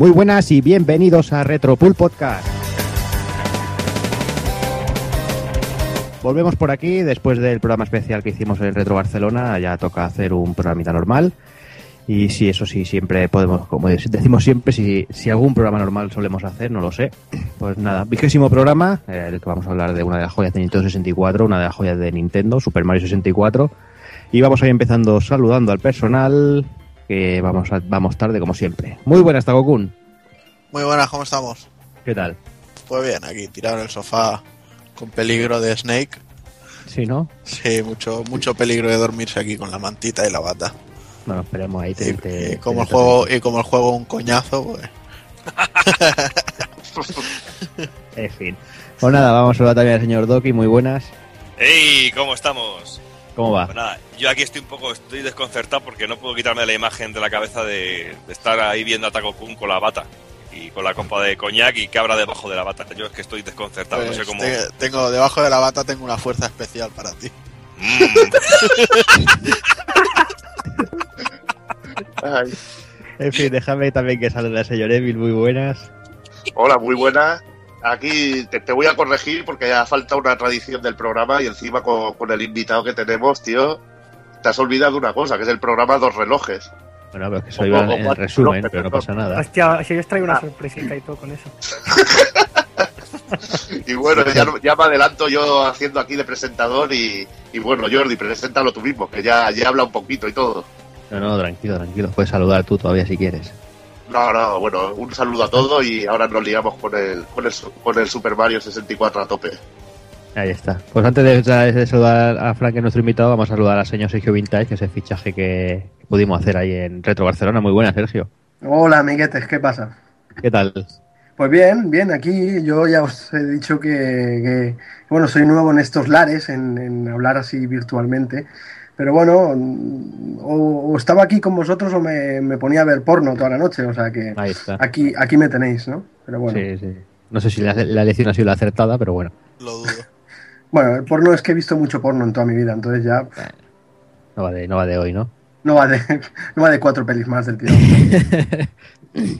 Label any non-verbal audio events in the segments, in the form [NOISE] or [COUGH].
Muy buenas y bienvenidos a Retropool Podcast. Volvemos por aquí después del programa especial que hicimos en Retro Barcelona. Ya toca hacer un programita normal. Y sí, eso sí, siempre podemos, como decimos siempre, si, algún programa normal solemos hacer, no lo sé. Pues nada, vigésimo programa, eh, el que vamos a hablar de una de las joyas de Nintendo 64, una de las joyas de Nintendo, Super Mario 64. Y vamos a ir empezando saludando al personal, que vamos, a- vamos tarde como siempre. Muy buenas, Tagokun. Muy buenas, ¿cómo estamos? ¿Qué tal? Pues bien, aquí tirado en el sofá con peligro de Snake. Sí, ¿no? Sí, mucho, mucho peligro de dormirse aquí con la mantita y la bata. Bueno, esperemos ahí. Y, te- y como el juego, y como el juego un coñazo, pues. [LAUGHS] En fin. Pues nada, vamos a saludar también al señor Doki. Muy buenas. ¡Hey! ¿Cómo estamos? ¿Cómo va? Pues nada, yo aquí estoy un poco, estoy desconcertado porque no puedo quitarme la imagen de la cabeza de, de estar ahí viendo a Taco Kun con la bata y con la copa de coñac y cabra debajo de la bata. Yo es que estoy desconcertado, pues, no sé cómo... te- tengo debajo de la bata tengo una fuerza especial para ti. Mm, [LAUGHS] En fin, déjame también que salude al señor Evil. Muy buenas. hola, muy buenas. Aquí te, te voy a corregir porque ya falta una tradición del programa y encima con, con el invitado que tenemos, tío, te has olvidado una cosa, que es el programa Dos Relojes. Bueno, pero es que eso iba en el resumen, no, pero no pasa nada. Hostia, si yo os traigo una Ah. sorpresita y todo con eso. [LAUGHS] Y bueno, ya, no- ya me adelanto yo haciendo aquí de presentador y, y bueno, Jordi, preséntalo tú mismo, que ya, ya habla un poquito y todo. No, no, tranquilo, tranquilo. Puedes saludar tú todavía si quieres. No, no, bueno, un saludo a todos y ahora nos liamos con el, con el, con el Super Mario 64 a tope. Ahí está. Pues antes de, de saludar a Frank, que es nuestro invitado, vamos a saludar al señor Sergio Vintage, que es el fichaje que pudimos hacer ahí en Retro Barcelona. Muy buena, Sergio. Hola, amiguetes, ¿qué pasa? ¿Qué tal? Pues bien, bien, aquí yo ya os he dicho que, que, bueno, soy nuevo en estos lares, en, en hablar así virtualmente, pero bueno, o, o estaba aquí con vosotros o me, me ponía a ver porno toda la noche, o sea que Ahí está. aquí, aquí me tenéis, ¿no? Pero bueno, Sí, sí. No sé si la, la elección ha sido la acertada, pero bueno. Lo dudo. [LAUGHS] bueno, el porno es que he visto mucho porno en toda mi vida, entonces ya No va de, no va de hoy, ¿no? no va de, [LAUGHS] no va de cuatro pelis más del tío. [LAUGHS]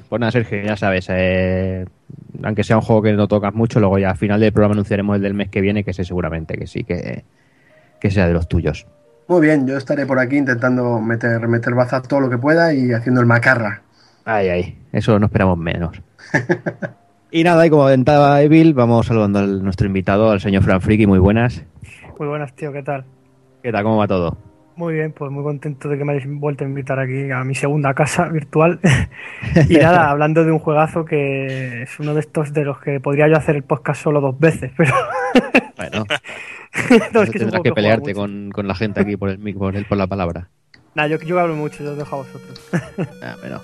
Pues nada, Sergio, ya sabes, eh, aunque sea un juego que no tocas mucho, luego ya al final del programa anunciaremos el del mes que viene, que sé seguramente que sí, que, que sea de los tuyos. Muy bien, yo estaré por aquí intentando meter, meter baza todo lo que pueda y haciendo el macarra. Ay, ay, eso no esperamos menos. [LAUGHS] y nada, y como comentaba Evil, vamos saludando a nuestro invitado, al señor Fran Friki, muy buenas. Muy buenas, tío, ¿qué tal? ¿Qué tal? ¿Cómo va todo? Muy bien, pues muy contento de que me hayáis vuelto a invitar aquí a mi segunda casa virtual. [LAUGHS] y nada, hablando de un juegazo que es uno de estos de los que podría yo hacer el podcast solo dos veces, pero Bueno, [LAUGHS] [LAUGHS] no, es que tendrás que pelearte con, con la gente aquí por, el, por, el, por la palabra. Nah, yo, yo hablo mucho, yo os dejo a vosotros. [LAUGHS] Ah, bueno.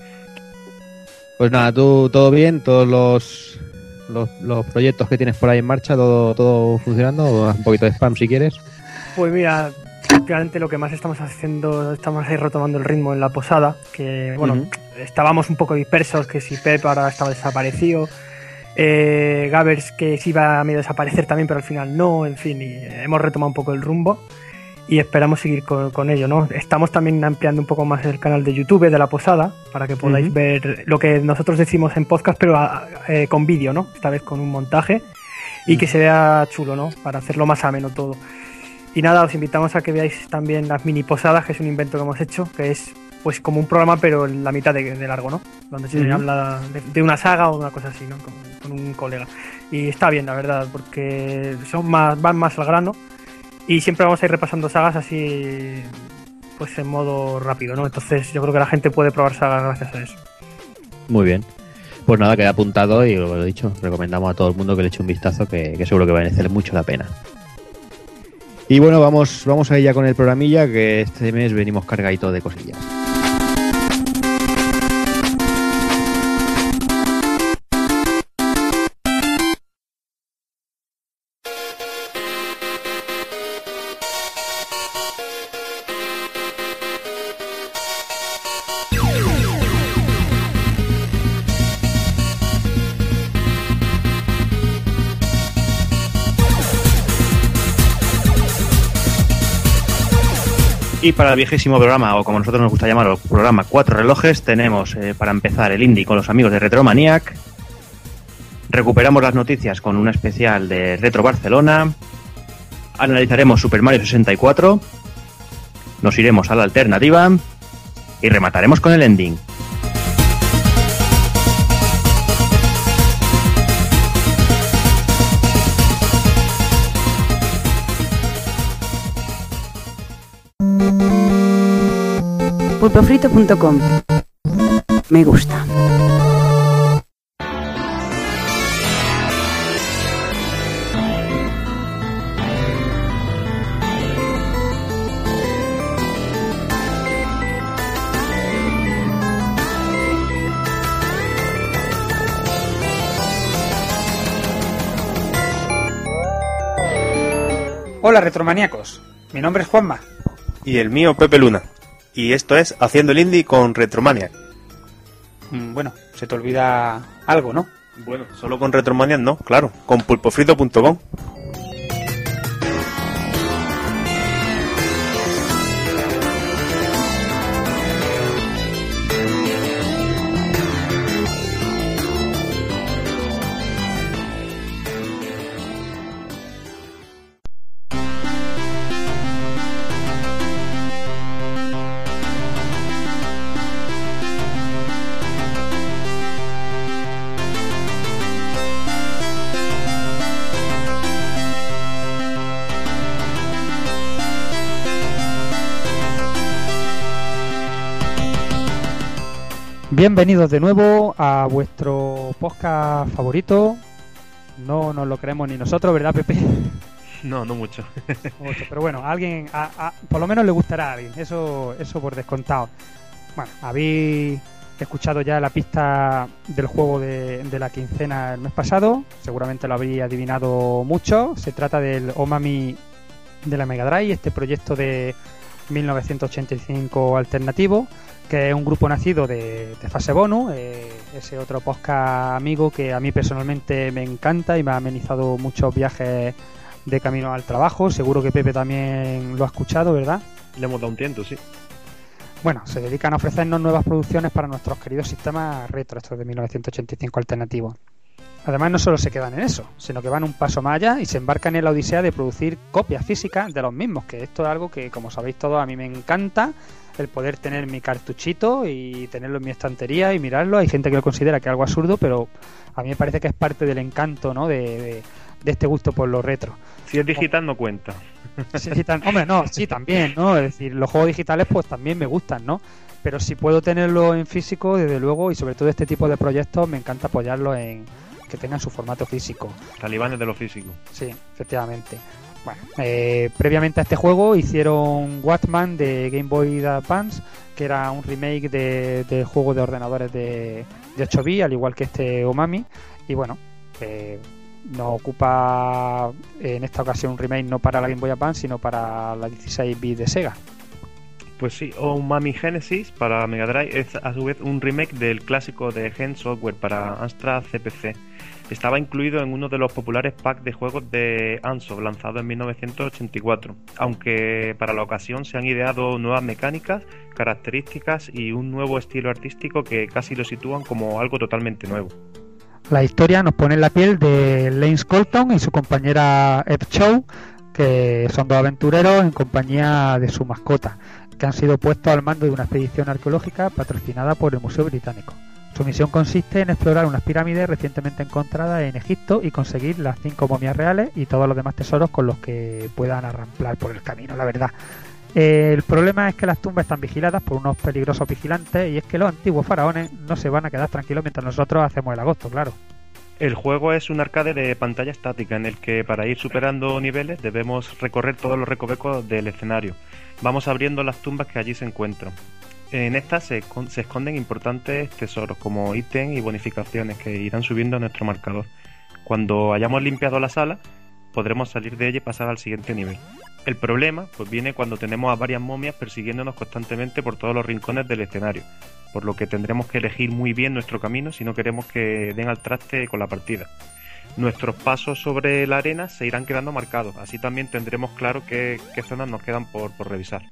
Pues nada, tú todo bien, todos los, los, los proyectos que tienes por ahí en marcha, todo, todo funcionando, un poquito de spam si quieres. Pues mira, prácticamente lo que más estamos haciendo, estamos ahí retomando el ritmo en la posada, que bueno, Ujú. estábamos un poco dispersos, que si Pep ahora estaba desaparecido, eh, Gavers que se iba a medio desaparecer también, pero al final no, en fin, y hemos retomado un poco el rumbo y esperamos seguir con, con ello, ¿no? Estamos también ampliando un poco más el canal de YouTube de la posada, para que podáis ver lo que nosotros decimos en podcast, pero a- eh, con vídeo, ¿no? Esta vez con un montaje y que se vea chulo, ¿no? Para hacerlo más ameno todo. Y nada, os invitamos a que veáis también las mini posadas, que es un invento que hemos hecho, que es pues como un programa, pero en la mitad de, de largo, ¿no? Donde se habla de, de una saga o una cosa así, ¿no? Con, con un colega. Y está bien, la verdad, porque son más, van más al grano. Y siempre vamos a ir repasando sagas así, pues en modo rápido, ¿no? Entonces yo creo que la gente puede probar sagas gracias a eso. Muy bien. Pues nada, queda apuntado y lo he dicho, recomendamos a todo el mundo que le eche un vistazo, que, que seguro que va a merecer mucho la pena. Y bueno, vamos, vamos a ir ya con el programilla, que este mes venimos cargadito de cosillas. Y para el vigésimo programa, o como nosotros nos gusta llamarlo, programa Cuatro Relojes, tenemos eh, para empezar el indie con los amigos de Retromaniac. Recuperamos las noticias con un especial de Retro Barcelona. Analizaremos Super Mario 64. Nos iremos a la alternativa. Y remataremos con el ending. pulpofrito.com. Me gusta. Hola retromaníacos, mi nombre es Juanma. Y el mío Pepe Luna. Y esto es Haciendo el Indie con Retromania. Mm, Bueno, se te olvida algo, ¿no? Bueno, solo con Retromania no, claro, con pulpofrito.com. Bienvenidos de nuevo a vuestro podcast favorito. No nos lo creemos ni nosotros, ¿verdad, Pepe? [LAUGHS] No, no mucho. [LAUGHS] Mucho, Pero bueno, a alguien, a- a- por lo menos le gustará a alguien, eso, eso por descontado. Bueno, habéis escuchado ya la pista del juego de, de la quincena el mes pasado, seguramente lo habéis adivinado mucho. Se trata del Omami de la Mega Drive, este proyecto de 1985 alternativo, que es un grupo nacido de, de Fase Bonus, eh, ese otro podcast amigo que a mí personalmente me encanta y me ha amenizado muchos viajes de camino al trabajo. Seguro que Pepe también lo ha escuchado, ¿verdad? Le hemos dado un tiento, sí. Bueno, se dedican a ofrecernos nuevas producciones para nuestros queridos sistemas retro, estos de 1985 alternativos. Además, no solo se quedan en eso, sino que van un paso más allá y se embarcan en la odisea de producir copias físicas de los mismos, que esto es algo que, como sabéis todos, a mí me encanta, el poder tener mi cartuchito y tenerlo en mi estantería y mirarlo. Hay gente que lo considera que es algo absurdo, pero a mí me parece que es parte del encanto ¿no? de, de- de este gusto por lo retro. Si es digital no cuenta. Sí, sí, tan- hombre, no, sí, también, ¿no? Es decir, los juegos digitales pues también me gustan, ¿no? Pero si puedo tenerlo en físico, desde luego, y sobre todo este tipo de proyectos, me encanta apoyarlos en que tengan su formato físico. Talibanes de lo físico. Sí, efectivamente. Bueno, eh, previamente a este juego hicieron Watman de Game Boy Advance, que era un remake de- juego de ordenadores de, de 8 bits, al igual que este Omami. Y bueno, eh, nos ocupa en esta ocasión un remake no para la Game Boy Advance, sino para la 16 bits de Sega. Pues sí, Omami Genesis para Mega Drive es a su vez un remake del clásico de Gen Software para Amstrad CPC. Estaba incluido en uno de los populares packs de juegos de Anso lanzado en 1984, aunque para la ocasión se han ideado nuevas mecánicas, características y un nuevo estilo artístico que casi lo sitúan como algo totalmente nuevo. La historia nos pone en la piel de Lance Colton y su compañera Ed Chow, que son dos aventureros en compañía de su mascota, que han sido puestos al mando de una expedición arqueológica patrocinada por el Museo Británico. Su misión consiste en explorar unas pirámides recientemente encontradas en Egipto y conseguir las cinco momias reales y todos los demás tesoros con los que puedan arramplar por el camino, la verdad. El problema es que las tumbas están vigiladas por unos peligrosos vigilantes y es que los antiguos faraones no se van a quedar tranquilos mientras nosotros hacemos el agosto, claro. El juego es un arcade de pantalla estática en el que para ir superando niveles debemos recorrer todos los recovecos del escenario. Vamos abriendo las tumbas que allí se encuentran. En estas se, escon- se esconden importantes tesoros como ítems y bonificaciones que irán subiendo a nuestro marcador. Cuando hayamos limpiado la sala, podremos salir de ella y pasar al siguiente nivel. El problema pues viene cuando tenemos a varias momias persiguiéndonos constantemente por todos los rincones del escenario, por lo que tendremos que elegir muy bien nuestro camino si no queremos que den al traste con la partida. Nuestros pasos sobre la arena se irán quedando marcados, así también tendremos claro qué, zonas nos quedan por revisar.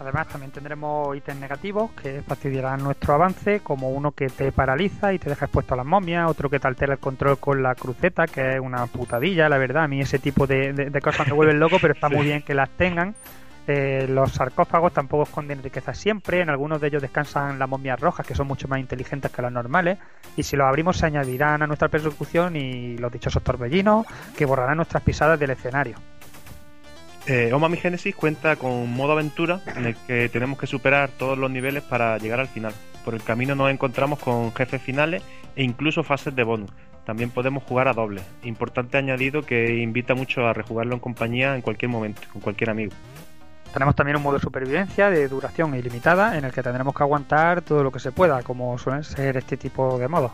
Además, también tendremos ítems negativos que fastidiarán nuestro avance, como uno que te paraliza y te deja expuesto a las momias, otro que te altera el control con la cruceta, que es una putadilla, la verdad. A mí ese tipo de, de- de cosas me vuelven loco, pero está muy bien que las tengan. Eh, los sarcófagos tampoco esconden riquezas siempre, en algunos de ellos descansan las momias rojas, que son mucho más inteligentes que las normales, y si los abrimos se añadirán a nuestra persecución y los dichosos torbellinos que borrarán nuestras pisadas del escenario. Eh, Omami Genesis cuenta con modo aventura en el que tenemos que superar todos los niveles para llegar al final. Por el camino nos encontramos con jefes finales e incluso fases de bonus. También podemos jugar a doble. Importante añadido que invita mucho a rejugarlo en compañía en cualquier momento, con cualquier amigo. Tenemos también un modo de supervivencia de duración ilimitada en el que tendremos que aguantar todo lo que se pueda, como suelen ser este tipo de modos.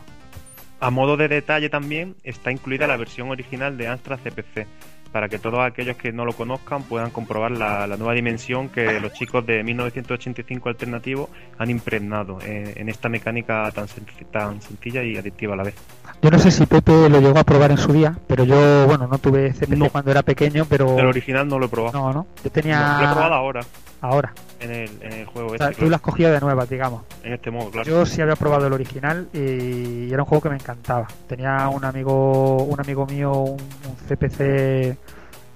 A modo de detalle también está incluida la versión original de Amstrad CPC, para que todos aquellos que no lo conozcan puedan comprobar la, la nueva dimensión que los chicos de 1985 alternativo han impregnado en, en esta mecánica tan, tan sencilla y adictiva a la vez. Yo no sé si Pepe lo llegó a probar en su día, pero yo, bueno, no tuve CPC cuando era pequeño, pero... El original no lo he probado. No, no. Yo tenía... No, lo he probado ahora, Ahora. En el, en el juego O sea, este. tú lo has cogido de nuevas, digamos. En este modo, claro. Yo sí había probado el original y era un juego que me encantaba. Tenía un amigo, un amigo mío, un, un CPC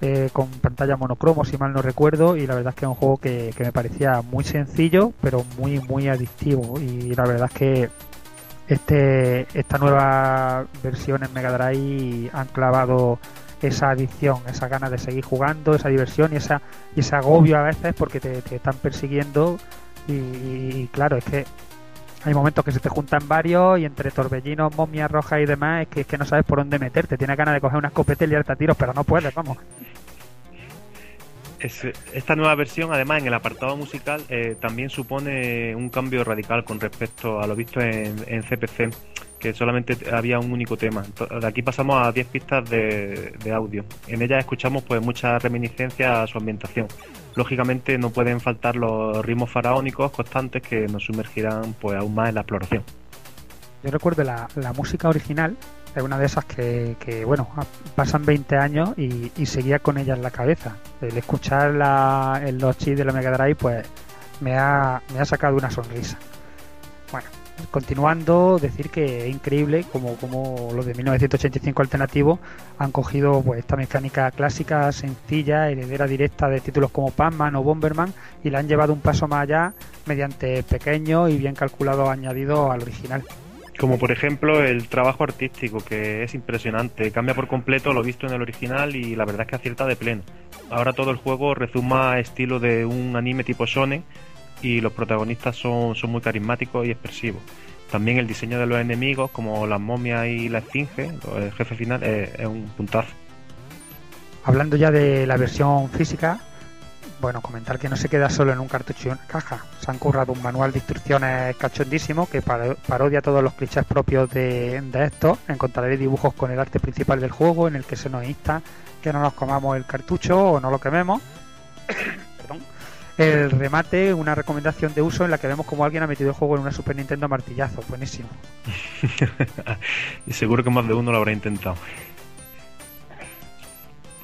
eh, con pantalla monocromo, si mal no recuerdo, y la verdad es que es un juego que, que me parecía muy sencillo, pero muy, muy adictivo. Y la verdad es que este, esta nueva versión en Mega Drive han clavado esa adicción, esa ganas de seguir jugando, esa diversión y, esa, y ese agobio a veces porque te, te están persiguiendo y, claro, es que hay momentos que se te juntan varios y entre torbellinos, momias rojas y demás es que, es que no sabes por dónde meterte. Tienes ganas de coger una escopeta y liarte a tiros, pero no puedes, vamos. Es- esta nueva versión, además, en el apartado musical, eh, también supone un cambio radical con respecto a lo visto en CPC, que solamente había un único tema. De aquí pasamos a 10 pistas de, audio. En ellas escuchamos pues muchas reminiscencias a su ambientación. Lógicamente no pueden faltar los ritmos faraónicos constantes que nos sumergirán pues aún más en la exploración. Yo recuerdo la, música original, es una de esas que, bueno, pasan 20 años y, seguía con ella en la cabeza. El escuchar la, en los chips de la Mega Drive, pues me ha, me ha sacado una sonrisa. Bueno, continuando, decir que es increíble como, como los de 1985 alternativo han cogido pues esta mecánica clásica, sencilla, heredera directa de títulos como Pac-Man o Bomberman y la han llevado un paso más allá mediante pequeños y bien calculados añadidos al original. Como por ejemplo el trabajo artístico, que es impresionante. Cambia por completo lo visto en el original y la verdad es que acierta de pleno. Ahora todo el juego rezuma estilo de un anime tipo shonen y los protagonistas son, son muy carismáticos y expresivos. También el diseño de los enemigos, como las momias y la esfinge, el jefe final, eh, es un puntazo. Hablando ya de la versión física, bueno, comentar que no se queda solo en un cartucho y una caja. Se han currado un manual de instrucciones cachondísimo que paro- parodia todos los clichés propios de, de estos. Encontraréis dibujos con el arte principal del juego en el que se nos insta que no nos comamos el cartucho o no lo quememos. El remate, una recomendación de uso en la que vemos como alguien ha metido el juego en una Super Nintendo a martillazo. Buenísimo. y [LAUGHS] seguro que más de uno lo habrá intentado.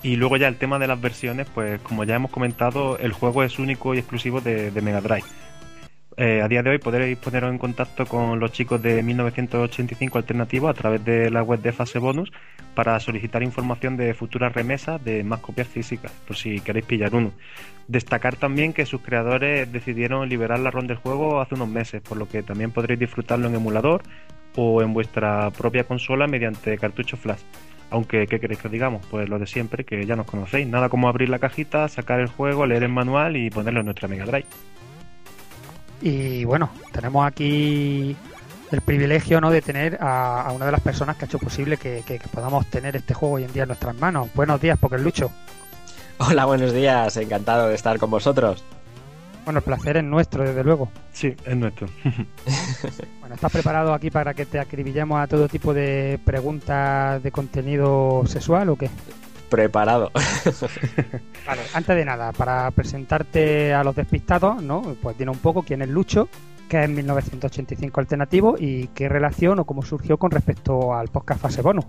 Y luego ya el tema de las versiones, pues como ya hemos comentado, el juego es único y exclusivo de, de Mega Drive. Eh, a día de hoy podréis poneros en contacto con los chicos de 1985 Alternativo a través de la web de Fase Bonus para solicitar información de futuras remesas de más copias físicas, por si queréis pillar uno. Destacar también que sus creadores decidieron liberar la ROM del juego hace unos meses, por lo que también podréis disfrutarlo en emulador o en vuestra propia consola mediante cartucho flash. Aunque, ¿qué queréis que os digamos? Pues lo de siempre, que ya nos conocéis. Nada como abrir la cajita, sacar el juego, leer el manual y ponerlo en nuestra Mega Drive. Y bueno, tenemos aquí el privilegio ¿no? de tener a, a una de las personas que ha hecho posible que, que- que podamos tener este juego hoy en día en nuestras manos. Buenos días, porque Lucho. Hola, buenos días, encantado de estar con vosotros. Bueno, el placer es nuestro, desde luego. Sí, es nuestro. [LAUGHS] Bueno, ¿estás preparado aquí para que te acribillemos a todo tipo de preguntas de contenido sexual o qué? Preparado. [LAUGHS] Vale, antes de nada, para presentarte a los despistados, ¿no? Pues tiene un poco quién es Lucho, que es 1985 alternativo y qué relación o cómo surgió con respecto al podcast Fase Bonus.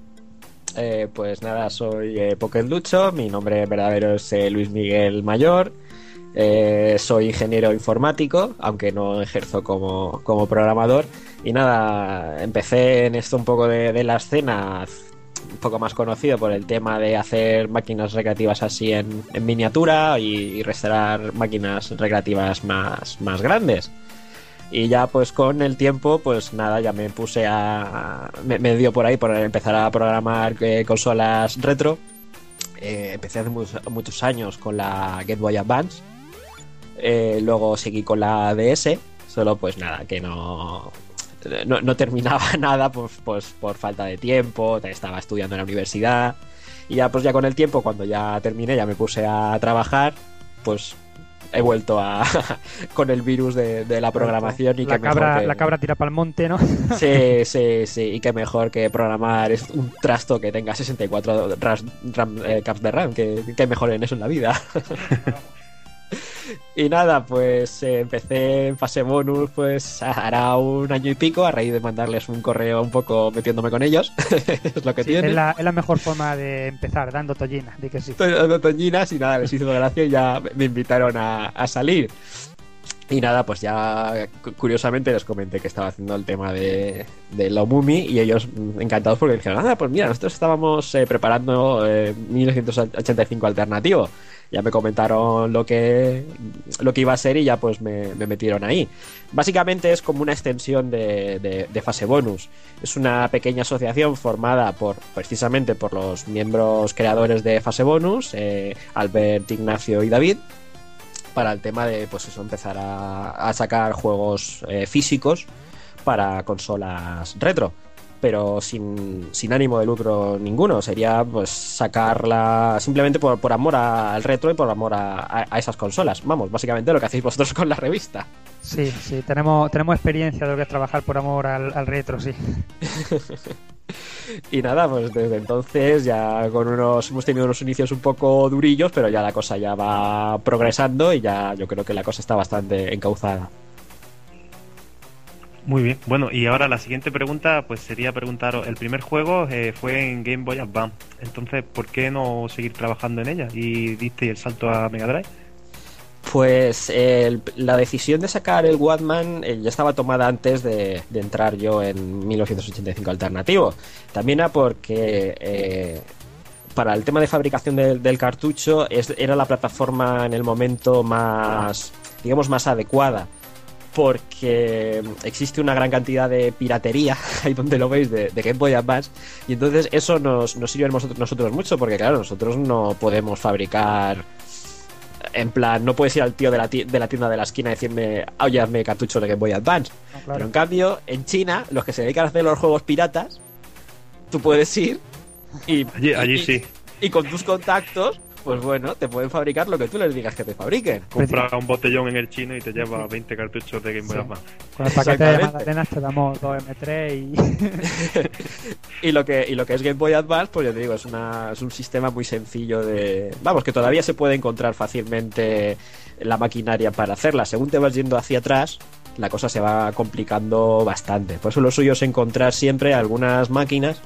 Eh, pues nada, soy eh, Pocket Lucho, mi nombre verdadero es eh, Luis Miguel Mayor. Eh, soy ingeniero informático, aunque no ejerzo como, como programador. Y nada, empecé en esto un poco de, de la escena, un poco más conocido por el tema de hacer máquinas recreativas así en, miniatura y, y restaurar máquinas recreativas más, más grandes. Y ya pues con el tiempo, pues nada, ya me puse a... Me, dio por ahí por empezar a programar eh, consolas retro. Eh, empecé hace muchos, muchos años con la Game Boy Advance. Eh, luego seguí con la DS. Solo pues nada, que no... No, no terminaba [LAUGHS] nada pues, pues por falta de tiempo, estaba estudiando en la universidad y ya pues ya con el tiempo cuando ya terminé ya me puse a trabajar pues he vuelto a [LAUGHS] con el virus de, de la programación y la que mejor cabra, que- la cabra tira para el monte, ¿no? Sí, [LAUGHS] sí, sí, y que mejor que programar es un trasto que tenga 64 ras- RAM, eh, caps de RAM, que, que mejor en eso en la vida. Y nada, pues eh, empecé en fase bonus, pues hará un año y pico, a raíz de mandarles un correo un poco metiéndome con ellos, [LAUGHS] es lo que Sí, tiene. es, la, es la mejor forma de empezar, dando tollina, di que sí. Estoy dando toñinas y nada, les hizo gracia y ya me invitaron a, a salir. Y nada, pues ya cu- curiosamente les comenté que estaba haciendo el tema de, de la Mumi y ellos mm, encantados porque dijeron, ah, pues mira, nosotros estábamos eh, preparando eh, 1985 alternativo. Ya me comentaron lo que, lo que iba a ser y ya pues me, me metieron ahí. Básicamente es como una extensión de, de- fase bonus. Es una pequeña asociación formada por precisamente por los miembros creadores de fase bonus, eh, Albert, Ignacio y David, para el tema de pues eso, empezar a, a sacar juegos eh, físicos para consolas retro. Pero sin, sin ánimo de lucro ninguno. Sería pues sacarla simplemente por, por amor a- al retro y por amor a, a- a esas consolas. Vamos, básicamente lo que hacéis vosotros [LAUGHS] con la revista. Sí, sí, tenemos, tenemos experiencia de lo que es trabajar por amor al, al retro, sí. [LAUGHS] Y nada, pues desde entonces ya con unos hemos tenido unos inicios un poco durillos, pero ya la cosa ya va progresando y ya yo creo que la cosa está bastante encauzada. Muy bien. Bueno, y ahora la siguiente pregunta pues sería preguntaros, el primer juego eh, fue en Game Boy Advance, entonces ¿por qué no seguir trabajando en ella? Y diste el salto a Mega Drive. Pues la decisión de sacar el Watman eh, ya estaba tomada antes de, entrar yo en 1985 alternativo. También era porque eh, para el tema de fabricación del, cartucho era la plataforma en el momento más, digamos, más adecuada. Porque existe una gran cantidad de piratería, [LAUGHS] ahí donde lo veis, de, de Game Boy Advance. Y entonces eso nos, nos sirve a nosotros, nosotros mucho, porque claro, nosotros no podemos fabricar en plan, no puedes ir al tío de la, de la tienda de la esquina y decirme, oye, hazme cartucho de Game Boy Advance. claro. Pero en cambio, en China, los que se dedican a hacer los juegos piratas, tú puedes ir y, Allí, allí y- sí. y con tus contactos, pues bueno, te pueden fabricar lo que tú les digas que te fabriquen. Compra un botellón en el chino y te lleva 20 cartuchos de Game Boy Sí. Advance. Con el paquete de magdalenas te damos 2 M3 y... [LAUGHS] Y lo que, y lo que es Game Boy Advance, pues ya te digo, es, una, es un sistema muy sencillo de. Vamos, que todavía se puede encontrar fácilmente la maquinaria para hacerla. Según te vas yendo hacia atrás, la cosa se va complicando bastante. Por eso lo suyo es encontrar siempre algunas máquinas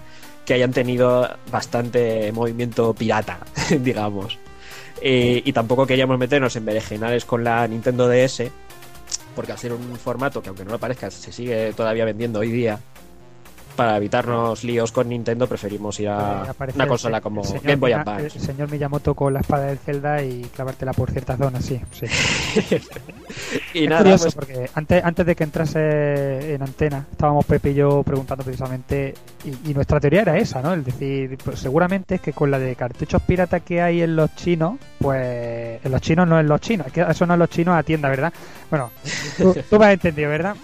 que hayan tenido bastante movimiento pirata, [LAUGHS] digamos. Eh, y tampoco queríamos meternos en berenjenales con la Nintendo DS, porque al ser un formato que, aunque no lo parezca, se sigue todavía vendiendo hoy día. Para evitarnos líos con Nintendo, preferimos ir a una consola como el Game Boy Advance. El señor Miyamoto con la espada del Zelda y clavártela por ciertas zonas, sí. sí. [LAUGHS] Y es nada, curioso pues porque antes, antes de que entrase en antena, estábamos Pepe y yo preguntando precisamente, y, y nuestra teoría era esa, ¿no? Es decir, pues seguramente es que con la de cartuchos pirata que hay en los chinos, pues en los chinos no en los chinos, que eso no en los chinos a tienda, ¿verdad? Bueno, tú, tú me has entendido, ¿verdad?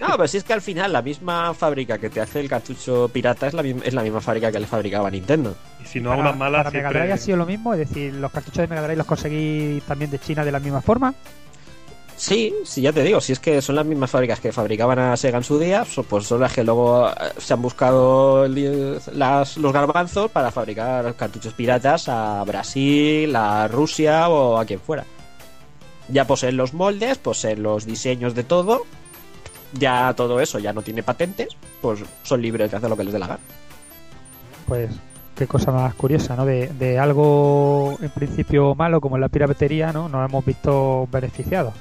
No, pero si es que al final la misma fábrica que te hace el cartucho pirata es la, es la misma fábrica que le fabricaba Nintendo. Y si no Para, unas malas, para Mega siempre- Drive ha sido lo mismo, es decir, los cartuchos de Mega Drive los conseguí también de China de la misma forma. Sí, sí, ya te digo, si es que son las mismas fábricas que fabricaban a Sega en su día, pues son las que luego eh, se han buscado las, los garbanzos para fabricar cartuchos piratas a Brasil, a Rusia o a quien fuera. Ya poseen los moldes, poseen los diseños de todo, ya todo eso ya no tiene patentes, pues son libres de hacer lo que les dé la gana. Pues qué cosa más curiosa, ¿no? De, de algo en principio malo como la piratería, ¿no? Nos hemos visto beneficiados.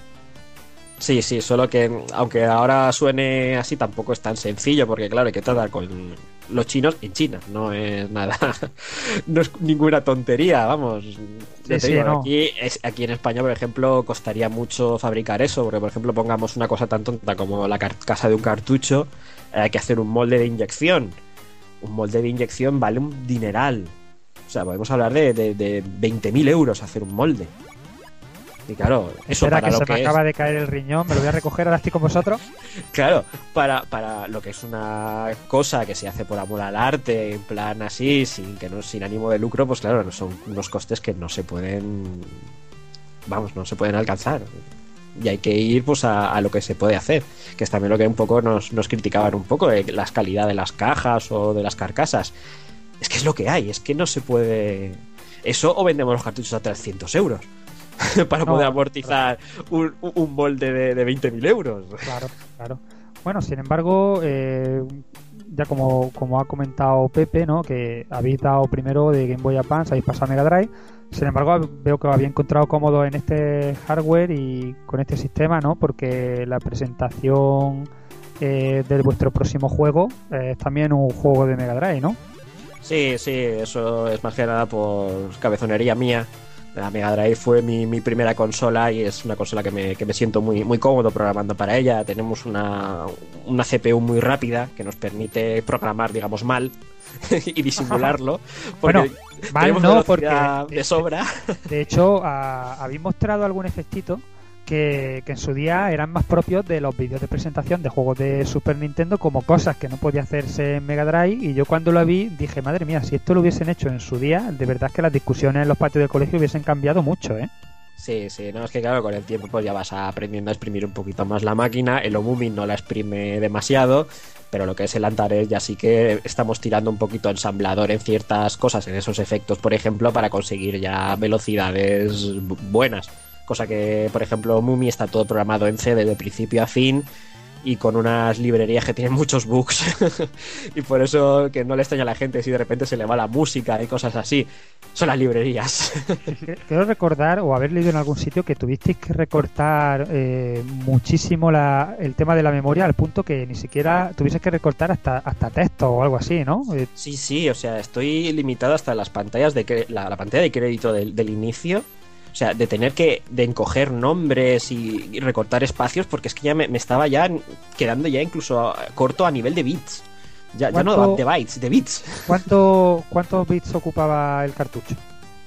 Sí, sí, solo que aunque ahora suene así tampoco es tan sencillo porque claro, hay que tratar con los chinos en China, no es nada, [LAUGHS] no es ninguna tontería, vamos. Sí, digo, no. aquí, es, aquí en España, por ejemplo, costaría mucho fabricar eso, porque por ejemplo pongamos una cosa tan tonta como la carcasa de un cartucho, eh, hay que hacer un molde de inyección. Un molde de inyección vale un dineral. O sea, podemos hablar de, de, de 20.000 euros hacer un molde. Y claro, eso para que lo se que me es- acaba de caer el riñón, me lo voy a recoger, ahora estoy con vosotros. [LAUGHS] Claro, para, para lo que es una cosa que se hace por amor al arte, en plan así, sin que no sin ánimo de lucro, pues claro, son unos costes que no se pueden, vamos, no se pueden alcanzar. Y hay que ir pues a, a lo que se puede hacer, que es también lo que un poco nos, nos criticaban un poco, de la calidad de las cajas o de las carcasas. Es que es lo que hay, es que no se puede... Eso o vendemos los cartuchos a 300 euros [LAUGHS] para No, poder amortizar un, un molde de, de 20.000 euros. Claro, claro. Bueno, sin embargo, eh, ya como, como ha comentado Pepe, ¿no? Que habéis dado primero de Game Boy Advance, habéis pasado a Mega Drive. Sin embargo, veo que os había encontrado cómodo en este hardware y con este sistema, ¿no? Porque la presentación eh, de vuestro próximo juego eh, es también un juego de Mega Drive, ¿no? Sí, sí, eso es más que nada por cabezonería mía. La Mega Drive fue mi, mi primera consola y es una consola que me, que me siento muy, muy cómodo programando para ella. Tenemos una, una CPU muy rápida que nos permite programar, digamos, mal [LAUGHS] y disimularlo. [LAUGHS] Bueno, mal no, porque- de sobra. De hecho, a- habéis mostrado algún efectito que, que en su día eran más propios de los vídeos de presentación de juegos de Super Nintendo como cosas que no podía hacerse en Mega Drive y yo cuando lo vi dije, madre mía, si esto lo hubiesen hecho en su día, de verdad es que las discusiones en los patios del colegio hubiesen cambiado mucho, ¿eh? Sí, sí, no, es que claro, con el tiempo pues ya vas aprendiendo a exprimir un poquito más la máquina. El Omumi no la exprime demasiado, pero lo que es el Antares ya sí que estamos tirando un poquito ensamblador en ciertas cosas, en esos efectos, por ejemplo, para conseguir ya velocidades bu- buenas. Cosa que, por ejemplo, Mumi está todo programado en C desde principio a fin y con unas librerías que tienen muchos bugs. [LAUGHS] y por eso que no le extraña a la gente si de repente se le va la música y cosas así. Son las librerías. Creo recordar o haber leído en algún sitio que tuvisteis que recortar eh, muchísimo la- el tema de la memoria al punto que ni siquiera tuvieses que recortar hasta, hasta texto o algo así, ¿no? Eh, Sí, sí, o sea, estoy limitado hasta las pantallas de la, la pantalla de crédito del, del inicio. O sea, de tener que de encoger nombres y, y recortar espacios, porque es que ya me, me estaba ya quedando ya incluso corto a nivel de bits. Ya, ya no ¿Cuánto- de bytes, de bits. [LAUGHS] ¿Cuánto, ¿Cuántos bits ocupaba el cartucho?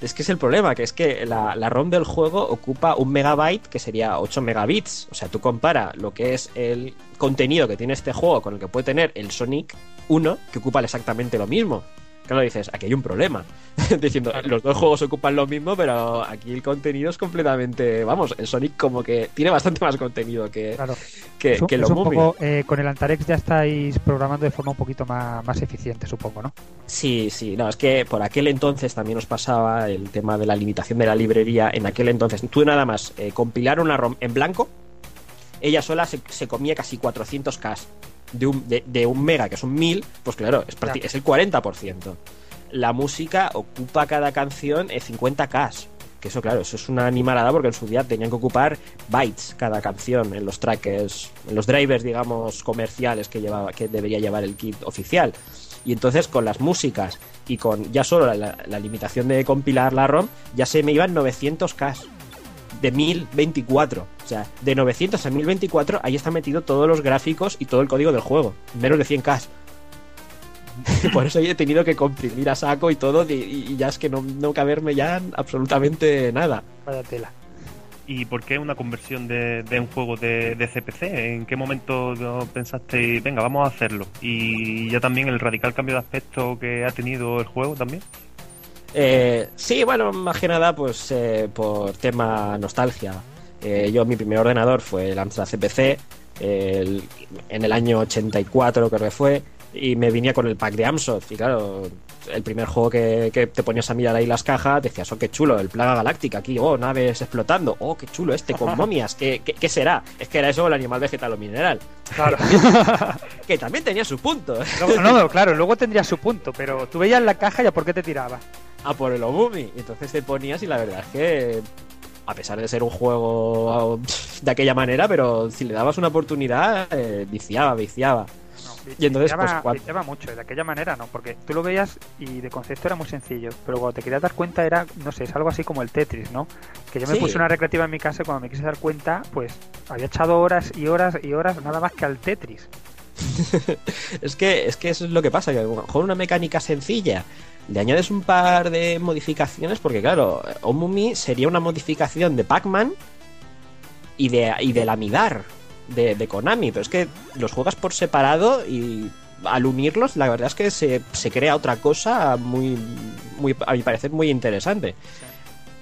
Es que es el problema, que es que la, la ROM del juego ocupa un megabyte, que sería 8 megabits. O sea, tú compara lo que es el contenido que tiene este juego con el que puede tener el Sonic 1, que ocupa exactamente lo mismo. Claro, dices, aquí hay un problema. [LAUGHS] Diciendo, los dos juegos ocupan lo mismo, pero aquí el contenido es completamente. Vamos, el Sonic como que tiene bastante más contenido que, Claro. que, Es un- que es lo un poco, eh, con el Antarex ya estáis programando de forma un poquito más, más eficiente, supongo, ¿no? Sí, sí, no, es que por aquel entonces también nos pasaba el tema de la limitación de la librería. En aquel entonces, tú nada más eh, compilar una ROM en blanco, ella sola se, se comía casi 400K. De un, de, de un mega, que son 1000, pues claro, es, es el 40%. La música ocupa cada canción eh, 50K. Que eso, claro, eso es una animalada porque en su día tenían que ocupar bytes cada canción en los trackers, en los drivers, digamos, comerciales que, llevaba, que debería llevar el kit oficial. Y entonces con las músicas y con ya solo la, la- la limitación de compilar la ROM, ya se me iban 900K de 1024. O sea, de 900 a 1024, ahí está metido todos los gráficos y todo el código del juego. Menos de 100K. [LAUGHS] Por eso he tenido que comprimir a saco y todo, y, y ya es que no, no caberme ya absolutamente nada. Vaya tela. ¿Y por qué una conversión de, de un juego de, de CPC? ¿En qué momento pensaste, venga, vamos a hacerlo? Y ya también el radical cambio de aspecto que ha tenido el juego también. Eh, sí, bueno, más que nada, pues eh, por tema nostalgia. Eh, yo, mi primer ordenador fue el Amstrad CPC, en el año 84 creo que fue. y me venía con el pack de Amsoft. Y claro, el primer juego que, que te ponías a mirar ahí las cajas, decías, oh, qué chulo, el Plaga Galáctica aquí, oh, naves explotando, oh, qué chulo este, con [LAUGHS] momias, ¿qué, qué, qué será? Es que era eso el animal vegetal o mineral. Claro. [LAUGHS] que también tenía su punto. No, no, claro, luego tendría su punto, pero tú veías la caja y a por qué te tiraba. a por el Omumi. Y entonces te ponías y la verdad es que, a pesar de ser un juego de aquella manera, pero si le dabas una oportunidad, eh, viciaba, viciaba. Y entonces, viciaba, pues, viciaba mucho, de aquella manera no, porque tú lo veías y de concepto era muy sencillo, pero cuando te querías dar cuenta era, no sé, es algo así como el Tetris, ¿no? Que yo me Sí. puse una recreativa en mi casa y cuando me quise dar cuenta, pues había echado horas y horas y horas nada más que al Tetris. [LAUGHS] Es que, es que eso es lo que pasa, que a lo mejor una mecánica sencilla le añades un par de modificaciones, porque claro, Omumi sería una modificación de Pac-Man y de, y de la Midar de, de Konami, pero es que los juegas por separado y al unirlos, la verdad es que se, se crea otra cosa muy, muy, a mi parecer, muy interesante.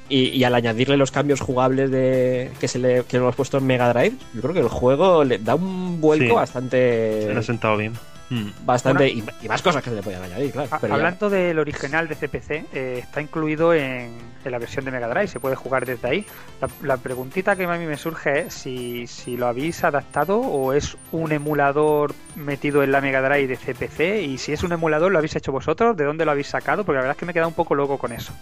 Y, y al añadirle los cambios jugables de que se le que hemos puesto en Mega Drive, yo creo que el juego le da un vuelco Sí. bastante Se lo ha sentado bien. Mm. bastante y, y más cosas que se le podían añadir, claro. A- pero ya- Hablando del original de CPC, eh, está incluido en, en la versión de Mega Drive, se puede jugar desde ahí. La, la preguntita que a mí me surge es si, si lo habéis adaptado o es un emulador metido en la Mega Drive de CPC y si es un emulador lo habéis hecho vosotros, ¿de dónde lo habéis sacado? Porque la verdad es que me he quedado un poco loco con eso.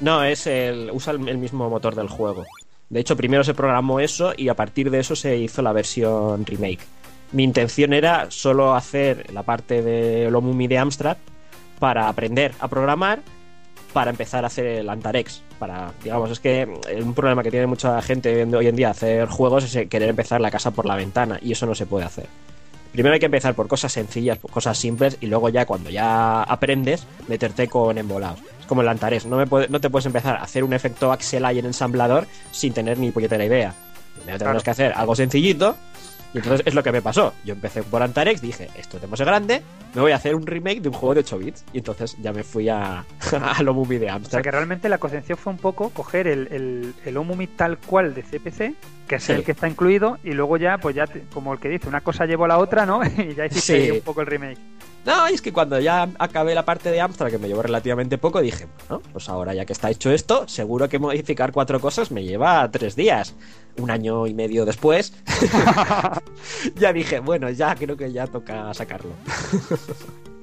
No, es el usa el, el mismo motor del juego. De hecho, primero se programó eso y a partir de eso se hizo la versión remake. Mi intención era solo hacer la parte de Lomumi de Amstrad para aprender a programar para empezar a hacer el Antarex. Para, digamos, es que un problema que tiene mucha gente hoy en día hacer juegos es querer empezar la casa por la ventana y eso no se puede hacer. Primero hay que empezar por cosas sencillas, por cosas simples y luego ya cuando ya aprendes meterte con embolados. Es como el Antares, no, me puede- no te puedes empezar a hacer un efecto axel y en ensamblador sin tener ni puñetera idea. Primero tenemos que hacer algo sencillito y entonces es lo que me pasó. Yo empecé por Antarex, dije, esto es demasiado grande, me voy a hacer un remake de un juego de 8 bits y entonces ya me fui a, [LAUGHS] a lo movie de O sea que realmente la concepción fue un poco coger el, el, el Omumi tal cual de CPC, que es Sí. el que está incluido, y luego ya, pues ya, como el que dice, una cosa llevó a la otra, ¿no? [LAUGHS] y ya hiciste Sí. ahí un poco el remake. No, es que cuando ya acabé la parte de Amstrad, que me llevó relativamente poco, dije, bueno, pues ahora ya que está hecho esto, seguro que modificar cuatro cosas me lleva tres días. Un año y medio después, [LAUGHS] ya dije, bueno, ya creo que ya toca sacarlo. [LAUGHS]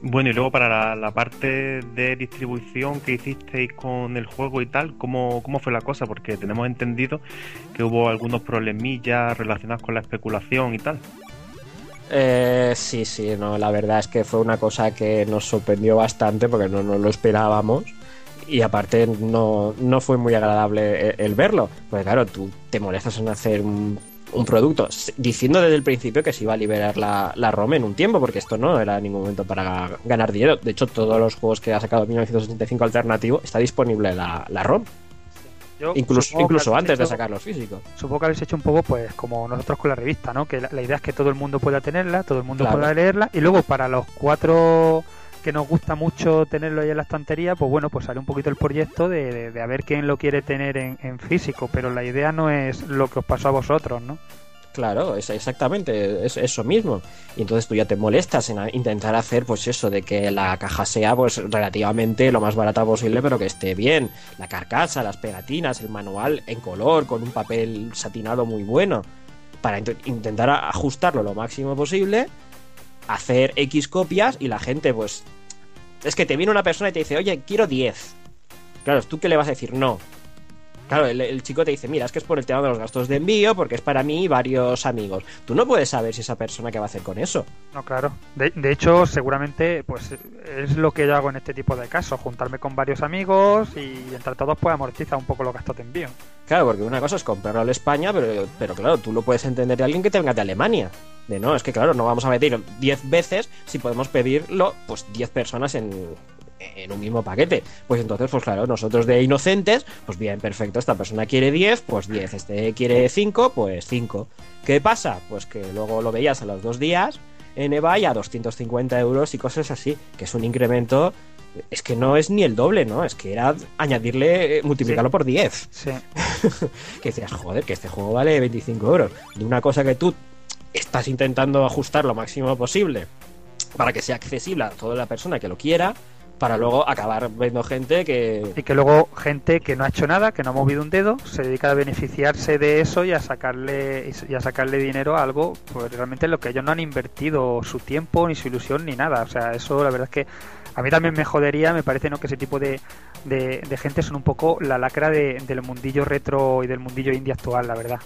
Bueno, y luego para la, la parte de distribución que hicisteis con el juego y tal, ¿cómo, ¿cómo fue la cosa? Porque tenemos entendido que hubo algunos problemillas relacionados con la especulación y tal. Eh, sí, sí, no, la verdad es que fue una cosa que nos sorprendió bastante porque no nos lo esperábamos. Y aparte no, no fue muy agradable el, el verlo. Porque claro, tú te molestas en hacer un, un producto diciendo desde el principio que se iba a liberar la, la ROM en un tiempo, porque esto no era ningún momento para ganar dinero. De hecho, todos los juegos que ha sacado 1965 alternativo está disponible la, la ROM, Yo incluso, incluso antes de sacarlos físicos. Supongo que habéis hecho un poco, pues, como nosotros con la revista, ¿no? Que la, la idea es que todo el mundo pueda tenerla, todo el mundo Claro. pueda leerla, y luego para los cuatro que nos gusta mucho tenerlo ahí en la estantería, pues bueno, pues sale un poquito el proyecto de, de- de a ver quién lo quiere tener en, en físico, pero la idea no es lo que os pasó a vosotros, ¿no? Claro, es exactamente es eso mismo. Y entonces tú ya te molestas en intentar hacer pues eso de que la caja sea pues relativamente lo más barata posible, pero que esté bien. La carcasa, las pegatinas, el manual en color con un papel satinado muy bueno para int- intentar ajustarlo lo máximo posible, hacer X copias y la gente pues es que te viene una persona y te dice, "Oye, quiero 10." Claro, ¿tú qué le vas a decir? No. Claro, el, el chico te dice, mira, es que es por el tema de los gastos de envío, porque es para mí y varios amigos. Tú no puedes saber si esa persona qué va a hacer con eso. No, claro. De, de hecho, seguramente, pues es lo que yo hago en este tipo de casos, juntarme con varios amigos y entre todos pues amortizar un poco los gastos de envío. Claro, porque una cosa es comprarlo a España, pero, pero claro, tú lo puedes entender de alguien que te venga de Alemania. De no, es que claro, no vamos a pedir 10 veces si podemos pedirlo, pues 10 personas en, en un mismo paquete. Pues entonces, pues claro, nosotros de inocentes, pues bien, perfecto, esta persona quiere 10, pues 10, este quiere 5, pues 5. ¿Qué pasa? Pues que luego lo veías a los dos días en eBay a 250 euros y cosas así, que es un incremento... Es que no es ni el doble, ¿no? Es que era añadirle, eh, multiplicarlo Sí. por 10 Sí. [LAUGHS] que decías, joder, que este juego vale 25 euros. De una cosa que tú estás intentando ajustar lo máximo posible para que sea accesible a toda la persona que lo quiera, para luego acabar viendo gente que... Y que luego gente que no ha hecho nada, que no ha movido un dedo, se dedica a beneficiarse de eso y a sacarle y a sacarle dinero a algo, pues realmente en lo que ellos no han invertido su tiempo, ni su ilusión, ni nada. O sea, eso la verdad es que a mí también me jodería, me parece ¿no? que ese tipo de, de, de gente son un poco la lacra de- del mundillo retro y del mundillo indie actual, la verdad.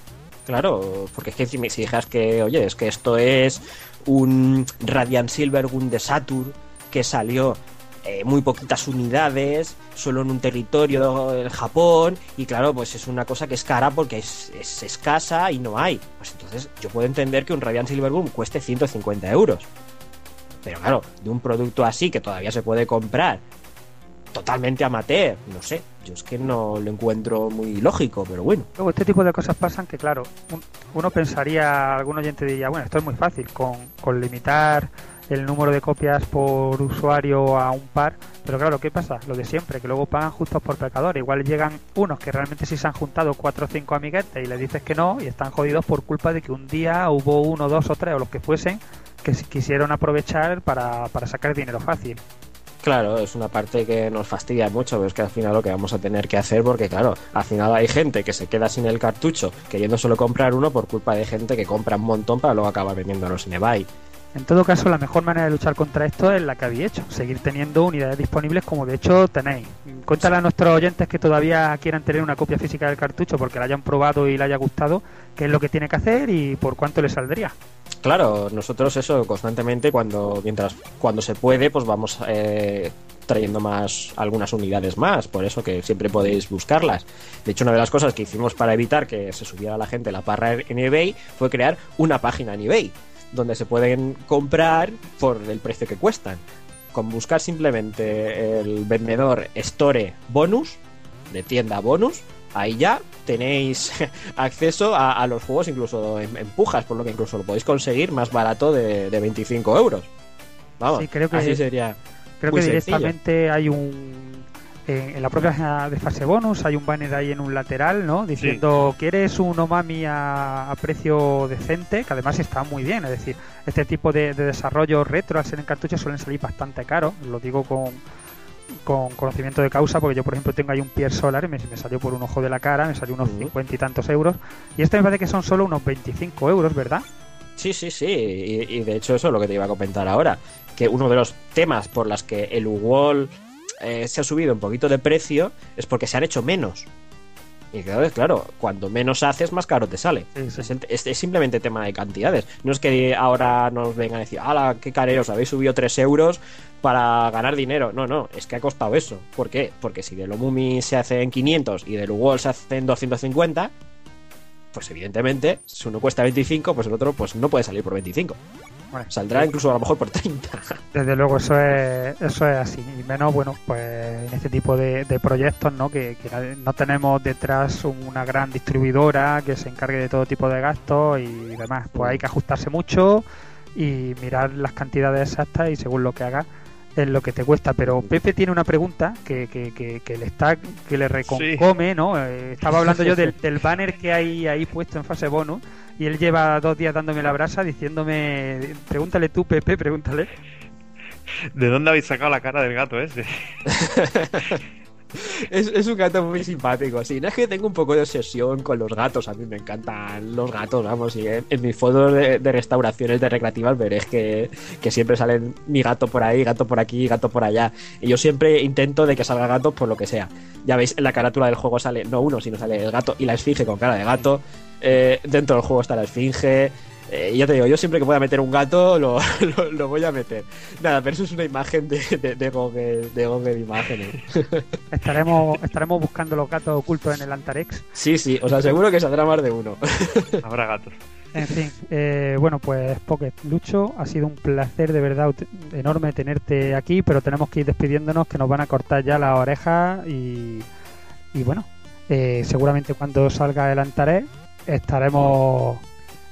Claro, porque es que si, me- dijeras que, oye, es que esto es un Radiant Silvergun de Saturn que salió eh, muy poquitas unidades, solo en un territorio del Japón, y claro, pues es una cosa que es cara porque es, es escasa y no hay. Pues entonces yo puedo entender que un Radiant Silvergun cueste 150 euros. Pero claro, de un producto así que todavía se puede comprar totalmente amateur, no sé, yo es que no lo encuentro muy lógico, pero bueno. Luego este tipo de cosas pasan que, claro, un- uno pensaría, algún oyente diría, bueno, esto es muy fácil, con, con limitar el número de copias por usuario a un par, pero claro, ¿qué pasa? Lo de siempre, que luego pagan justos por pecadores. Igual llegan unos que realmente sí se han juntado cuatro o cinco amiguetes y les dices que no y están jodidos por culpa de que un día hubo uno, dos o tres o los que fuesen que quisieron aprovechar para, para sacar dinero fácil. Claro, es una parte que nos fastidia mucho, pero es que al final lo que vamos a tener que hacer, porque claro, al final hay gente que se queda sin el cartucho queriendo solo comprar uno por culpa de gente que compra un montón para luego acabar vendiéndolos en eBay. En todo caso, la mejor manera de luchar contra esto es la que habéis hecho, seguir teniendo unidades disponibles como de hecho tenéis. Cuéntale a nuestros oyentes que todavía quieran tener una copia física del cartucho porque la hayan probado y le haya gustado, qué es lo que tiene que hacer y por cuánto le saldría. Claro, nosotros eso constantemente cuando mientras cuando se puede, pues vamos eh, trayendo más algunas unidades más, por eso que siempre podéis buscarlas. De hecho, una de las cosas que hicimos para evitar que se subiera la gente la parra en eBay fue crear una página en eBay donde se pueden comprar por el precio que cuestan. Con buscar simplemente el vendedor Store Bonus, de tienda bonus, ahí ya tenéis [LAUGHS] acceso a, a los juegos incluso en, en pujas, por lo que incluso lo podéis conseguir más barato de, de 25 euros. Vamos, Sí, creo que- así sería. Creo que sencillo. directamente hay un. En, en la propia de fase bonus hay un banner ahí en un lateral, ¿no? Diciendo, ¿quieres un Omami a, a precio decente? Que además está muy bien. Es decir, este tipo de, de desarrollo retro al ser en cartuchos suelen salir bastante caros. Lo digo con, con conocimiento de causa, porque yo, por ejemplo, tengo ahí un Pier Solar y me, me salió por un ojo de la cara, me salió unos cincuenta y tantos euros. Y este me parece que son solo unos 25 euros, ¿verdad? Sí, sí, sí. Y, y de hecho eso es lo que te iba a comentar ahora. Que uno de los temas por las que el Wall eh, se ha subido un poquito de precio es porque se han hecho menos. Y claro, claro, cuando menos haces, más caro te sale. Sí, sí. Es, el- es- es simplemente tema de cantidades. No es que ahora nos vengan a decir, ¡hala, qué careros! Habéis subido 3 euros para ganar dinero. No, no, es que ha costado eso. ¿Por qué? Porque si de lo Mumi se hace en 500 y del Wall se hace en 250, pues evidentemente, si uno cuesta 25, pues el otro pues no puede salir por 25. Bueno, Saldrá incluso a lo mejor por 30. [LAUGHS] Desde luego, eso es, eso es así. Y menos, bueno, pues en este tipo de, de proyectos, ¿no? Que, que no tenemos detrás una gran distribuidora que se encargue de todo tipo de gastos y demás. Pues hay que ajustarse mucho y mirar las cantidades exactas y según lo que hagas es lo que te cuesta. Pero Pepe tiene una pregunta que, que, que, que le está que le reconcome, ¿no? Eh, estaba hablando yo [LAUGHS] del, del banner que hay ahí puesto en fase bonus y él lleva dos días dándome la brasa diciéndome, pregúntale tú, Pepe, pregúntale. ¿De dónde habéis sacado la cara del gato ese? [LAUGHS] Es, es un gato muy simpático, sí. No es que tengo un poco de obsesión con los gatos. A mí me encantan los gatos, vamos. Y en, mis fotos de, de restauraciones de recreativas veréis que, que siempre salen mi gato por ahí, gato por aquí, gato por allá. Y yo siempre intento de que salga gato por lo que sea. Ya veis, en la carátula del juego sale no uno, sino sale el gato y la esfinge con cara de gato. Eh, dentro del juego está la esfinge. Eh, y ya te digo, yo siempre que pueda meter un gato lo, [LAUGHS] lo, lo voy a meter. Nada, pero eso es una imagen de, de, de Google, de Google Imágenes. [LAUGHS] Estaremos, estaremos buscando los gatos ocultos en el Antarex. Sí, sí, os aseguro que saldrá más de uno. [LAUGHS] Habrá gatos. En fin, eh, bueno, pues Pocket Lucho, ha sido un placer de verdad enorme tenerte aquí, pero tenemos que ir despidiéndonos, que nos van a cortar ya las orejas y, y bueno, eh, seguramente cuando salga el Antarex estaremos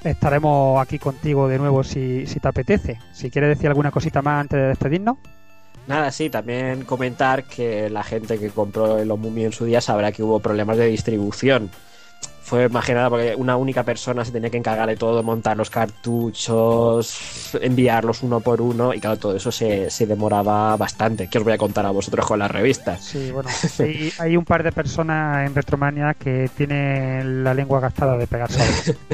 estaremos aquí contigo de nuevo si, si te apetece. Si quieres decir alguna cosita más antes de despedirnos. Nada, sí, también comentar que la gente que compró el Omumi en su día sabrá que hubo problemas de distribución. Fue más que nada porque una única persona se tenía que encargar de todo, montar los cartuchos, enviarlos uno por uno, y claro, todo eso se, se demoraba bastante. ¿Qué os voy a contar a vosotros con las revistas? Sí, bueno, [LAUGHS] hay, hay un par de personas en Retromania que tienen la lengua gastada de pegarse.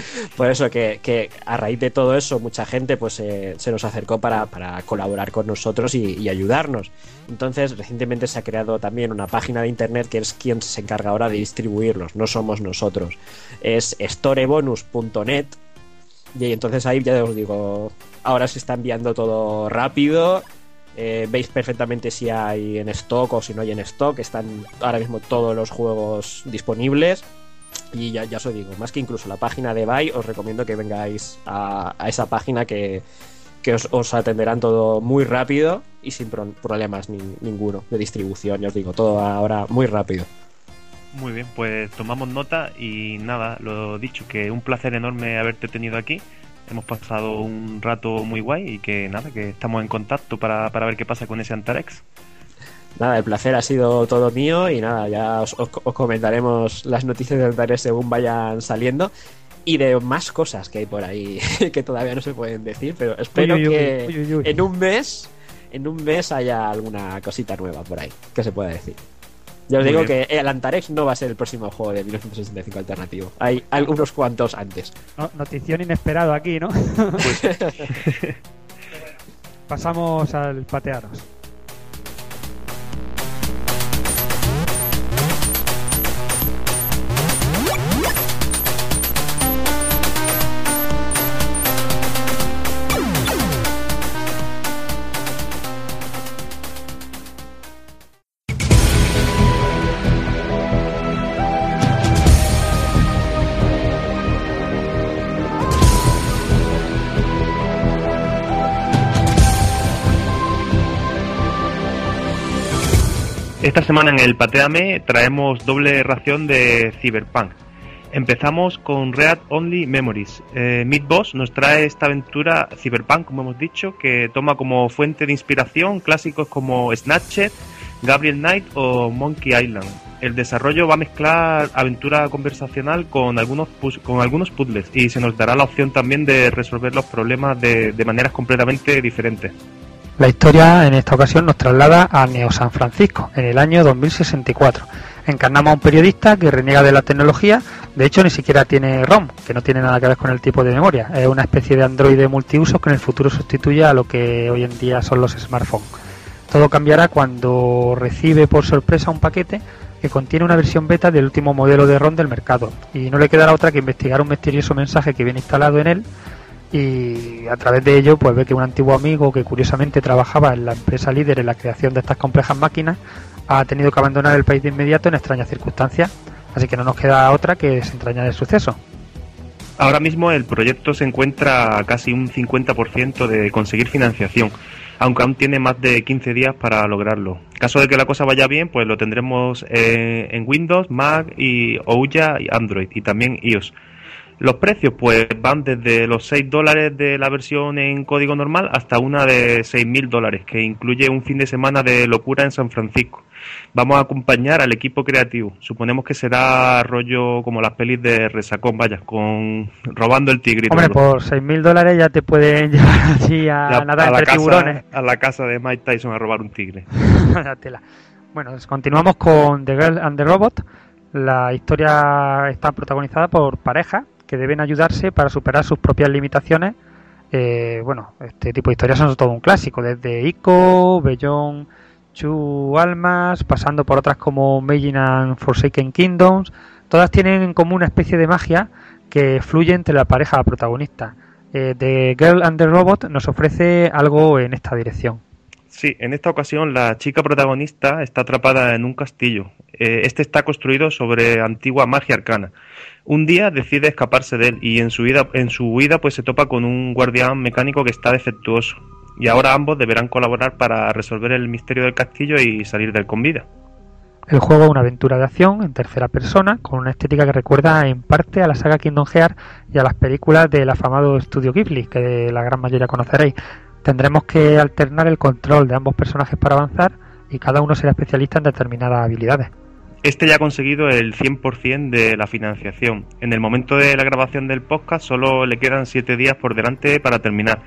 [LAUGHS] Por eso que, que a raíz de todo eso, mucha gente pues eh, se nos acercó para, para colaborar con nosotros y, y ayudarnos. Entonces, recientemente se ha creado también una página de internet que es quien se encarga ahora de distribuirlos, no somos nosotros. Es storebonus.net y entonces ahí ya os digo, ahora se está enviando todo rápido. eh, veis perfectamente si hay en stock o si no hay en stock. Están ahora mismo todos los juegos disponibles. Y ya, ya os digo, más que incluso la página de Buy, os recomiendo que vengáis a esa página que, que os, os atenderán todo muy rápido y sin pro- problemas ni- ninguno de distribución. Ya os digo, todo ahora muy rápido. Muy bien, pues tomamos nota y nada, lo dicho, que un placer enorme haberte tenido aquí. Hemos pasado un rato muy guay y que nada, que estamos en contacto para, para ver qué pasa con ese Antarex. Nada, el placer ha sido todo mío y nada, ya os, os- os comentaremos las noticias de Antares según vayan saliendo y de más cosas que hay por ahí [LAUGHS] que todavía no se pueden decir, pero espero Uy, uy, uy, que uy, en un mes, en un mes haya alguna cosita nueva por ahí que se pueda decir. Ya os Muy digo bien. que el Antarex no va a ser el próximo juego de 1965 alternativo. Hay algunos cuantos antes. No- notición inesperado aquí, ¿no? [LAUGHS] Pasamos al patearos. Esta semana en el Pateame traemos doble ración de Cyberpunk. Empezamos con Read Only Memories. Eh, Meat Boss nos trae esta aventura Cyberpunk, como hemos dicho, que toma como fuente de inspiración clásicos como Snatched, Gabriel Knight o Monkey Island. El desarrollo va a mezclar aventura conversacional con algunos, puzzles y se nos dará la opción también de resolver los problemas de maneras completamente diferentes. La historia en esta ocasión nos traslada a Neo San Francisco, en el año 2064. Encarnamos a un periodista que reniega de la tecnología, de hecho ni siquiera tiene ROM, que no tiene nada que ver con el tipo de memoria. Es una especie de androide multiuso que en el futuro sustituye a lo que hoy en día son los smartphones. Todo cambiará cuando recibe por sorpresa un paquete que contiene una versión beta del último modelo de ROM del mercado y no le quedará otra que investigar un misterioso mensaje que viene instalado en él y a través de ello pues ve que un antiguo amigo que curiosamente trabajaba en la empresa líder en la creación de estas complejas máquinas ha tenido que abandonar el país de inmediato en extrañas circunstancias así que no nos queda otra que desentrañar el suceso Ahora mismo el proyecto se encuentra a casi un 50% de conseguir financiación, aunque aún tiene más de 15 días para lograrlo. En caso de que la cosa vaya bien, pues lo tendremos eh, en Windows, Mac y Ouya y Android y también iOS. Los precios pues van desde los 6 dólares de la versión en código normal hasta una de 6.000 dólares, que incluye un fin de semana de locura en San Francisco. Vamos a acompañar al equipo creativo. Suponemos que será rollo como las pelis de Resacón, vaya, con robando el tigre. hombre todo. por 6.000 dólares ya te pueden [LAUGHS] llevar allí a Ya, nadar la entre casa, tiburones a la casa de Mike Tyson a robar un tigre. [LAUGHS] La tela. Bueno, pues continuamos con The Girl and the Robot. La historia está protagonizada por parejas que deben ayudarse para superar sus propias limitaciones. Eh, bueno, este tipo de historias son todo un clásico, desde Ico, Beyond Two Almas, pasando por otras como Magin and Forsaken Kingdoms. Todas tienen en común una especie de magia que fluye entre la pareja protagonista. Eh, The Girl and the Robot nos ofrece algo en esta dirección. Sí, en esta ocasión la chica protagonista está atrapada en un castillo. Eh, este está construido sobre antigua magia arcana. Un día decide escaparse de él y en su en su huida pues se topa con un guardián mecánico que está defectuoso. Y ahora ambos deberán colaborar para resolver el misterio del castillo y salir del con vida. El juego es una aventura de acción en tercera persona con una estética que recuerda en parte a la saga Kingdom Hearts y a las películas del afamado estudio Ghibli, que la gran mayoría conoceréis. Tendremos que alternar el control de ambos personajes para avanzar y cada uno será especialista en determinadas habilidades. Este ya ha conseguido el 100% de la financiación. En el momento de la grabación del podcast solo le quedan 7 días por delante para terminar.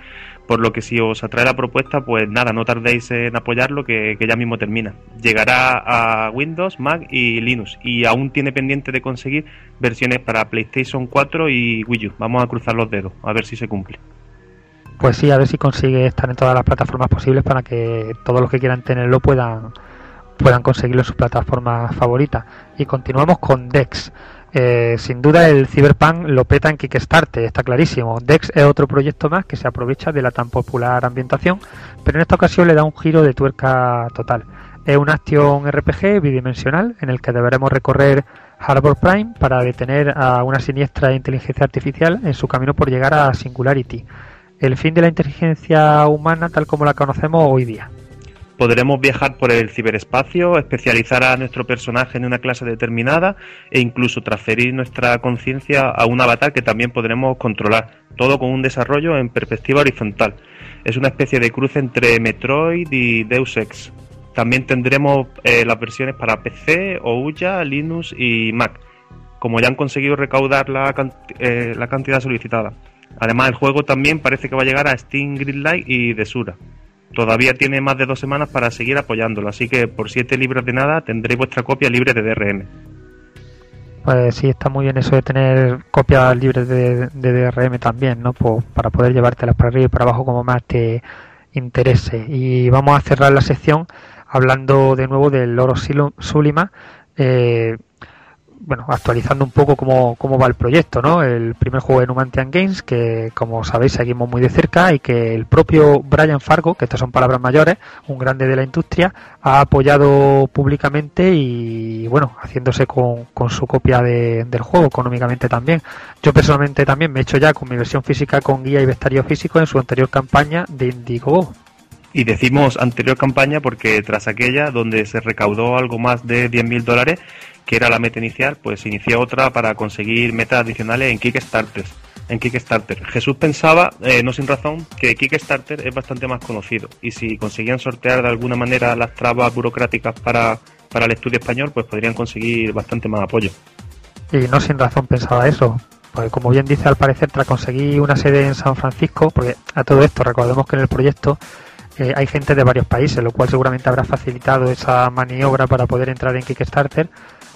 Por lo que si os atrae la propuesta, pues nada, no tardéis en apoyarlo que, que ya mismo termina. Llegará a Windows, Mac y Linux y aún tiene pendiente de conseguir versiones para PlayStation 4 y Wii U. Vamos a cruzar los dedos, a ver si se cumple. Pues sí, a ver si consigue estar en todas las plataformas posibles para que todos los que quieran tenerlo puedan, puedan conseguirlo en sus plataformas favoritas. Y continuamos con Dex. Eh, sin duda el Cyberpunk lo peta en Kickstarter, está clarísimo. Dex es otro proyecto más que se aprovecha de la tan popular ambientación, pero en esta ocasión le da un giro de tuerca total. Es un action RPG bidimensional en el que deberemos recorrer Harbor Prime para detener a una siniestra inteligencia artificial en su camino por llegar a Singularity, el fin de la inteligencia humana tal como la conocemos hoy día. Podremos viajar por el ciberespacio, especializar a nuestro personaje en una clase determinada e incluso transferir nuestra conciencia a un avatar que también podremos controlar, todo con un desarrollo en perspectiva horizontal. Es una especie de cruce entre Metroid y Deus Ex. También tendremos eh, las versiones para PC, Ouya, Linux y Mac, como ya han conseguido recaudar la, eh, la cantidad solicitada. Además, el juego también parece que va a llegar a Steam Greenlight y Desura. Todavía tiene más de dos semanas para seguir apoyándolo, así que por 7 libras de nada tendréis vuestra copia libre de DRM. Pues sí, está muy bien eso de tener copias libres de, DRM también, ¿no? Pues para poder llevártelas para arriba y para abajo como más te interese. Y vamos a cerrar la sección hablando de nuevo del Oro Sulima. Eh, bueno, actualizando un poco cómo, cómo va el proyecto, ¿no? El primer juego de Numantian Games, que como sabéis seguimos muy de cerca y que el propio Brian Fargo, que estas son palabras mayores, un grande de la industria, ha apoyado públicamente y, bueno, haciéndose con, con su copia de, del juego, económicamente también. Yo personalmente también me he hecho ya con mi versión física con guía y vestuario físico en su anterior campaña de Indiegogo. Y decimos anterior campaña porque tras aquella, donde se recaudó algo más de 10.000 dólares, que era la meta inicial, pues inició otra para conseguir metas adicionales en Kickstarter. En Kickstarter. Jesús pensaba, eh, no sin razón, que Kickstarter es bastante más conocido y si conseguían sortear de alguna manera las trabas burocráticas para, para el estudio español, pues podrían conseguir bastante más apoyo. Y no sin razón pensaba eso, pues como bien dice, al parecer, tras conseguir una sede en San Francisco, porque a todo esto recordemos que en el proyecto eh, hay gente de varios países, lo cual seguramente habrá facilitado esa maniobra para poder entrar en Kickstarter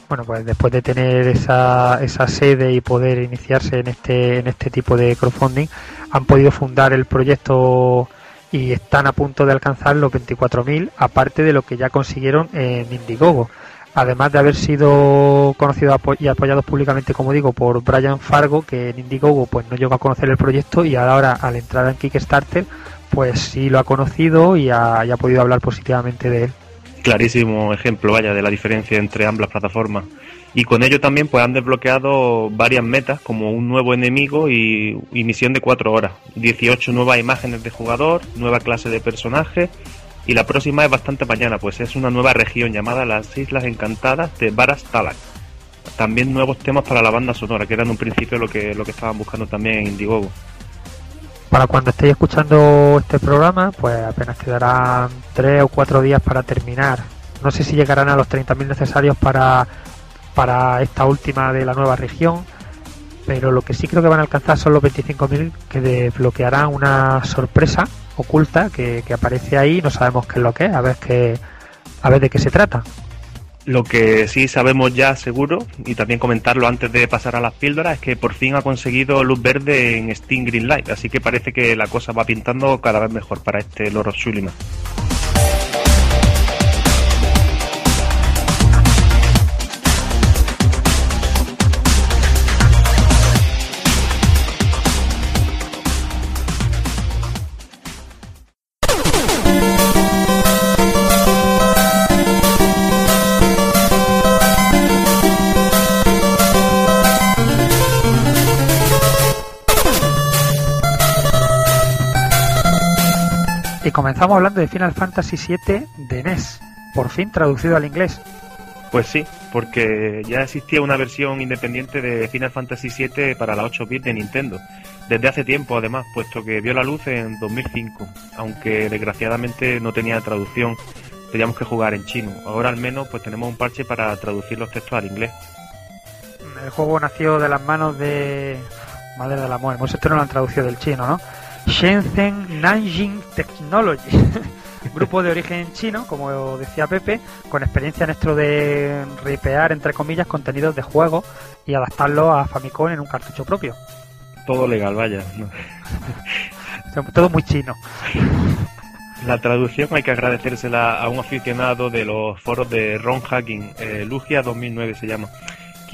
bueno, pues después de tener esa, esa sede y poder iniciarse en este, en este tipo de crowdfunding, han podido fundar el proyecto y están a punto de alcanzar los 24.000, aparte de lo que ya consiguieron en Indiegogo. Además de haber sido conocidos y apoyados públicamente, como digo, por Brian Fargo, que en Indiegogo pues no llegó a conocer el proyecto y ahora al entrar en Kickstarter, pues sí lo ha conocido y ha, y ha podido hablar positivamente de él clarísimo ejemplo, vaya, de la diferencia entre ambas plataformas. Y con ello también pues han desbloqueado varias metas, como un nuevo enemigo y, misión de 4 horas, 18 nuevas imágenes de jugador, nueva clase de personaje, y la próxima es bastante mañana, pues es una nueva región llamada las Islas Encantadas de Baras Talak. También nuevos temas para la banda sonora, que eran un principio lo que, lo que estaban buscando también en Indiegogo para cuando estéis escuchando este programa, pues apenas quedarán tres o cuatro días para terminar. No sé si llegarán a los 30.000 necesarios para, para esta última de la nueva región, pero lo que sí creo que van a alcanzar son los 25.000 que desbloquearán una sorpresa oculta que, que, aparece ahí, no sabemos qué es lo que es, a ver, qué, a ver de qué se trata. Lo que sí sabemos ya seguro, y también comentarlo antes de pasar a las píldoras, es que por fin ha conseguido luz verde en Steam Greenlight, así que parece que la cosa va pintando cada vez mejor para este Loro Sulima. Comenzamos hablando de Final Fantasy VII de NES, por fin traducido al inglés. Pues sí, porque ya existía una versión independiente de Final Fantasy VII para la 8 bit de Nintendo, desde hace tiempo además, puesto que vio la luz en 2005, aunque desgraciadamente no tenía traducción teníamos que jugar en chino. Ahora al menos pues tenemos un parche para traducir los textos al inglés. El juego nació de las manos de... Madre del amor, pues esto no lo han traducido del chino, ¿no? Shenzhen Nanjing Technology. [LAUGHS] Grupo de origen chino, como decía Pepe, con experiencia en esto de ripear, entre comillas, contenidos de juego y adaptarlo a Famicom en un cartucho propio. Todo legal, vaya. Todo muy chino. La traducción hay que agradecérsela a un aficionado de los foros de Ron Hacking, eh, Lugia 2009 se llama,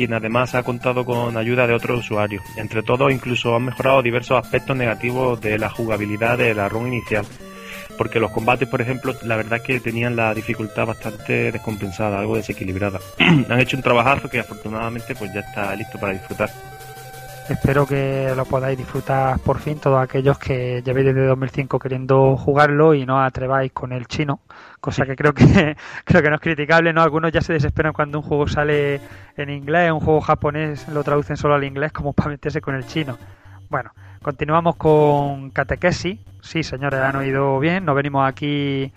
quien además ha contado con ayuda de otros usuarios. Entre todos, incluso han mejorado diversos aspectos negativos de la jugabilidad de la ROM inicial. Porque los combates, por ejemplo, la verdad que tenían la dificultad bastante descompensada, algo desequilibrada. [CLEARS THROAT] han hecho un trabajazo que afortunadamente pues ya está listo para disfrutar. Espero que lo podáis disfrutar por fin todos aquellos que llevéis desde 2005 queriendo jugarlo y no atreváis con el chino, cosa que creo que [LAUGHS] creo que no es criticable, ¿no? Algunos ya se desesperan cuando un juego sale en inglés, un juego japonés lo traducen solo al inglés como para meterse con el chino. Bueno, continuamos con Catequesis. Sí, señores, han oído bien. No venimos aquí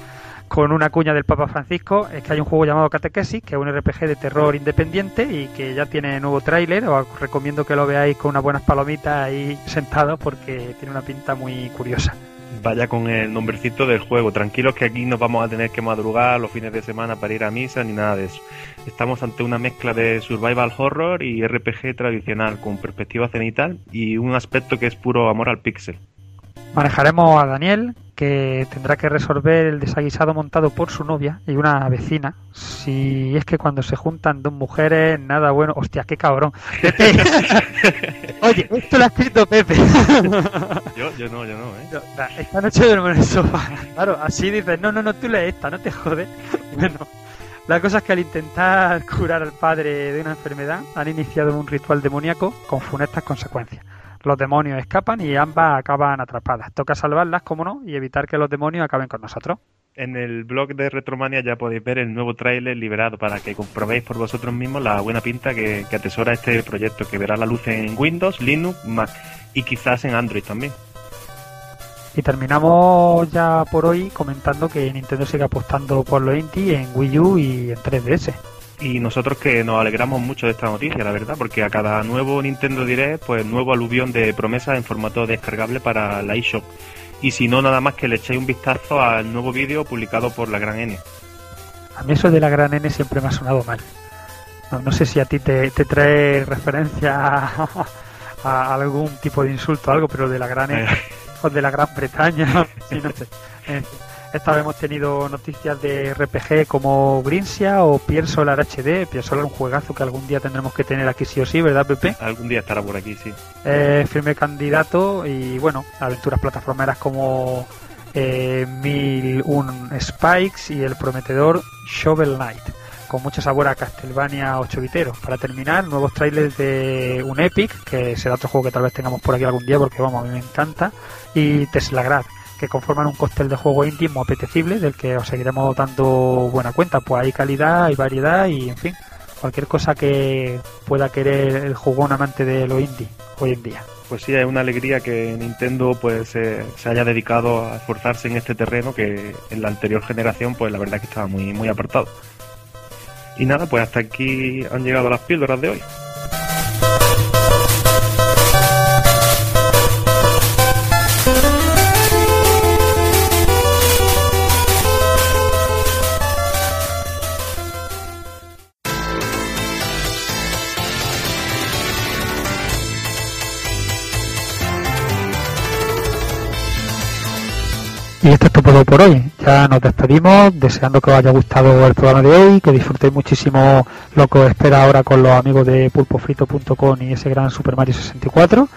con una cuña del Papa Francisco. Es que hay un juego llamado Catequesis, que es un RPG de terror independiente y que ya tiene nuevo tráiler. Os recomiendo que lo veáis con unas buenas palomitas ahí sentados porque tiene una pinta muy curiosa. Vaya con el nombrecito del juego. Tranquilos que aquí no vamos a tener que madrugar los fines de semana para ir a misa ni nada de eso. Estamos ante una mezcla de survival horror y RPG tradicional con perspectiva cenital y un aspecto que es puro amor al pixel. Manejaremos a Daniel, que tendrá que resolver el desaguisado montado por su novia y una vecina. Si es que cuando se juntan dos mujeres, nada bueno. Hostia, qué cabrón. Pepe. [LAUGHS] Oye, esto lo ha escrito Pepe. [LAUGHS] yo, yo no, yo no, ¿eh? Esta noche duermo en el sofá. Claro, así dices, no, no, no, tú lees esta, no te jodes. [LAUGHS] Bueno, la cosa es que al intentar curar al padre de una enfermedad, han iniciado un ritual demoníaco con funestas consecuencias los demonios escapan y ambas acaban atrapadas. Toca salvarlas, como no, y evitar que los demonios acaben con nosotros. En el blog de Retromania ya podéis ver el nuevo tráiler liberado para que comprobéis por vosotros mismos la buena pinta que, que, atesora este proyecto, que verá la luz en Windows, Linux, Mac y quizás en Android también. Y terminamos ya por hoy comentando que Nintendo sigue apostando por los indie en Wii U y en 3DS y nosotros que nos alegramos mucho de esta noticia, la verdad, porque a cada nuevo Nintendo Direct, pues nuevo aluvión de promesas en formato descargable para la eShop. Y si no, nada más que le echéis un vistazo al nuevo vídeo publicado por la Gran N. A mí eso de la Gran N siempre me ha sonado mal. No, sé si a ti te, trae referencia a, algún tipo de insulto o algo, pero de la Gran N o de la Gran Bretaña, sí, [LAUGHS] no sé. [LAUGHS] Esta vez hemos tenido noticias de RPG como Grinsia o Pier Solar HD. Pier Solar un juegazo que algún día tendremos que tener aquí sí o sí, ¿verdad, Pepe? Algún día estará por aquí, sí. Eh, firme candidato y bueno, aventuras plataformeras como eh, 1001 Spikes y el prometedor Shovel Knight con mucho sabor a Castlevania 8 biteros. Para terminar, nuevos trailers de un Epic, que será otro juego que tal vez tengamos por aquí algún día porque vamos, a mí me encanta, y Tesla Grad que conforman un cóctel de juego íntimo apetecible del que os seguiremos dando buena cuenta. Pues hay calidad, hay variedad y, en fin, cualquier cosa que pueda querer el jugón amante de lo indie hoy en día. Pues sí, es una alegría que Nintendo pues se haya dedicado a esforzarse en este terreno que en la anterior generación pues la verdad que estaba muy, muy apartado. Y nada, pues hasta aquí han llegado las píldoras de hoy. Y esto es todo por hoy. Ya nos despedimos, deseando que os haya gustado el programa de hoy, que disfrutéis muchísimo lo que os espera ahora con los amigos de pulpofrito.com y ese gran Super Mario 64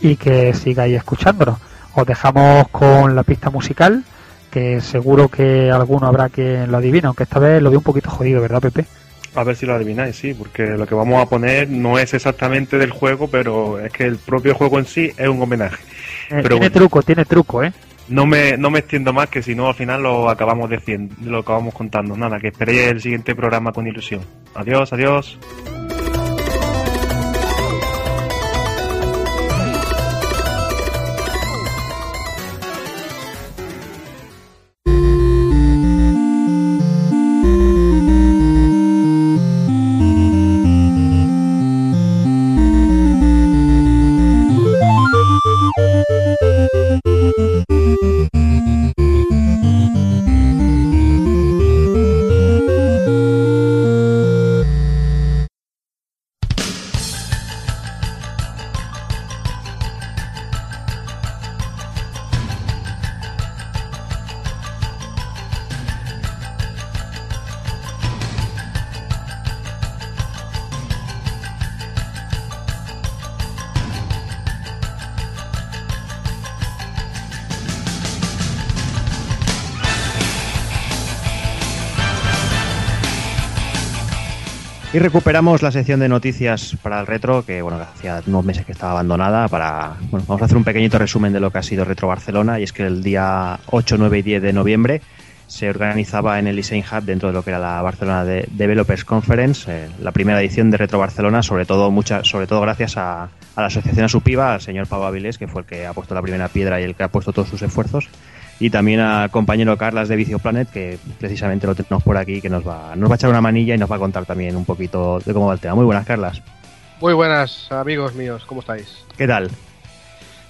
y que sigáis escuchándonos. Os dejamos con la pista musical, que seguro que alguno habrá que lo adivine, aunque esta vez lo veo un poquito jodido, ¿verdad, Pepe? A ver si lo adivináis, sí, porque lo que vamos a poner no es exactamente del juego, pero es que el propio juego en sí es un homenaje. Eh, tiene truco, tiene truco, ¿eh? No me, no me extiendo más, que si no al final lo acabamos diciendo, lo acabamos contando. Nada, que esperéis el siguiente programa con ilusión. Adiós, adiós. Y recuperamos la sección de noticias para el retro, que bueno, hacía unos meses que estaba abandonada. Para, vamos a hacer un pequeñito resumen de lo que ha sido Retro Barcelona. Y es que el día 8, 9 y 10 de noviembre se organizaba en el Design Hub dentro de lo que era la Barcelona de Developers Conference, eh, la primera edición de Retro Barcelona, sobre todo mucha, sobre todo gracias a, a la asociación Asupiva, al señor Pablo Avilés, que fue el que ha puesto la primera piedra y el que ha puesto todos sus esfuerzos y también al compañero Carlas de Vicio Planet, que precisamente lo tenemos por aquí, que nos va, nos va a echar una manilla y nos va a contar también un poquito de cómo va el tema. Muy buenas, Carlas. Muy buenas, amigos míos, ¿cómo estáis? ¿Qué tal?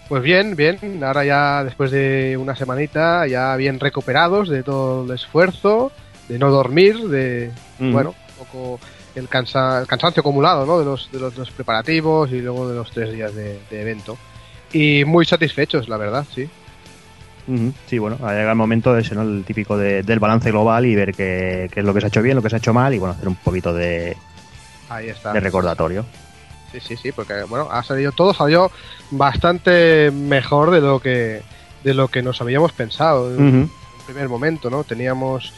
Pues bien, bien, ahora ya después de una semanita, ya bien recuperados de todo el esfuerzo, de no dormir, de, Mm. bueno, un poco el, cansa, el cansancio acumulado, ¿no? De los, de los, de los preparativos y luego de los tres días de, de evento. Y muy satisfechos, la verdad, sí. Sí, bueno, ha llegado el momento de ese, ¿no? El típico de- del balance global y ver qué, qué es lo que se ha hecho bien, lo que se ha hecho mal y bueno, hacer un poquito de, Ahí está. de recordatorio. Sí, sí, sí, porque bueno, ha salido todo salió bastante mejor de lo que de lo que nos habíamos pensado en primer momento, ¿no? Teníamos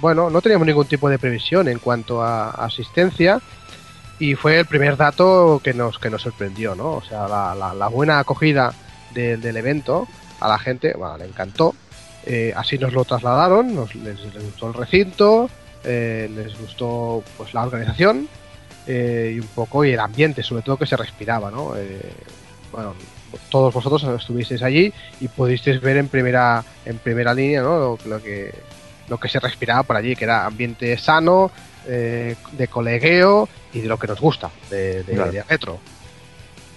bueno, no teníamos ningún tipo de previsión en cuanto a asistencia y fue el primer dato que nos que nos sorprendió, ¿no? O sea, la, la- la buena acogida de- del evento a la gente, bueno, le encantó. Eh, así nos lo trasladaron, nos, les, les gustó el recinto, eh, les gustó pues la organización eh, y un poco y el ambiente, sobre todo que se respiraba, ¿no? Eh, bueno, todos vosotros estuvisteis allí y pudisteis ver en primera en primera línea, ¿no? Lo, lo que lo que se respiraba por allí, que era ambiente sano, eh, de colegueo y de lo que nos gusta, de, de- Claro. de retro.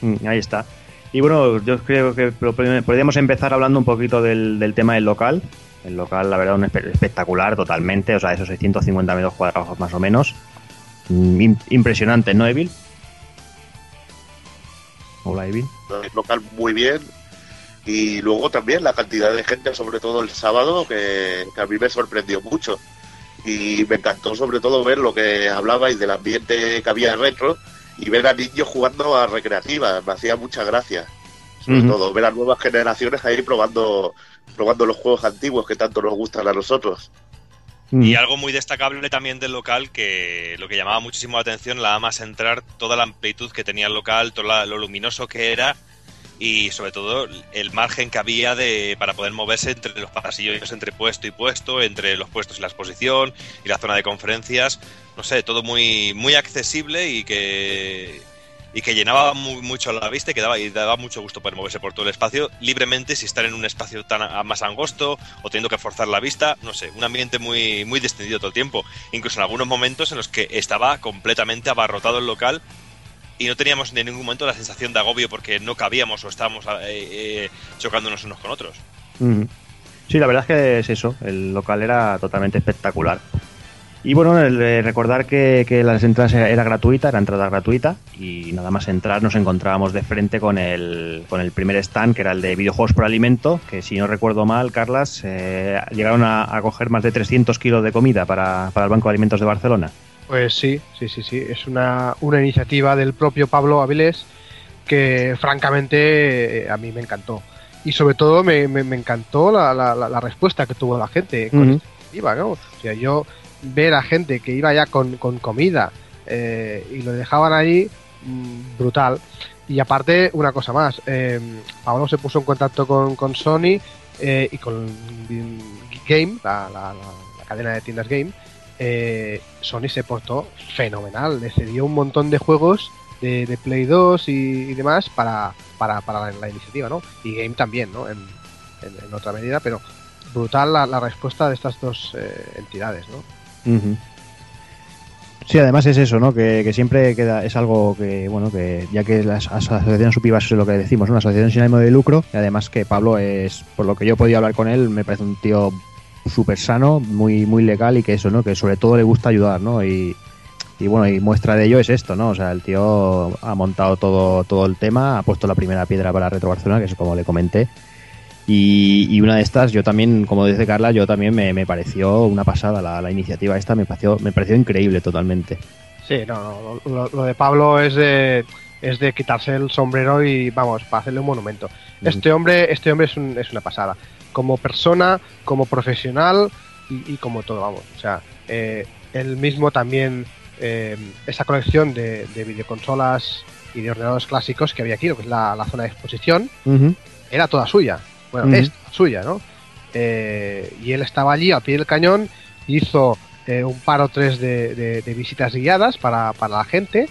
Mm, Ahí está. Y bueno, yo creo que podríamos empezar hablando un poquito del, del tema del local. El local, la verdad, un espe- espectacular totalmente. O sea, esos 650 metros cuadrados más o menos. Mm, im- Impresionante, ¿no, Evil? Hola, Evil. el local muy bien y luego también la cantidad de gente, sobre todo el sábado, que, que a mí me sorprendió mucho. Y me encantó sobre todo ver lo que hablabais del ambiente que había retro y ver a niños jugando a recreativa. Me hacía mucha gracia. Sobre todo ver a nuevas generaciones ahí probando, probando los juegos antiguos que tanto nos gustan a nosotros. Y algo muy destacable también del local, que lo que llamaba muchísimo la atención, la más entrar, toda la amplitud que tenía el local, todo la- lo luminoso que era y sobre todo el margen que había de para poder moverse entre los pasillos, entre puesto y puesto, entre los puestos y la exposición y la zona de conferencias, no sé, todo muy muy accesible y que y que llenaba mu- mucho la vista y que daba, y daba mucho gusto poder moverse por todo el espacio libremente sin estar en un espacio tan más angosto o teniendo que forzar la vista, no sé, un ambiente muy, muy distendido todo el tiempo, incluso en algunos momentos en los que estaba completamente abarrotado el local y no teníamos en ningún momento la sensación de agobio porque no cabíamos o estábamos eh, eh, chocándonos unos con otros. Sí, la verdad es que es eso. El local era totalmente espectacular. Y bueno, el, eh, recordar que, que las entradas era, gratuita, era entrada gratuita y nada más entrar nos encontrábamos de frente con el, con el primer stand que era el de videojuegos por alimento, que si no recuerdo mal, Carlas, eh, llegaron a, a coger más de 300 kilos de comida para, para el Banco de Alimentos de Barcelona. Pues sí, sí, sí, sí. Es una, una iniciativa del propio Pablo Avilés que francamente eh, a mí me encantó. Y sobre todo me, me- me encantó la, la- respuesta que tuvo la gente con esta iniciativa, ¿no? O sea, yo ver a gente que iba ya con, con comida eh, y lo dejaban ahí, mm, brutal. Y aparte, una cosa más, eh, Pablo se puso en contacto con, con Sony eh, y con Game, la, la- la- la cadena de tiendas Game, eh, Sony se portó fenomenal, le cedió un montón de juegos de, Play 2 y, demás para, para, para la, iniciativa, ¿no? Y Game también, ¿no? En, en- otra medida, pero brutal la, la respuesta de estas dos eh, entidades, ¿no? Sí, además es eso, ¿no? Que, siempre queda, es algo que, bueno, que ya que las as- asociaciones supivas es lo que decimos, una asociación sin ánimo de lucro, y además que Pablo es, por lo que yo he podido hablar con él, me parece un tío súper sano, muy, muy legal y que eso, ¿no? Que sobre todo le gusta ayudar, ¿no? Y, y bueno, y muestra de ello es esto, ¿no? O sea, el tío ha montado todo, todo el tema, ha puesto la primera piedra para Retro Barcelona, que es como le comenté. Y, y una de estas, yo también, como dice Carla, yo también me, me pareció una pasada la, la iniciativa esta, me pareció, me pareció increíble totalmente. Sí, no, no, lo, de Pablo es de, es de quitarse el sombrero y vamos, para hacerle un monumento. Este hombre, este hombre es, un- es una pasada. Como persona, como profesional y, y como todo, vamos. O sea, eh, él mismo también eh, esa colección de, de videoconsolas y de ordenadores clásicos que había aquí, lo que es la, la zona de exposición, era toda suya. Bueno, es suya, ¿no? Eh, y él estaba allí al pie del cañón, hizo eh, un par o tres de, de- de visitas guiadas para, para la gente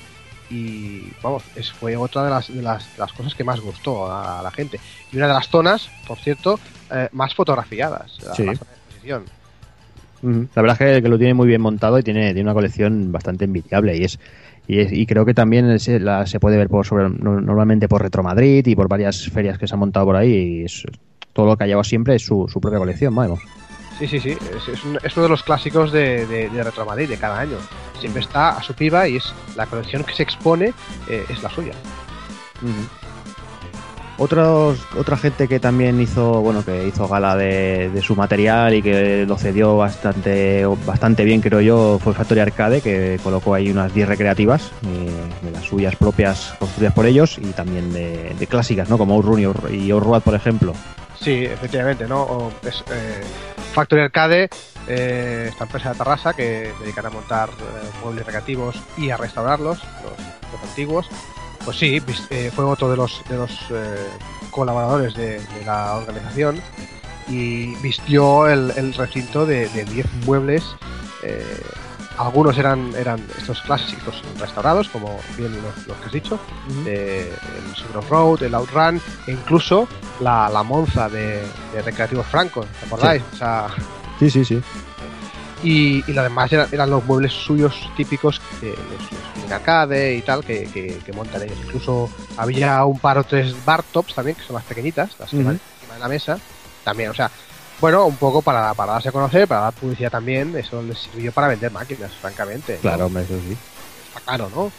y vamos, es, fue otra de las, de, las, de las cosas que más gustó a, la gente. Y una de las zonas, por cierto, eh, más fotografiadas, la, Sí. la zona de exposición. Ujú. La verdad es que, que lo tiene muy bien montado y tiene, tiene una colección bastante envidiable y es y, es- y creo que también se, la- se puede ver por sobre, no- normalmente por Retro Madrid y por varias ferias que se han montado por ahí y es- todo lo que ha llevado siempre es su, su propia colección, vamos. Sí, sí, sí, es, es un- es uno de los clásicos de, de, de Retro Madrid de cada año. Siempre está a su piba y es la colección que se expone eh, es la suya. Otros, otra gente que también hizo, bueno, que hizo gala de, su material y que lo cedió bastante, bastante bien, creo yo, fue Factory Arcade, que colocó ahí unas 10 recreativas, eh, de las suyas propias construidas por ellos y también de, clásicas, ¿no? Como Outrun y Outroad, por ejemplo. Sí, efectivamente, ¿no? Eh, Factory Arcade, eh, esta empresa de Tarrasa que se dedican a montar eh, muebles recreativos y a restaurarlos, los, los antiguos. Pues sí, vis- eh, fue otro de los, de los eh, colaboradores de, de la organización y vistió el, el recinto de de 10 muebles. eh, algunos eran, eran estos clásicos restaurados, como bien los, los que has dicho, el Super Road, el Outrun, e incluso la, la Monza de, de Recreativos Franco, ¿te acordáis? O sea, Sí, sí, sí. [LAUGHS] y, y lo demás eran, eran los muebles suyos típicos, de los, arcade y tal, que, que- que montan ellos. Incluso había un par o tres bar tops también, que son las pequeñitas, las que van encima de la mesa. También, o sea, bueno, un poco para, para darse a conocer, para dar publicidad también, eso les sirvió para vender máquinas, francamente. Claro, eso sí. Está claro, ¿no?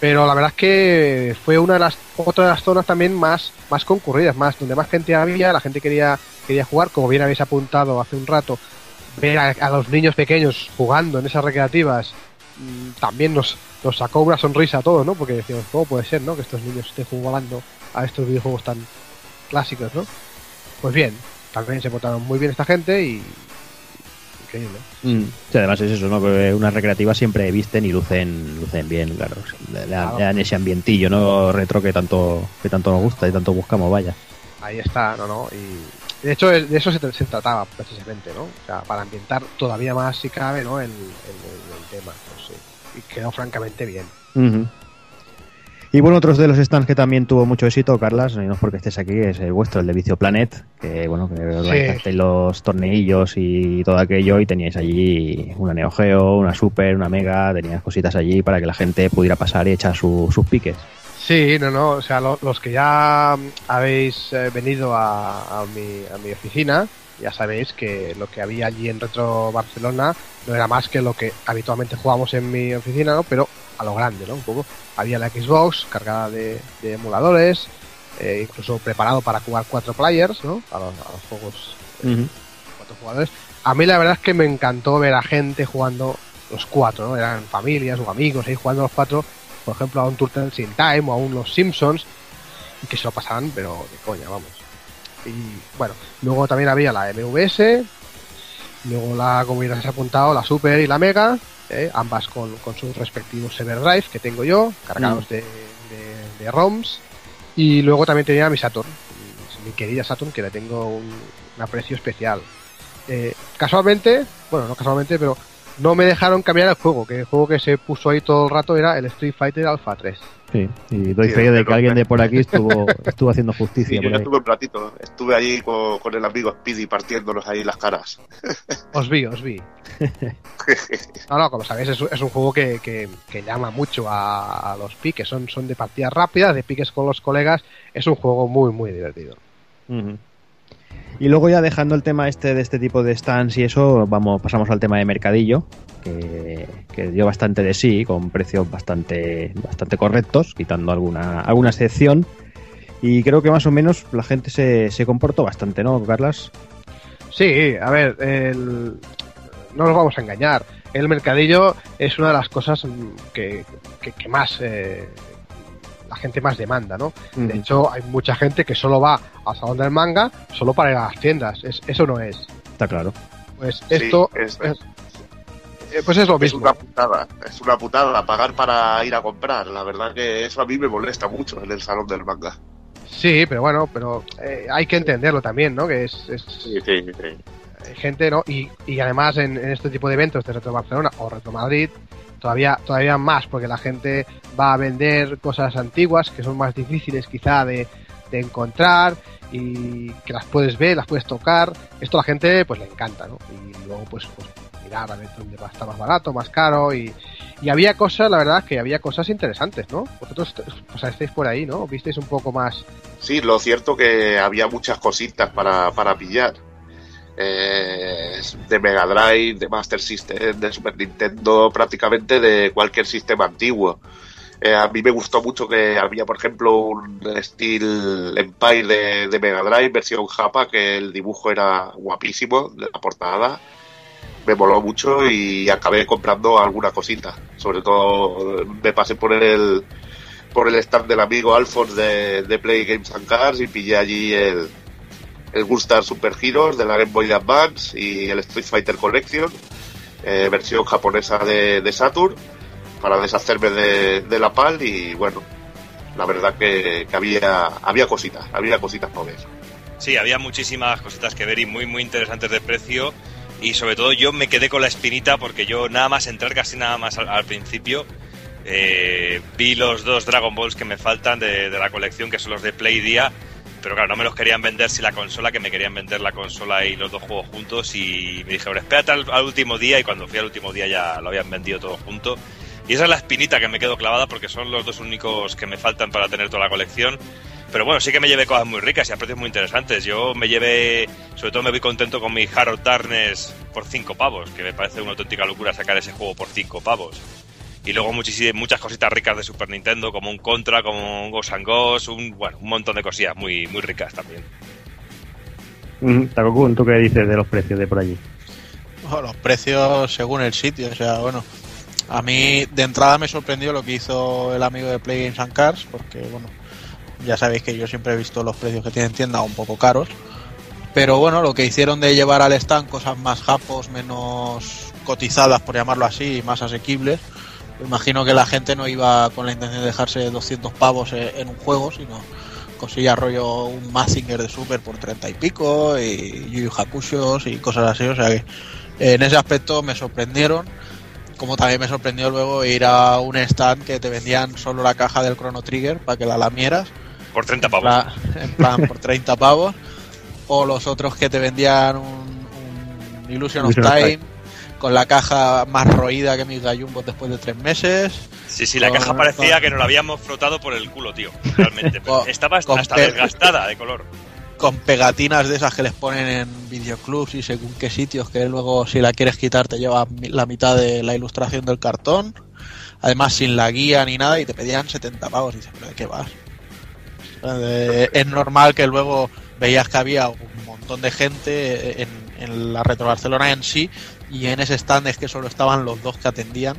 Pero la verdad es que fue una de las otra de las zonas también más, más concurridas, más donde más gente había, la gente quería, quería jugar, como bien habéis apuntado hace un rato, ver a, a los niños pequeños jugando en esas recreativas mm, también nos, nos sacó una sonrisa a todos, ¿no? Porque decíamos, ¿cómo puede ser, ¿no? Que estos niños estén jugando a estos videojuegos tan clásicos, ¿no? Pues bien, también se portaron muy bien esta gente y increíble. Mm. Sí, además es eso, ¿no? Que unas recreativas siempre visten y lucen, lucen bien, claro. Le dan, Claro. le dan ese ambientillo, ¿no? Retro que tanto, que tanto nos gusta y tanto buscamos, vaya. Ahí está, no, no. Y de hecho, de eso se, se trataba precisamente, ¿no? O sea, para ambientar todavía más, si cabe, ¿no? El, el- tema. Pues sí. Y quedó francamente bien. Y bueno, otros de los stands que también tuvo mucho éxito, Carlas, no porque estés aquí, es el vuestro, el de Vicio Planet, que bueno, que organizasteis los torneillos y todo aquello y teníais allí una Neo Geo, una Super, una Mega, tenías cositas allí para que la gente pudiera pasar y echar su- sus piques. Sí, no, no. O sea, lo- los que ya habéis eh, venido a, a mi, a mi oficina, ya sabéis que lo que había allí en Retro Barcelona no era más que lo que habitualmente jugamos en mi oficina, ¿no? Pero a lo grande, ¿no? Un poco. Había la Xbox cargada de, de emuladores, eh, incluso preparado para jugar cuatro players, ¿no? A los, a los juegos cuatro jugadores. A mí la verdad es que me encantó ver a gente jugando los cuatro, ¿no? Eran familias o amigos ahí jugando los cuatro, por ejemplo, a un Turtles in Time o a un Los Simpsons, y que se lo pasaban, pero de coña, vamos. Y bueno, luego también había la MVS, luego la, como bien has apuntado, la Super y la Mega, ¿eh? ambas con, con sus respectivos Everdrive que tengo yo, cargados Mm. de, de- de ROMs, y luego también tenía mi Saturn, mi querida Saturn, que le tengo un, un aprecio especial. Eh, casualmente, bueno, no casualmente, pero no me dejaron cambiar el juego, que el juego que se puso ahí todo el rato era el Street Fighter Alpha 3. Sí, y doy Sí, fe de que alguien de por aquí estuvo, [LAUGHS] estuvo haciendo Sí, justicia yo por ya ahí. estuve un ratito. Estuve allí con, con el amigo Speedy partiéndonos ahí las caras. [LAUGHS] Os vi, os vi. [LAUGHS] No, no, como sabéis, es, un- es un juego que, que- que llama mucho a, a los piques. Son, son de partidas rápidas, de piques con los colegas. Es un juego muy, muy divertido. Y luego ya dejando el tema este de este tipo de stands y eso, vamos, pasamos al tema de mercadillo, que, dio bastante de sí, con precios bastante, bastante correctos, quitando alguna, alguna excepción. Y creo que más o menos la gente se, se comportó bastante, ¿no, Carlas? Sí, a ver, el- no nos vamos a engañar. El mercadillo es una de las cosas que, que- que más eh, la gente más demanda, ¿no? De hecho, hay mucha gente que solo va al salón del manga solo para ir a las tiendas. Es- eso no es. Está claro. Pues Sí, esto es- es- Eh, pues es lo Es mismo. una putada, es una putada pagar para ir a comprar. La verdad que eso a mí me molesta mucho en el salón del manga. Sí, pero bueno, pero eh, hay que entenderlo también, ¿no? Que es, es Sí, sí, sí. hay gente, ¿no? Y, y además en, en este tipo de eventos de Retro Barcelona o Retro Madrid, todavía, todavía más, porque la gente va a vender cosas antiguas que son más difíciles quizá de, de encontrar y que las puedes ver, las puedes tocar. Esto a la gente pues le encanta, ¿no? Y luego pues, pues mirar a ver dónde va a estar más barato, más caro y, y había cosas, la verdad, que había cosas interesantes, ¿no? Vosotros estáis por ahí, ¿no? Visteis un poco más... Sí, lo cierto que había muchas cositas para, para pillar. De Mega Drive, de Master System, de Super Nintendo, prácticamente de cualquier sistema antiguo. Eh, a mí me gustó mucho que había, por ejemplo, un Steel Empire de, Mega Drive, versión Japa, que el dibujo era guapísimo, la portada. Me moló mucho y acabé comprando alguna cosita. Sobre todo me pasé por el, por el stand del amigo Alphonse de, de Play Games and Cars y pillé allí el, el Gunstar Super Heroes de la Game Boy Advance y el Street Fighter Collection, eh, versión japonesa de, de Saturn, para deshacerme de, de la PAL y bueno, la verdad que, que había, había cositas, había cositas por. Sí, había muchísimas cositas que ver y muy, muy interesantes de precio. Y sobre todo yo me quedé con la espinita porque yo nada más entrar, casi nada más al, principio, eh, vi los dos Dragon Balls que me faltan de, de la colección, que son los de Play Día. Pero claro, no me los querían vender si la consola, que me querían vender la consola y los dos juegos juntos. Y me dijeron, espérate al, al último día. Y cuando fui al último día ya lo habían vendido todo junto. Y esa es la espinita que me quedo clavada porque son los dos únicos que me faltan para tener toda la colección. Pero bueno, sí que me llevé cosas muy ricas y a precios muy interesantes. Yo me llevé, sobre todo me voy contento con mi Harold Darkness por 5 pavos, que me parece una auténtica locura sacar ese juego por 5 pavos. Y luego muchísimas, muchas cositas ricas de Super Nintendo, como un Contra, como un Ghost and Ghost, un, bueno, un montón de cosillas muy, muy ricas también. Mm, Takokun, ¿tú qué dices de los precios de por allí? Bueno, los precios según el sitio, o sea, bueno. A mí de entrada me sorprendió lo que hizo el amigo de Play Games and Cars, porque bueno, ya sabéis que yo siempre he visto los precios que tienen tienda un poco caros. Pero bueno, lo que hicieron de llevar al stand cosas más japos, menos cotizadas, por llamarlo así, y más asequibles. Me imagino que la gente no iba con la intención de dejarse 200 pavos en en un juego, sino cosilla rollo un Mazinger de Super por 30 y pico, y Yu Yu Hakushos y cosas así. O sea que en ese aspecto me sorprendieron. Como también me sorprendió luego ir a un stand que te vendían solo la caja del Chrono Trigger para que la lamieras. Por 30 En pavos. plan, en plan, por 30 pavos. O los otros que te vendían un, un Illusion of Illusion of Time con la caja más roída que mis gallumbos después de tres meses. Sí, sí, la Con- caja parecía con- que nos la habíamos frotado por el culo, tío. Realmente. Con- Estaba hasta, hasta desgastada de color. con pegatinas de esas que les ponen en videoclubs y según qué sitios que luego si la quieres quitar te lleva la mitad de la ilustración del cartón además sin la guía ni nada y te pedían 70 pavos y dices pero de qué vas Eh, es normal que luego veías que había un montón de gente en, en la Retro Barcelona en sí y en ese stand es que solo estaban los dos que atendían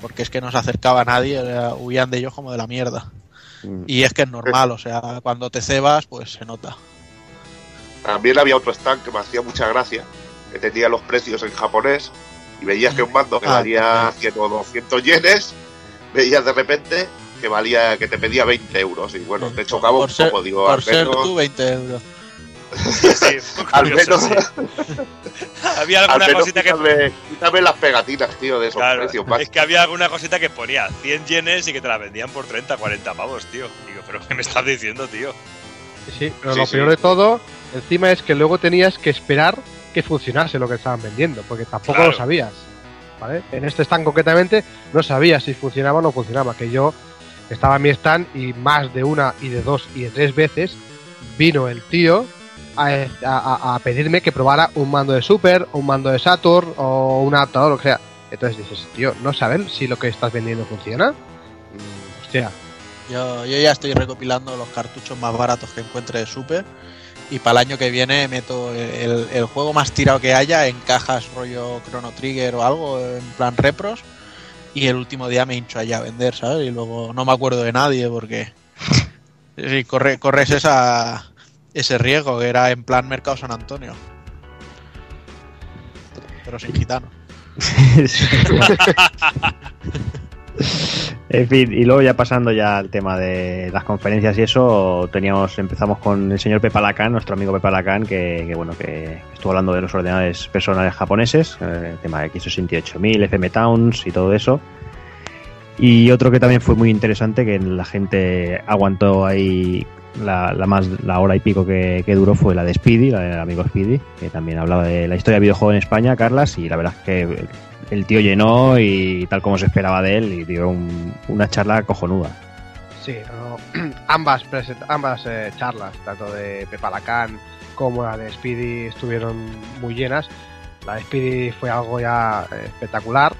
porque es que no se acercaba nadie era- huían de ellos como de la mierda. Y es que es normal o sea cuando te cebas pues se nota. También había otro stand que me hacía mucha gracia, que tenía los precios en japonés y veías que un mando que Ah, valía 100 o 200 yenes, veías de repente que valía que te pedía 20 euros y bueno, te chocaba un por ser, poco, digo, por al ser menos, tú 20 euros Sí, al menos, sí. [LAUGHS] Había al alguna menos cosita que. quítame, quítame las pegatinas, tío, de esos Claro, precios más. es que había alguna cosita que ponía 100 yenes y que te la vendían por 30, 40 pavos, tío. Digo, pero ¿qué me estás diciendo, tío? Sí, pero Sí, lo sí. peor de todo, encima es que luego tenías que esperar que funcionase lo que estaban vendiendo, porque tampoco Claro. lo sabías. ¿vale? En este stand concretamente no sabía si funcionaba o no funcionaba, que yo estaba en mi stand y más de una y de dos y de tres veces vino el tío a, a- a pedirme que probara un mando de Super, un mando de Saturn o un adaptador, o lo que sea. Entonces dices, tío, ¿no saben si lo que estás vendiendo funciona? Mm, hostia, yo, yo ya estoy recopilando los cartuchos más baratos que encuentre de Super y para el año que viene meto el, el juego más tirado que haya en cajas rollo Chrono Trigger o algo en plan repros y el último día me hincho allá a vender, ¿sabes? Y luego no me acuerdo de nadie porque [LAUGHS] sí, corre, corres esa, ese riesgo que era en plan Mercado San Antonio pero sin gitano [LAUGHS] en fin, y luego ya pasando ya al tema de las conferencias y eso, teníamos, empezamos con el señor Pepa Lacan, nuestro amigo Pepa Lacan, que, bueno, que estuvo hablando de los ordenadores personales japoneses, eh, el tema de X68000, FM Towns y todo eso. Y otro que también fue muy interesante, que la gente aguantó ahí la, más la hora y pico que, duró fue la de Speedy, la del amigo Speedy, que también hablaba de la historia de videojuego en España, Carlas, y la verdad es que el tío llenó y tal como se esperaba de él y dio un- una charla cojonuda. Sí, [CLEARS THROAT] ambas, ambas eh, charlas, tanto de Pepa Lacan como la de Speedy, estuvieron muy llenas. La de Speedy fue algo ya eh, espectacular.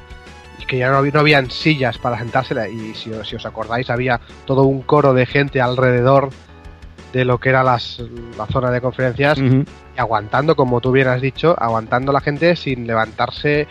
Que ya no, no habían sillas para sentársela. Y si, si os acordáis, había todo un coro de gente alrededor de lo que era las, la zona de conferencias y aguantando, como tú bien has dicho, aguantando la gente sin levantarse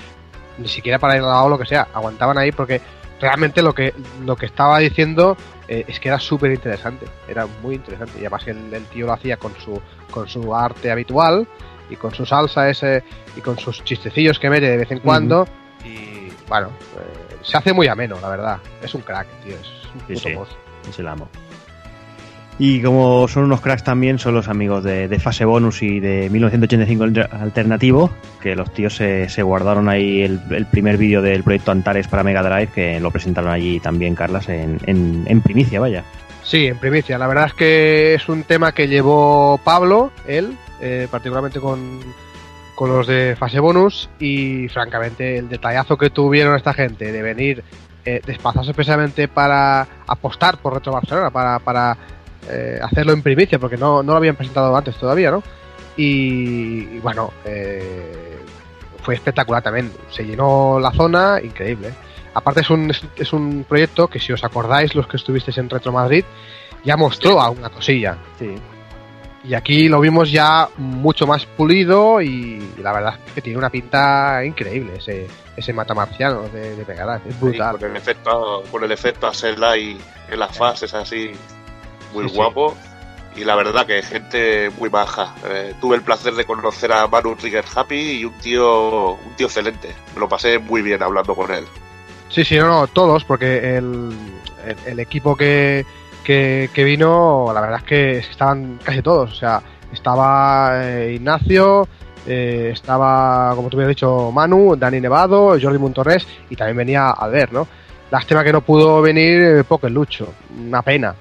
ni siquiera para ir al lado o lo que sea. Aguantaban ahí porque realmente lo que, lo que estaba diciendo eh, es que era súper interesante. Era muy interesante. Y además que el, el tío lo hacía con su, con su arte habitual y con su salsa ese y con sus chistecillos que mete de vez en cuando. Y bueno, eh, se hace muy ameno, la verdad. Es un crack, tío. Es un puto sí. Es el amo. Y como son unos cracks también, son los amigos de, Fase Bonus y de 1985 Alter- Alternativo, que los tíos se, se guardaron ahí el, primer vídeo del proyecto Antares para Mega Drive, que lo presentaron allí también, Carlas, en, en, en primicia, vaya. Sí, en primicia. La verdad es que es un tema que llevó Pablo, él, eh, particularmente con, con los de fase bonus y francamente el detallazo que tuvieron esta gente de venir eh, desplazarse especialmente para apostar por Retro Barcelona, para, para eh, hacerlo en primicia, porque no, no lo habían presentado antes todavía, ¿no? Y, y bueno, eh, fue espectacular también. Se llenó la zona, increíble. Aparte es un, es, es un proyecto que si os acordáis los que estuvisteis en Retro Madrid, ya mostró alguna cosilla. Y aquí lo vimos ya mucho más pulido y, y la verdad es que tiene una pinta increíble ese, ese matamarciano de, de Drive. Es brutal. Sí, con el efecto, con el efecto hacer light en las fases así, muy Sí, sí. guapo. Y la verdad que gente muy baja. Eh, tuve el placer de conocer a Manu Trigger Happy y un tío, un tío excelente. Me lo pasé muy bien hablando con él. Sí, sí, no, no, todos, porque el, el, el equipo que, que, que vino, la verdad es que estaban casi todos. O sea, estaba eh, Ignacio, eh, estaba, como tú has dicho, Manu, Dani Nevado, Jordi Montorres y también venía Albert, ¿no? Lástima que no pudo venir Poker Lucho, una pena,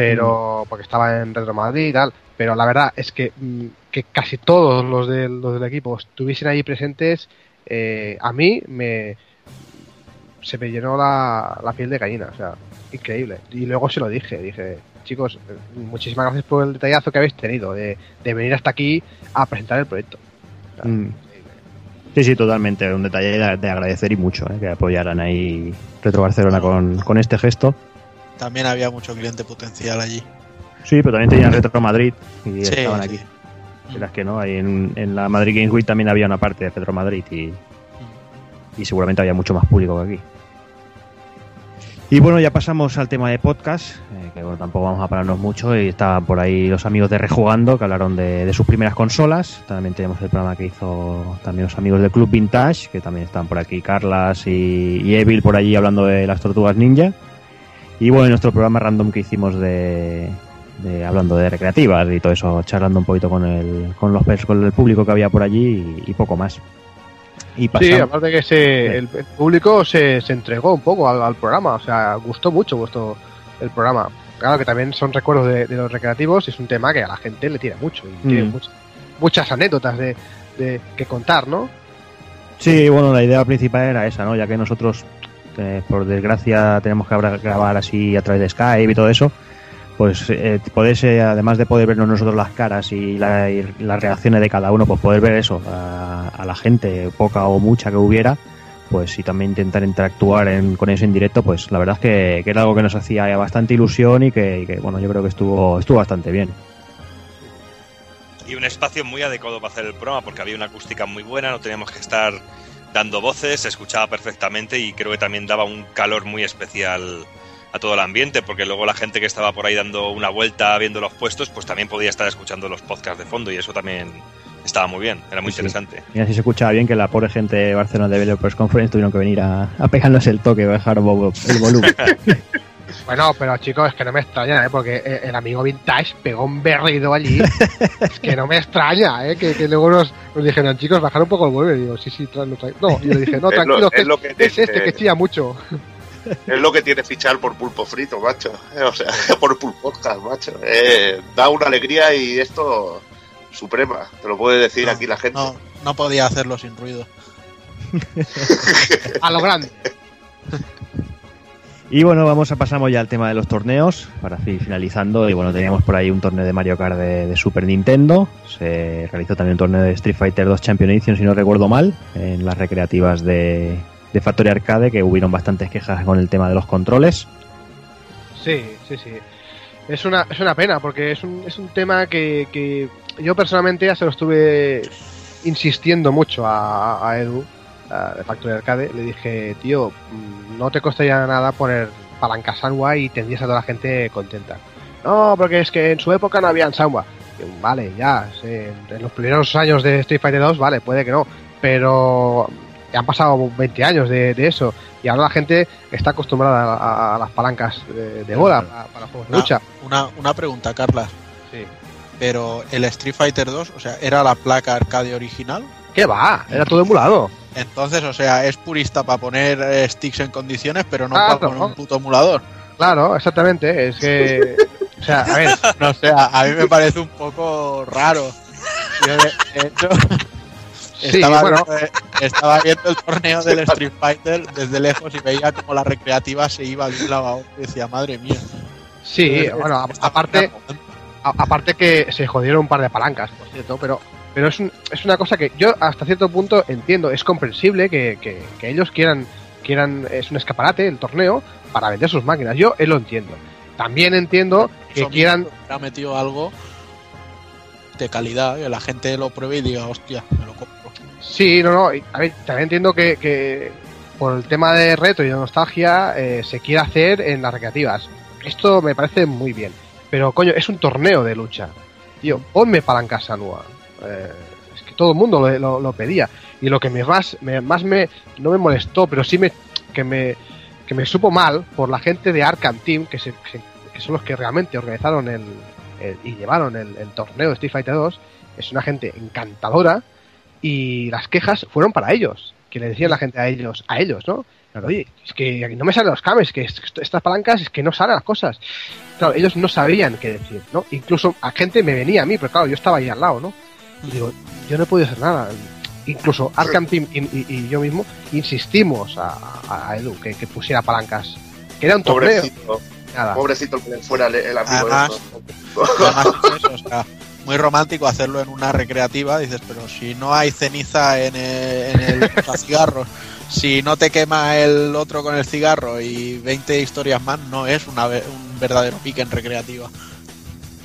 pero porque estaba en Retro Madrid y tal. Pero la verdad es que, mm, que casi todos los, del los del equipo estuviesen ahí presentes, eh, a mí me, se me llenó la, la piel de gallina, o sea, increíble. Y luego se lo dije, dije, chicos, eh, muchísimas gracias por el detallazo que habéis tenido de, de venir hasta aquí a presentar el proyecto. Mm. Sí, sí, totalmente. Un detalle de, de agradecer y mucho, ¿eh? que apoyaran ahí Retro Barcelona con, con este gesto. También había mucho cliente potencial allí. Sí, pero también tenían Retro Madrid y Sí, estaban sí. aquí. Verás que no, ahí en, en la Madrid Games Week también había una parte de Retro Madrid y, y seguramente había mucho más público que aquí. Y bueno, ya pasamos al tema de podcast, eh, que bueno, tampoco vamos a pararnos mucho. Y estaban por ahí los amigos de Rejugando que hablaron de, de sus primeras consolas. También tenemos el programa que hizo también los amigos del Club Vintage, que también están por aquí Carlas y, y Evil por allí hablando de las tortugas ninja. Y bueno, nuestro programa random que hicimos de, de- hablando de recreativas y todo eso, charlando un poquito con el, con los con el público que había por allí y, y poco más. Y Sí, aparte que se, el, el público se, se entregó un poco al, al programa, o sea, gustó mucho vuestro el programa. Claro que también son recuerdos de, de los recreativos y es un tema que a la gente le tira mucho y tiene Mm. much- muchas anécdotas de, de que contar, ¿no? Sí, bueno, la idea principal era esa, ¿no? Ya que nosotros, eh, por desgracia, tenemos que grabar así a través de Skype y todo eso, pues eh, poderse, además de poder vernos nosotros las caras y, la- y las reacciones de cada uno, pues poder ver eso a, la gente, poca o mucha que hubiera, pues y también intentar interactuar con eso en directo, pues la verdad es que, que era algo que nos hacía bastante ilusión y que, y que, bueno, yo creo que estuvo, estuvo bastante bien. Y un espacio muy adecuado para hacer el programa porque había una acústica muy buena, no teníamos que estar dando voces, se escuchaba perfectamente y creo que también daba un calor muy especial a todo el ambiente porque luego la gente que estaba por ahí dando una vuelta viendo los puestos pues también podía estar escuchando los podcasts de fondo y eso también estaba muy bien, era muy Sí, interesante. Mira si se escuchaba bien que la pobre gente de Barcelona Developers Conference tuvieron que venir a, a pegarnos el toque, bajar el volumen. [LAUGHS] Bueno, pero chicos, es que no me extraña, ¿eh? porque eh, el amigo Vintage pegó un berrido allí. es [LAUGHS] que no me extraña, ¿eh? que, que luego nos, nos dijeron, chicos, bajar un poco el volumen. Y digo, sí, sí, tra- lo traigo. No, y yo le dije, no, Es lo- tranquilo, que es lo que es te- este que chilla mucho. Es lo que tiene fichar por pulpo frito, macho. [LAUGHS] O sea, [LAUGHS] por pulpo podcast, macho. Eh, da una alegría y esto suprema. Te lo puede decir No, aquí la gente. No, no podía hacerlo sin ruido. A lo grande. Y bueno, vamos a pasamos ya al tema de los torneos para ir finalizando. Y bueno, teníamos por ahí un torneo de Mario Kart de, Super Nintendo. Se realizó también un torneo de Street Fighter 2 Champion Edition, si no recuerdo mal, en las recreativas de, de Factory Arcade, que hubieron bastantes quejas con el tema de los controles. Sí, sí, sí. Es una, es una pena, porque es un, es un tema que, que yo personalmente ya se lo estuve insistiendo mucho a, a Edu, de Factory Arcade. Le dije, tío, no te costaría nada poner palanca Sanwa y tendrías a toda la gente contenta. No, porque es que en su época no había Sanwa. Vale, ya, en los primeros años de Street Fighter 2, vale, puede que no, pero ya han pasado 20 años de, de eso y ahora la gente está acostumbrada a, a las palancas de, de bola para, para juegos de Una, lucha. una, una pregunta, Carla. Sí. Pero el Street Fighter 2, o sea, ¿era la placa arcade original? ¿Qué va? Era todo emulado. Entonces, o sea, es purista para poner eh, sticks en condiciones, pero no Claro. para poner un puto emulador. Claro, exactamente. Es que. O sea, a ver. [LAUGHS] No sé, a, a mí me parece un poco raro. Yo, de, de hecho, [LAUGHS] Sí, estaba, bueno. eh, estaba viendo el torneo del Street Fighter desde lejos y veía como la recreativa se iba de un lado a otro y decía, madre mía. Sí, bueno, aparte, aparte que se jodieron un par de palancas, por cierto, pero, pero es, un- es una cosa que yo hasta cierto punto entiendo, es comprensible que, que- que ellos quieran, quieran, es un escaparate, el torneo, para vender sus máquinas, yo lo entiendo. También entiendo que Eso quieran, ha metido algo de calidad, que la gente lo pruebe y diga, hostia, me lo compro. sí, no, no, a ver, también entiendo que, que por el tema de reto y de nostalgia eh, se quiere hacer en las recreativas. Esto me parece muy bien, pero coño, es un torneo de lucha. Tío, ponme palancas Sanua. Eh, es que todo el mundo lo, lo- lo pedía. Y lo que me más, me, más me, no me molestó, pero sí me, que me, que me supo mal por la gente de Arkham Team, que, se, que- que son los que realmente organizaron el, el- y llevaron el, el torneo de Street Fighter 2. Es una gente encantadora y las quejas fueron para ellos, que le decían la gente a ellos, a ellos, ¿no? Claro, Oye, es que no me salen los cames, que est- estas palancas es que no salen las cosas. Claro, ellos no sabían qué decir, ¿no? Incluso a gente me venía a mí, pero claro, yo estaba ahí al lado, ¿no? Y digo, yo no he podido hacer nada. Incluso Arkham Team y, y- y yo mismo insistimos a, a Edu que, que pusiera palancas. Que era un torneo. Pobrecito, Nada. pobrecito el que fuera el, el amigo de Además- estos. Además, es eso, o sea, muy romántico hacerlo en una recreativa. Dices, pero si no hay ceniza en el, en el cigarro, si no te quema el otro con el cigarro y 20 historias más, no es una, un verdadero pique en recreativa.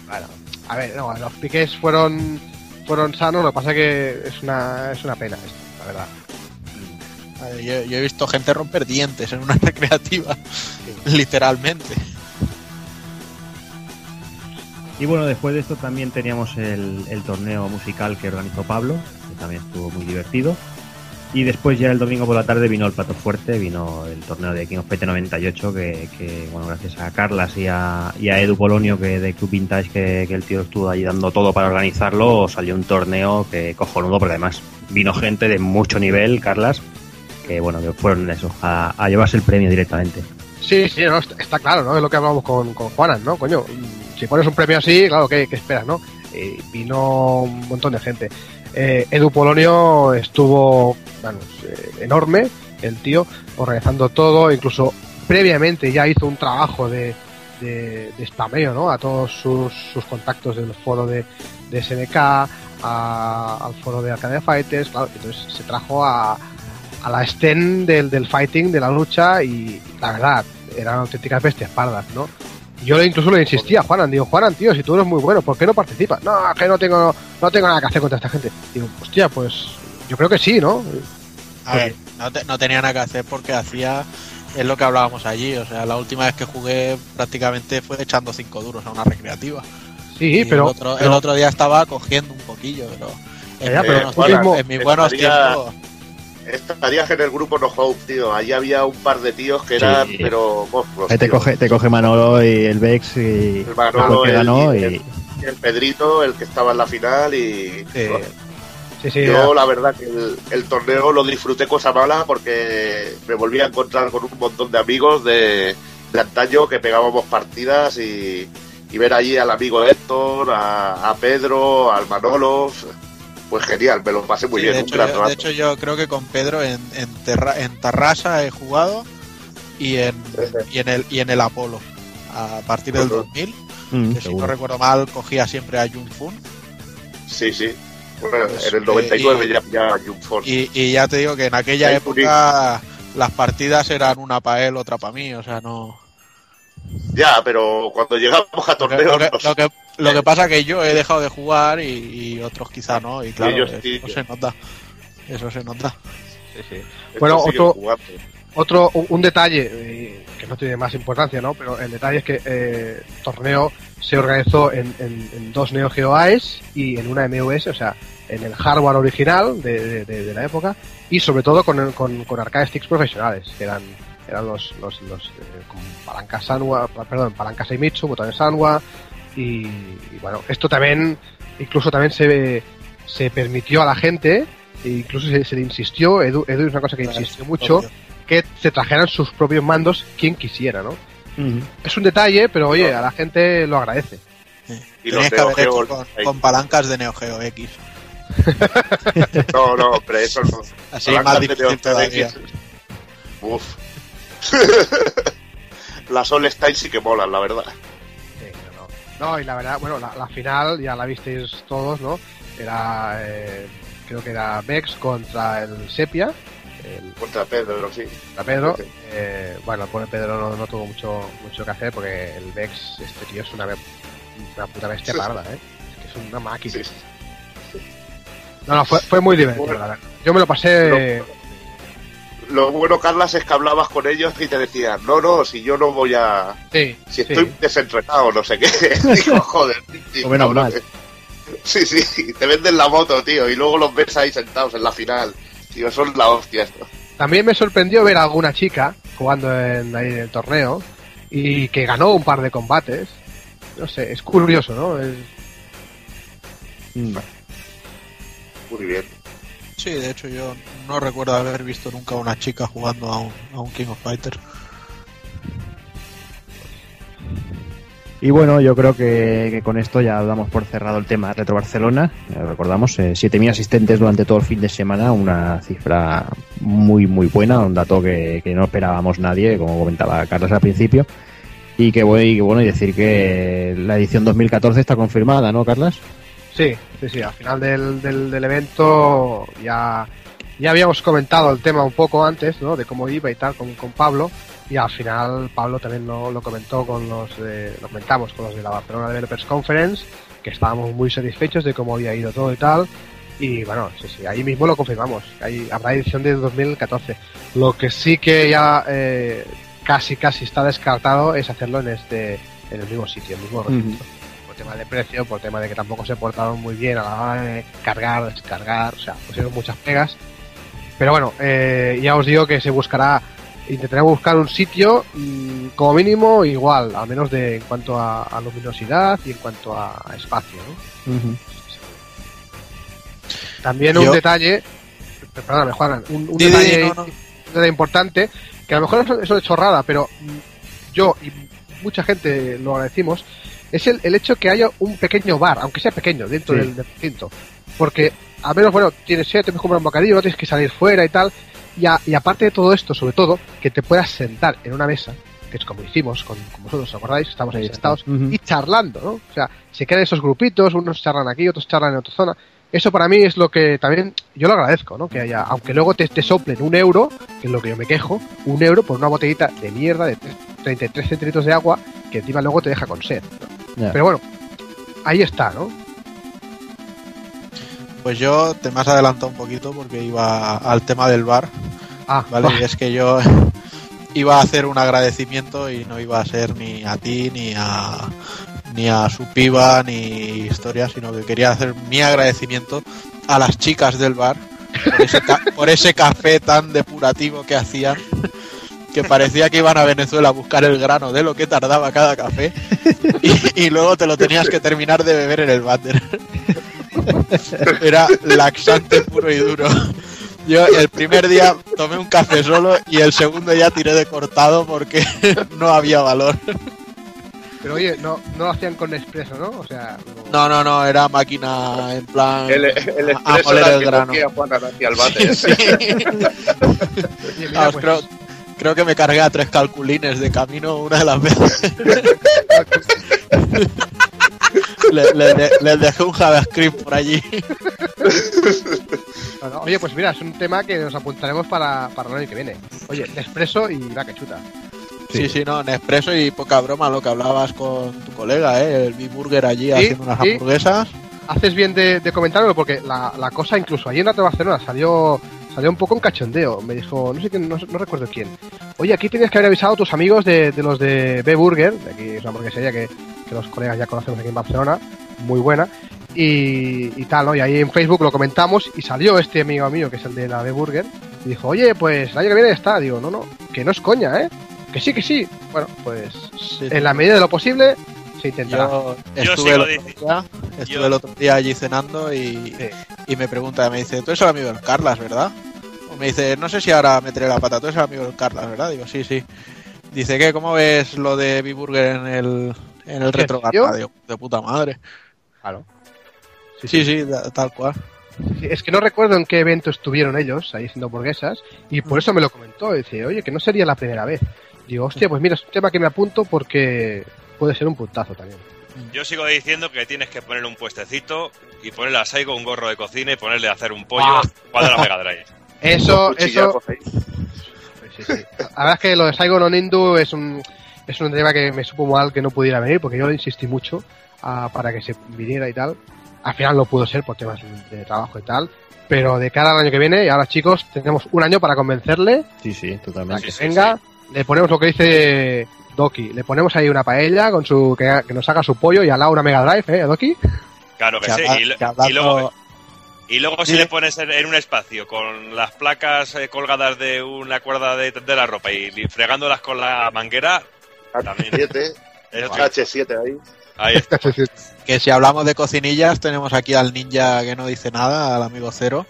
Bueno, a ver, no, los piques fueron fueron sanos, lo que pasa que es una, es una pena esto, la verdad. Yo, yo he visto gente romper dientes en una [LAUGHS] recreativa, literalmente. Y bueno, después de esto también teníamos el, el torneo musical que organizó Pablo, que también estuvo muy divertido. Y después ya el domingo por la tarde vino el plato fuerte, vino el torneo de King of PT 98, que, que, bueno, gracias a Carlas y a, Edu Polonio, que de Club Vintage, que, el tío estuvo ahí dando todo para organizarlo, salió un torneo que cojonudo, porque además vino gente de mucho nivel, Carlas, que bueno, que fueron eso, a, llevarse el premio directamente. Sí, sí, no, está, claro, ¿no? Es lo que hablábamos con, con Juanan, ¿no? Coño, si pones un premio así, claro, ¿qué, qué esperas, no? Y vino un montón de gente. Eh, Edu Polonio estuvo, eh, enorme, el tío, organizando todo, incluso previamente ya hizo un trabajo de, de, spameo, ¿no? A todos sus, contactos del foro de, de SNK, a- al foro de Arcadia Fighters, claro, entonces se trajo a, a la Sten del, del fighting, de la lucha, y la verdad, eran auténticas bestias pardas, ¿no? Yo le- incluso le insistía a Juanan, digo, Juanan, tío, si tú eres muy bueno, ¿por qué no participas? No, que no tengo, no tengo nada que hacer contra esta gente. Digo, hostia, pues yo creo que sí, ¿no? A ver, no, te- no tenía nada que hacer porque hacía. Es lo que hablábamos allí. O sea, la última vez que jugué prácticamente fue echando cinco duros a una recreativa. Sí, Y pero, El otro, pero- el otro día estaba cogiendo un poquillo, pero. En, Ya, pero buenos tú tiempos- mismo en mis buenos estaría- tiempos. Estarías en el grupo No Hope, tío. Allí había un par de tíos que eran, Sí. pero monstruos. Ahí te coge, te coge Manolo y el Vex y El Manolo, que el- ganó y y, el- el Pedrito, el que estaba en la final y... Sí, sí, Yo ya. la verdad que el, el torneo lo disfruté cosa mala porque me volví a encontrar con un montón de amigos de, de antaño que pegábamos partidas y, y ver allí al amigo Héctor, a, a Pedro, al Manolo, pues genial, me lo pasé muy Sí, bien, de, un hecho, gran yo, rato. de hecho, yo creo que con Pedro en, en, Terra- en Tarrasa he jugado y en, y en, el, y en el Apolo. A partir del 2000, Mm, que si no recuerdo mal, cogía siempre a Jun Fun. Sí, sí. Bueno, Pues, en el 99 y- ya, ya Jung Fon. Y, y ya te digo que en aquella época las partidas eran una para él, otra para mí. O sea, no. Ya, pero cuando llegamos a Lo que, torneos... lo que- nos- lo que- lo que pasa que yo he dejado de jugar y, y otros quizá no. Y claro, ellos eso sí. se nota. Eso se nota. estos Bueno, siguen otro-. Otro, un, detalle eh, que no tiene más importancia, ¿no? Pero el detalle es que eh, el torneo se organizó en, en- en dos Neo Geo AES y en una MUS, o sea, en el hardware original de, de- de- de la época y sobre todo con, el- con, con arcade sticks profesionales, que eran, eran los, los, los eh, con palanca Sanwa, perdón, palanca Seimitsu, botones Sanwa y, y bueno, esto también, incluso también se, se permitió a la gente, e incluso se, se le insistió, Edu, Edu es una cosa que insistió mucho, Obvio. que se trajeran sus propios mandos quien quisiera, ¿no? Es un detalle, pero oye, a la gente lo agradece. Y los Tenías que haber Neo hecho con, con palancas de Neo Geo X. [LAUGHS] No, no, hombre, eso no. Así Palancas más de difícil Neo Geo todavía. X. Uf. [LAUGHS] Las All Style sí que molan, la verdad. No, y la verdad, bueno, la, la final ya la visteis todos, ¿no? Era, eh, creo que era Vex contra el Sepia, el Contra Pedro, sí. contra Pedro. Sí. Eh, bueno, el pobre Pedro no, no tuvo mucho mucho que hacer porque el Vex, este tío es una, una puta bestia Sí. parda, ¿eh? Es que es una máquina. Sí. No, no, fue, fue muy divertido, Bueno. la verdad. Yo me lo pasé... Lo bueno, Carlas, es que hablabas con ellos y te decían, no, no, si yo no voy a... Sí, Si sí. estoy desentrenado, no sé qué. [LAUGHS] Digo, [LAUGHS] joder, tío, O menos mal. Sí, sí, te venden la moto, tío, y luego los ves ahí sentados en la final. Tío, son la hostia esto. También me sorprendió ver a alguna chica jugando en, ahí en el torneo y que ganó un par de combates. No sé, es curioso, ¿no? Es- Mm. Muy bien. Sí, de hecho yo no recuerdo haber visto nunca a una chica jugando a un, a un King of Fighters. Y bueno, yo creo que, con esto ya damos por cerrado el tema Retro Barcelona. Eh, recordamos, eh, 7.000 asistentes durante todo el fin de semana, una cifra muy, muy buena, un dato que, no esperábamos nadie, como comentaba Carlos al principio. Y que, bueno, y que bueno, y decir que la edición 2014 está confirmada, ¿no, Carlas? Sí, sí, sí. Al final del, del, del evento ya, ya habíamos comentado el tema un poco antes, ¿no? De cómo iba y tal con, con Pablo. Y al final Pablo también lo, lo comentó con los de, lo comentamos con los de la Barcelona Developers Conference, que estábamos muy satisfechos de cómo había ido todo y tal. Y bueno, sí, sí, ahí mismo lo confirmamos. Ahí habrá edición de 2014. Lo que sí que ya eh, casi casi está descartado es hacerlo en este en el mismo sitio, el mismo recinto. Tema de precio, por tema de que tampoco se portaron muy bien a la hora de cargar, descargar, o sea, pusieron muchas pegas. Pero bueno, eh, ya os digo que se buscará, intentaremos buscar un sitio mm, como mínimo igual, al menos de en cuanto a, a luminosidad y en cuanto a, a espacio, ¿no? También un Yo- detalle, perdóname, Juan, un, un detalle, no, no. importante, que a lo mejor eso, eso de chorrada, pero yo y mucha gente lo agradecimos, es el, el hecho que haya un pequeño bar, aunque sea pequeño, dentro Sí. del, del recinto. Porque, al menos, bueno, tienes sed, te puedes comprar un bocadillo, tienes que salir fuera y tal. Y, a- y aparte de todo esto, sobre todo, que te puedas sentar en una mesa, que es como hicimos con, con vosotros, ¿os acordáis? Estamos ahí sentados y charlando, ¿no? O sea, se quedan esos grupitos, unos charlan aquí, otros charlan en otra zona. Eso para mí es lo que también yo lo agradezco, ¿no? Que haya, aunque luego te, te soplen un euro, que es lo que yo me quejo, un euro por una botellita de mierda de tres- 33 centilitros de agua que encima luego te deja con sed. Pero bueno, ahí está, ¿no? Pues yo te me has adelantado un poquito porque iba al tema del bar, Ah, ¿vale? va. Y es que yo [LAUGHS] iba a hacer un agradecimiento y no iba a ser ni a ti, ni a ni a su piba, ni historia, sino que quería hacer mi agradecimiento a las chicas del bar por ese, ca- [LAUGHS] por ese café tan depurativo que hacían que parecía que iban a Venezuela a buscar el grano de lo que tardaba cada café y, y luego te lo tenías que terminar de beber en el váter. Era laxante puro y duro. Yo el primer día tomé un café solo y el segundo ya tiré de cortado porque [LAUGHS] no había valor. Pero oye, no, no lo hacían con Nespresso, ¿no? O sea, No, no, no, era máquina en plan El, el a- a expreso moler era el grano. hacia el bate. Sí. oye, mira, Vamos, pues, creo, creo que me cargué a tres calculines de camino una de las veces. [LAUGHS] Le- le de- les dejé un JavaScript por allí. oye, pues mira, es un tema que nos apuntaremos para, para el año que viene. Oye, Nespresso y que chuta. Sí, sí, no, Nespresso y poca broma lo que hablabas con tu colega, ¿eh? El B-Burger allí Sí, haciendo unas sí. hamburguesas. Haces bien de, de comentarlo porque la, la cosa, incluso allí en Rato Barcelona, salió salió un poco un cachondeo. Me dijo, no sé quién, no, no recuerdo quién. Oye, aquí tenías que haber avisado a tus amigos de, de los de B-Burger, de aquí es una hamburguesería que, que los colegas ya conocemos aquí en Barcelona, muy buena. Y, y tal, ¿no? Y ahí en Facebook lo comentamos y salió este amigo mío, que es el de la B-Burger, y dijo, oye, pues el año que viene está. Digo, no, no, que no es coña, ¿eh? Que sí, que sí. Bueno, pues Sí, en la medida de lo posible se intentará. Yo Yo estuve, sigo el otro día, estuve yo- el otro día allí cenando y, Sí. y me pregunta, me dice, tú eres el amigo del Carlas, ¿verdad? Me dice, no sé si ahora meteré la pata, tú eres el amigo del Carlas, ¿verdad? Digo, sí, sí. Dice, ¿qué? ¿Cómo ves lo de B-Burger en el, en el ¿Qué, retro? Digo, de puta madre. Claro. Sí, sí, da- tal cual. Sí, Es que no recuerdo en qué evento estuvieron ellos ahí siendo hamburguesas y por eso me lo comentó. Dice, oye, que no sería la primera vez. Digo, hostia, pues mira, es un tema que me apunto porque puede ser un puntazo también. Yo sigo diciendo que tienes que poner un puestecito y ponerle a Saigo un gorro de cocina y ponerle a hacer un pollo Ah. cuando la Mega Drive. Eso, eso. Sí, sí. La verdad es que lo de Saigo no Nindu es un, es un tema que me supo mal que no pudiera venir porque yo insistí mucho ah, para que se viniera y tal. Al final no pudo ser por temas de, trabajo y tal. Pero de cara al año que viene, y ahora chicos, tenemos un año para convencerle Sí, sí, para totalmente. que Sí, sí, venga, le ponemos lo que dice Doki, le ponemos ahí una paella con su que, que nos haga su pollo y al lado una Mega Drive, ¿eh, Doki? Claro que Que sí. habla- Y, lo- que hablando- y luego, y luego si Dime. le pones en, en un espacio con las placas eh, colgadas de una cuerda de, de la ropa y, fregándolas con la manguera, también. H7, Eso sí. H7 ahí. Ahí está. [LAUGHS] Que si hablamos de cocinillas, tenemos aquí al ninja que no dice nada, al amigo Cero,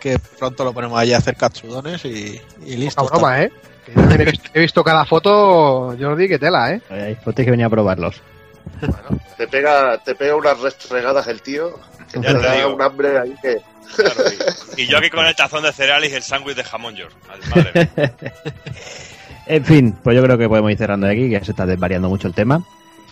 que pronto lo ponemos allí a hacer katsudones y, y listo. Una broma, ¿eh? Que he, visto, cada foto, Jordi, que tela, ¿eh? Pues tienes que venir a probarlos. Te pega, te pega unas restregadas el tío. Que Ya te te da digo. un hambre ahí que. Claro, y, y yo aquí con el tazón de cereales y el sándwich de jamón york. Madre mía. En fin, pues yo creo que podemos ir cerrando de aquí, que ya se está desvariando mucho el tema.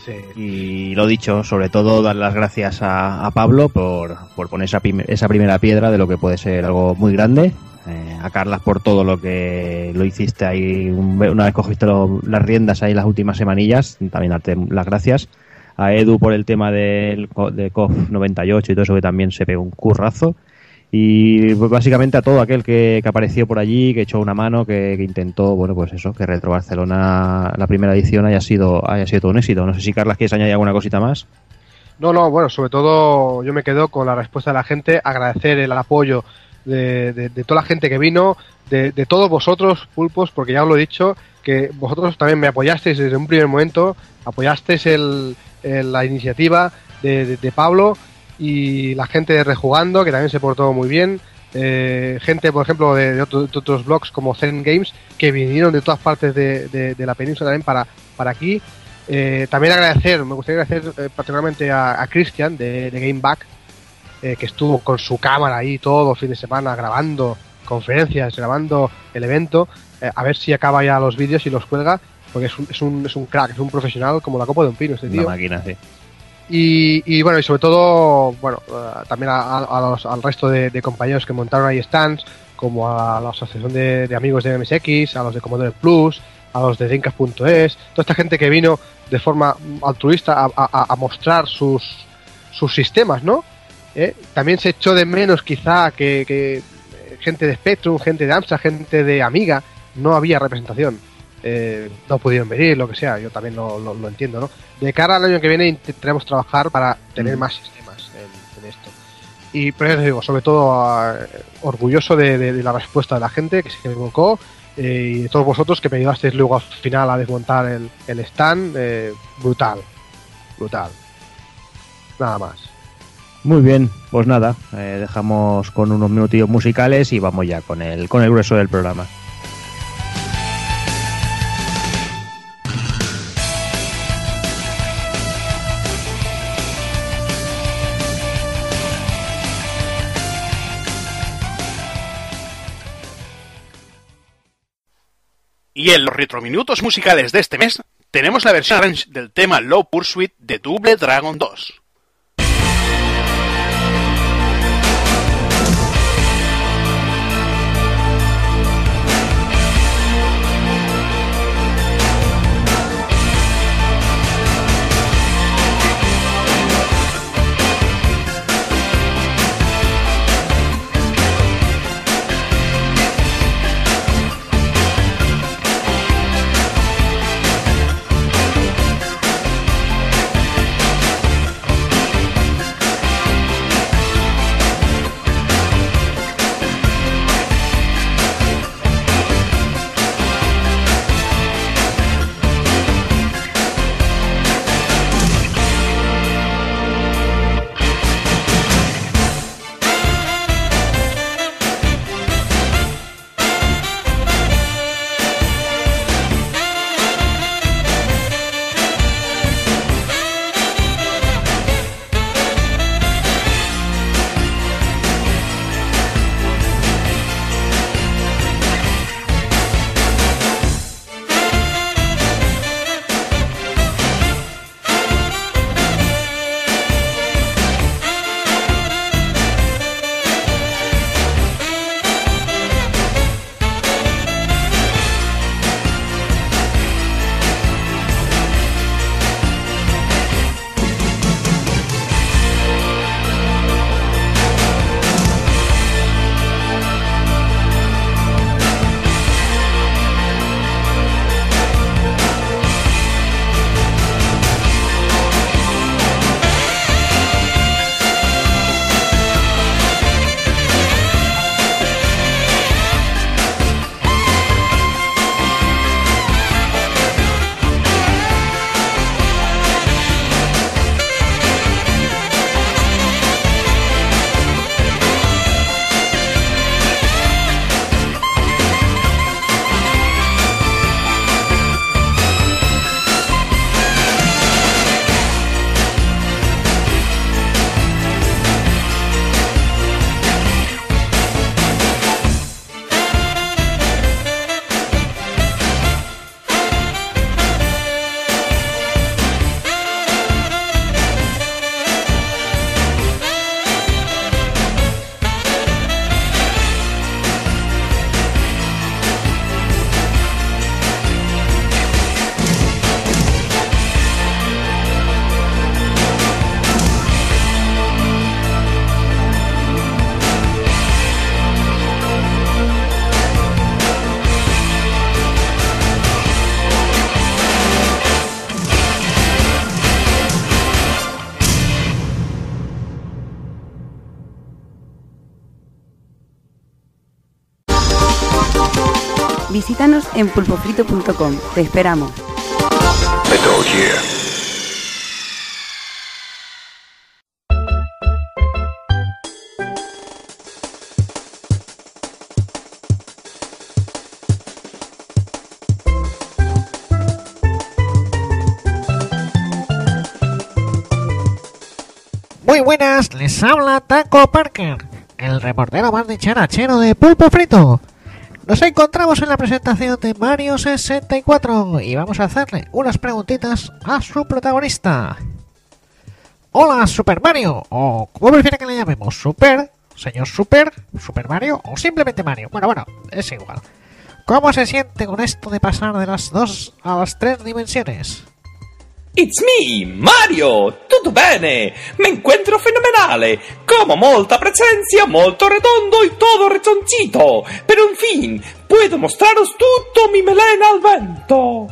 Sí. Y lo dicho, sobre todo dar las gracias a, a Pablo por, por poner esa, esa primera piedra de lo que puede ser algo muy grande. Eh, a Carlas por todo lo que lo hiciste ahí, un- una vez cogiste lo- las riendas ahí las últimas semanillas, también darte las gracias. A Edu por el tema del, de COF 98 y todo eso que también se pegó un currazo. Y pues, básicamente a todo aquel que, que apareció por allí, que echó una mano, que, que intentó, bueno, pues eso, que Retro Barcelona, la primera edición, haya sido, haya sido todo un éxito. No sé si Carlas quieres añadir alguna cosita más. No, no, bueno, sobre todo yo me quedo con la respuesta de la gente, agradecer el apoyo de, toda la gente que vino, de, de todos vosotros, pulpos, porque ya os lo he dicho, que vosotros también me apoyasteis desde un primer momento, apoyasteis el, el- la iniciativa de, de- Pablo y la gente de Rejugando, que también se portó muy bien, eh, gente, por ejemplo, de, otro- de otros blogs como Zen Games, que vinieron de todas partes de, la península también para, para aquí. Eh, también agradecer, me gustaría agradecer eh, particularmente a, a Christian de, de Game Back, eh, que estuvo con su cámara ahí todo fin de semana grabando conferencias, grabando el evento, eh, a ver si acaba ya los vídeos y los cuelga, porque es un, es un, es un crack, es un profesional como la copa de un pino este Una tío. máquina, sí. Y, y bueno, y sobre todo, bueno, eh, también a- a- a los- al resto de, de compañeros que montaron ahí stands, como a la Asociación de, de Amigos de MSX, a los de Commodore Plus, a los de Dreamcast.es, toda esta gente que vino de forma altruista a, a- a mostrar sus, sus sistemas, ¿no? ¿Eh? También se echó de menos quizá que, que, eh, gente de Spectrum, gente de Amstrad, gente de Amiga, no había representación. Eh, no pudieron venir, lo que sea, yo también lo, lo- lo entiendo, ¿no? De cara al año que viene intentaremos trabajar para tener Mm. más sistemas en, en esto. Y ya te digo, sobre todo ah, orgulloso de, de- de la respuesta de la gente que se equivocó eh, y de todos vosotros que me ayudasteis luego al final a desmontar el, el stand. brutal, brutal. Nada más. Muy bien, pues nada, eh, dejamos con unos minutillos musicales y vamos ya con el, con el grueso del programa. Y en los retrominutos musicales de este mes tenemos la versión del tema Low Pursuit de Double Dragon 2. En pulpofrito.com. Te esperamos. Muy buenas, les habla Taco Parker, el reportero más dicharachero de Pulpo Frito. Nos encontramos en la presentación de Mario 64 y vamos a hacerle unas preguntitas a su protagonista. Hola, Super Mario, o ¿cómo prefiere que le llamemos? ¿Super? ¿Señor Super? ¿Super Mario? ¿O simplemente Mario? Bueno, bueno, es igual. ¿Cómo se siente con esto de pasar de las dos a las tres dimensiones? It's me, Mario! Tutto bene? Me encuentro fenomenale, como molta presencia, molto redondo y todo rechoncito. Pero en fin, puedo mostraros tutto mi melena al vento.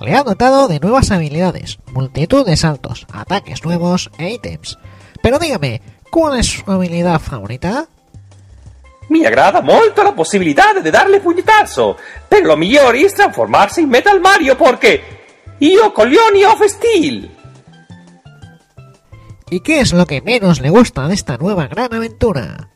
Le ha dotado de nuevas habilidades, multitud de saltos, ataques nuevos e ítems. Pero dígame, ¿Cuál es su habilidad favorita? Mi agrada molto la possibilità di darle pugnetazo. Per lo migliore è trasformarsi in Metal Mario perché io coglioni of steel. ¿Y qué es lo que menos le gusta de esta nueva gran aventura?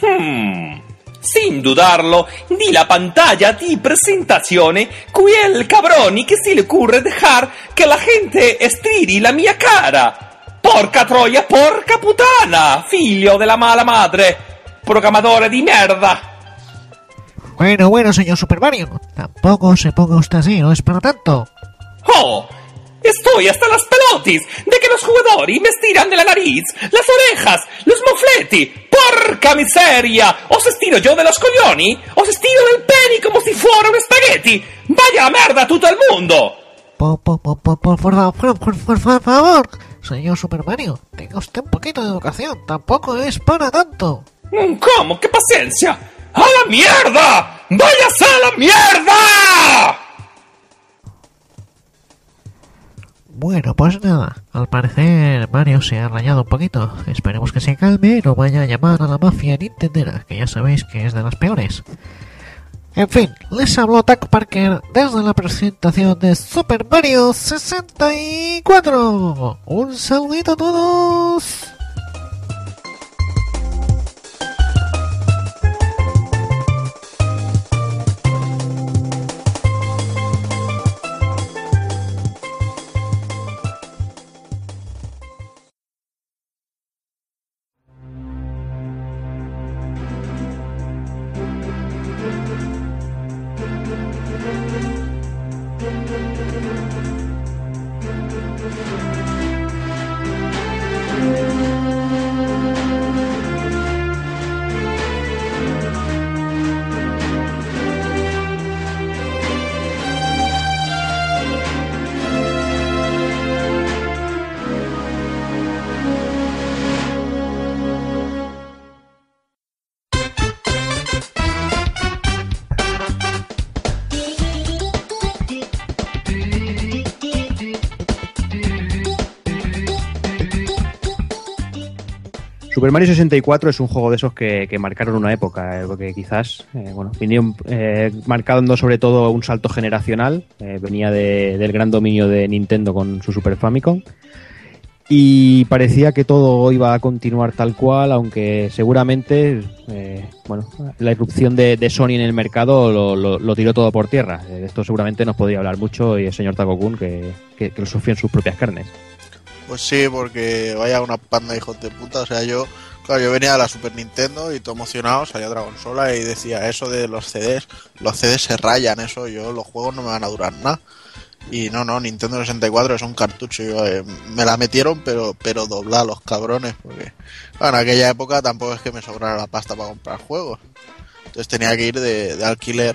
Hmm. Sin dudarlo, di la pantalla di presentazione quel cabroni che si le ocurre dejar que la gente estriri la mia cara. Porca troia, porca puttana, figlio della mala madre, programadore di merda. Bueno, bueno, señor Super Mario, tampoco se ponga usted así, no es para tanto. ¡Oh! Estoy hasta las pelotis de que los jugadores me estiran de la nariz, las orejas, los mofletti. ¡Porca miseria! ¿Os estiro yo de los coglioni? ¿Os estiro del pene como si fuera un espagueti? ¡Vaya merda todo el mundo! Por, por, por, por favor, por favor, señor Super Mario, tenga usted un poquito de educación, tampoco es para tanto. Mm, ¿Cómo? ¡Qué paciencia! ¡A la mierda! ¡Váyase a la mierda! Bueno, pues nada, al parecer Mario se ha rayado un poquito. Esperemos que se calme y no vaya a llamar a la mafia nintendera, que ya sabéis que es de las peores. En fin, les habló Taco Parker desde la presentación de Super Mario 64. Un saludito a todos. Super Mario 64 es un juego de esos que, que marcaron una época, eh, porque quizás, eh, bueno, vinieron eh, marcando sobre todo un salto generacional, venía de- del gran dominio de Nintendo con su Super Famicom, y parecía que todo iba a continuar tal cual, aunque seguramente, bueno, la irrupción de, Sony en el mercado lo, lo- tiró todo por tierra. De esto seguramente nos podría hablar mucho y el señor Takokun, que, que, que lo sufrió en sus propias carnes. Pues sí, porque vaya una panda de hijos de puta. O sea, yo, claro, yo venía de la Super Nintendo y todo emocionado, salía otra consola y decía eso de los CDs, los CDs se rayan, eso, yo los juegos no me van a durar nada. Y no, no, Nintendo 64 es un cartucho. Yo, eh, me la metieron, pero pero doblar los cabrones, porque bueno, en aquella época tampoco es que me sobrara la pasta para comprar juegos. Entonces tenía que ir de, alquiler.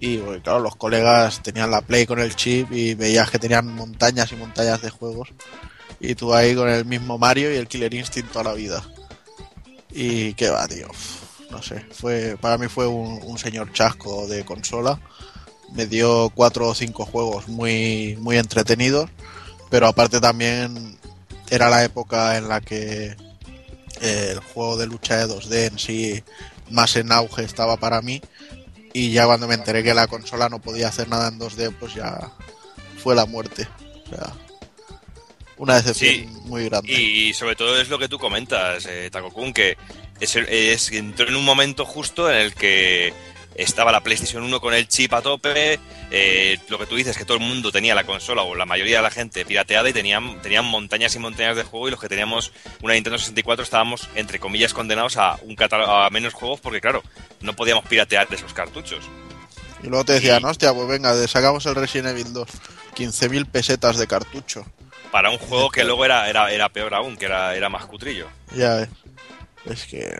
Y claro, los colegas tenían la Play con el chip y veías que tenían montañas y montañas de juegos. Y tú ahí con el mismo Mario y el Killer Instinct toda la vida. Y qué va, tío. No sé, fue para mí fue un, un señor chasco de consola. Me dio cuatro o cinco juegos muy, muy entretenidos. Pero aparte también era la época en la que eh, el juego de lucha de 2D en sí más en auge estaba para mí. Y ya cuando me enteré que la consola no podía hacer nada en 2D, pues ya fue la muerte. O sea, una decepción Sí. muy grande. Y sobre todo es lo que tú comentas, eh, que es, es- entró en un momento justo en el que estaba la PlayStation 1 con el chip a tope, eh, lo que tú dices, que todo el mundo tenía la consola, o la mayoría de la gente pirateada, y tenían, tenían montañas y montañas de juego, y los que teníamos una Nintendo 64 estábamos, entre comillas, condenados a, un a menos juegos, porque claro, no podíamos piratear de esos cartuchos. Y luego te decían, hostia, pues venga, sacamos el Resident Evil 2. 15.000 pesetas de cartucho. Para un juego que luego era, era, era peor aún, que era, era más cutrillo. Ya ves. Es que,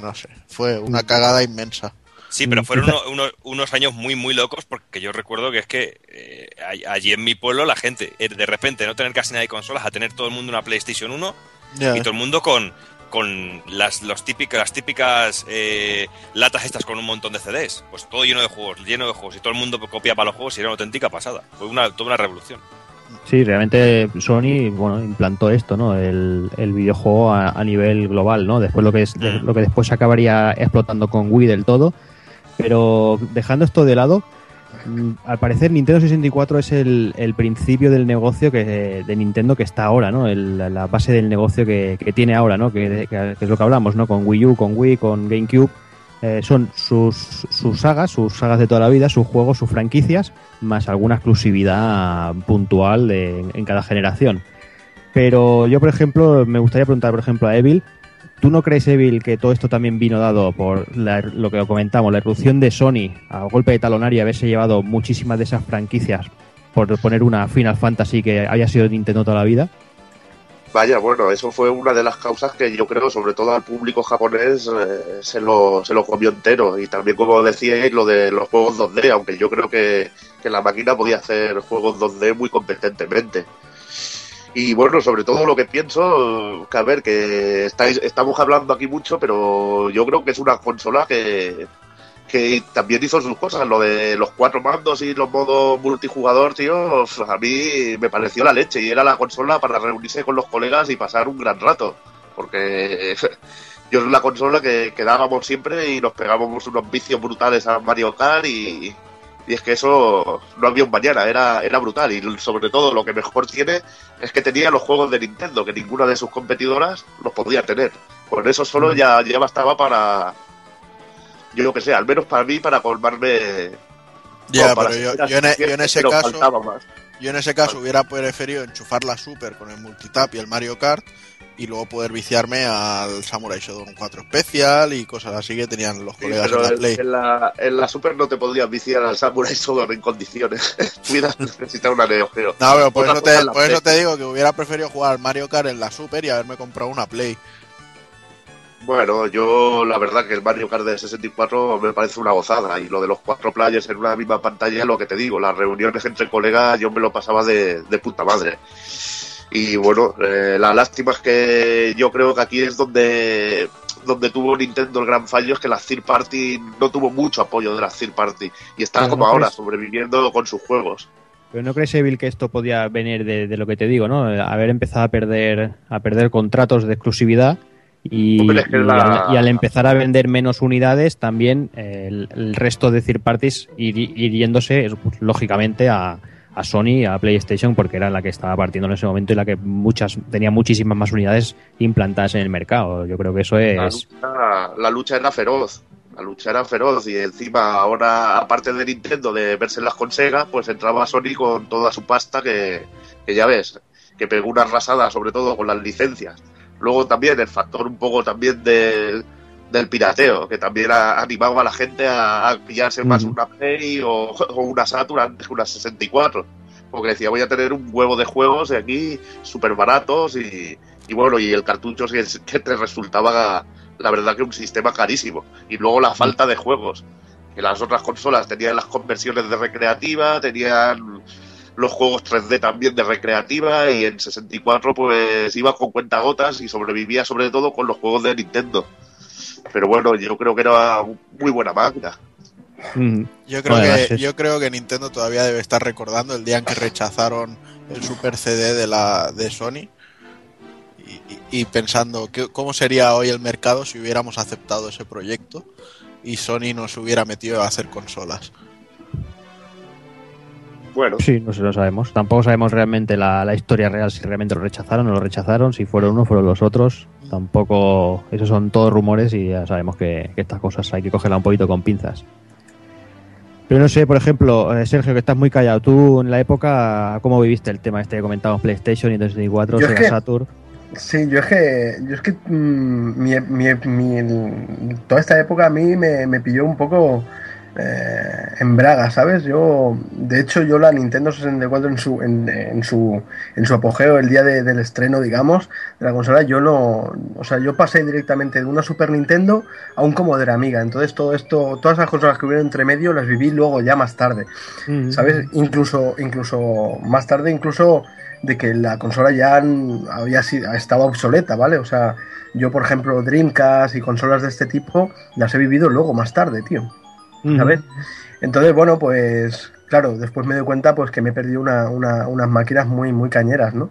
no sé, fue una cagada inmensa. Sí, pero fueron uno- unos años muy, muy locos porque yo recuerdo que es que eh, allí en mi pueblo la gente, eh, de repente no tener casi nada de consolas, a tener todo el mundo una PlayStation 1 Ya. y todo el mundo con, con las, los típicas, las típicas eh, latas estas con un montón de CDs. Pues todo lleno de juegos, lleno de juegos y todo el mundo copiaba los juegos y era una auténtica pasada. Fue una, toda una revolución. Sí, realmente Sony, bueno, implantó esto, ¿no? El, el videojuego a, a nivel global, ¿no? Después lo que es, de- lo que después se acabaría explotando con Wii del todo. Pero dejando esto de lado, mm, al parecer Nintendo 64 es el, el principio del negocio que, de Nintendo que está ahora, ¿no? El- la base del negocio que, que tiene ahora, ¿no? Que, que- que es lo que hablamos, ¿no? Con Wii U, con Wii, con GameCube. Eh, son sus, sus sagas, sus sagas de toda la vida, sus juegos, sus franquicias, más alguna exclusividad puntual de- en cada generación. Pero yo, por ejemplo, me gustaría preguntar, por ejemplo, a Evil, ¿tú no crees, Evil, que todo esto también vino dado por la- lo que comentamos, la erupción de Sony a golpe de talonario y haberse llevado muchísimas de esas franquicias, por poner una Final Fantasy que haya sido Nintendo toda la vida? Vaya, bueno, eso fue una de las causas que yo creo, sobre todo al público japonés, eh, se, lo, se lo comió entero. Y también, como decíais, lo de los juegos 2D, aunque yo creo que, que la máquina podía hacer juegos 2D muy competentemente. Y bueno, sobre todo lo que pienso, que a ver, que estáis, estamos hablando aquí mucho, pero yo creo que es una consola que, que también hizo sus cosas. Lo de los cuatro mandos y los modos multijugador, tío, a mí me pareció la leche. Y era la consola para reunirse con los colegas y pasar un gran rato. Porque [LAUGHS] yo es la consola que quedábamos siempre y nos pegábamos unos vicios brutales a Mario Kart y, y es que eso no había un mañana, era, era brutal. Y sobre todo lo que mejor tiene es que tenía los juegos de Nintendo, que ninguna de sus competidoras los podía tener. Con eso solo ya, ya bastaba para, yo lo que sé, al menos para mí, para colmarme. Ya, pero yo, en, e- yo en ese caso, yo en ese caso hubiera preferido enchufar la Super con el multitap y el Mario Kart y luego poder viciarme al Samurai Shodown 4 Special y cosas así que tenían los Sí, colegas pero en la en, Play. en la, en la Super no te podías viciar al Samurai Shodown en condiciones. [LAUGHS] Hubieras necesitado una Neo Geo. No, pero por, eso te, por eso te digo que hubiera preferido jugar al Mario Kart en la Super y haberme comprado una Play. Bueno, yo la verdad que el Mario Kart de 64 me parece una gozada y lo de los cuatro players en una misma pantalla, lo que te digo, las reuniones entre colegas yo me lo pasaba de, de puta madre. Y bueno, eh, la lástima es que yo creo que aquí es donde donde tuvo Nintendo el gran fallo es que la third party no tuvo mucho apoyo de la third party y está como no ahora crees- sobreviviendo con sus juegos. Pero no crees, Evil, que esto podía venir de, de lo que te digo, ¿no? Haber empezado a perder, a perder contratos de exclusividad y, la- al, y al empezar a vender menos unidades, también eh, el, el resto de third parties ir, ir yéndose, es, pues, lógicamente, a, a Sony, a PlayStation, porque era la que estaba partiendo en ese momento y la que muchas tenía muchísimas más unidades implantadas en el mercado. Yo creo que eso La es... lucha, la lucha era feroz. La lucha era feroz y encima ahora, aparte de Nintendo de vérselas con Sega, pues entraba Sony con toda su pasta que, que ya ves, que pegó una arrasada sobre todo con las licencias. Luego también el factor un poco también del, del pirateo, que también ha animado a la gente a, a pillarse más una Play o, o una Saturn antes que una 64. Porque decía, voy a tener un huevo de juegos de aquí súper baratos y, y bueno, y el cartucho es- que te resultaba la verdad que un sistema carísimo. Y luego la falta de juegos. Que las otras consolas tenían las conversiones de recreativa, tenían los juegos 3D también de recreativa y en 64 pues iba con cuentagotas y sobrevivía sobre todo con los juegos de Nintendo. Pero bueno, yo creo que era muy buena máquina. Mm. Yo creo, que, yo creo que Nintendo todavía debe estar recordando el día en que rechazaron el Super CD de la de Sony y, y- y pensando que, cómo sería hoy el mercado si hubiéramos aceptado ese proyecto y Sony nos hubiera metido a hacer consolas. Sí, no se lo sabemos. Tampoco sabemos realmente la, la historia real, si realmente lo rechazaron o no lo rechazaron, si fueron uno, fueron los otros. Tampoco, esos son todos rumores y ya sabemos que, que estas cosas hay que cogerla un poquito con pinzas. Pero no sé, por ejemplo, eh, Sergio, que estás muy callado, tú en la época, ¿cómo viviste el tema este que comentábamos PlayStation, Nintendo 64, Yo es Sega que- Saturn? Sí, yo es que, yo es que mm, mi, mi- mi- el- toda esta época a mí me, me pilló un poco eh, en braga, ¿sabes? Yo, de hecho, yo la Nintendo 64 en su, en, en su, en su apogeo, el día de- del estreno, digamos, de la consola, yo no, o sea, yo pasé directamente de una Super Nintendo a un Commodore Amiga, entonces todo esto, todas las consolas que hubieron entre medio las viví luego ya más tarde. ¿sabes? Incluso, incluso más tarde, incluso de que la consola ya había sido, estaba obsoleta, ¿vale? O sea, yo, por ejemplo, Dreamcast y consolas de este tipo las he vivido luego, más tarde, tío. ¿Sabes? Entonces, bueno, pues claro, después me doy cuenta pues que me he perdido una- una- unas máquinas muy, muy cañeras, ¿no?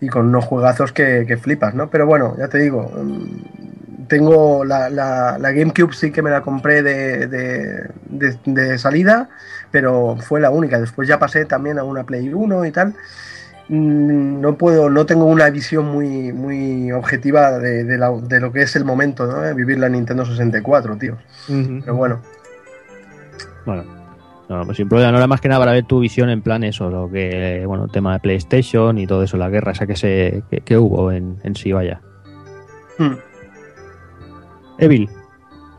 Y con unos juegazos que, que flipas, ¿no? Pero bueno, ya te digo, mm, tengo la, la- la GameCube sí que me la compré de, de- de- de salida, pero fue la única. Después ya pasé también a una Play 1 y tal. Mm, No puedo, no tengo una visión muy, muy objetiva de, de la- de lo que es el momento, ¿no? Vivir la Nintendo 64, tío. Pero bueno. Bueno, no, pues sin problema, no era más que nada para ver tu visión en plan eso, lo que, bueno, tema de PlayStation y todo eso, la guerra esa que se que, que hubo en, en sí, vaya. Hmm. Evil.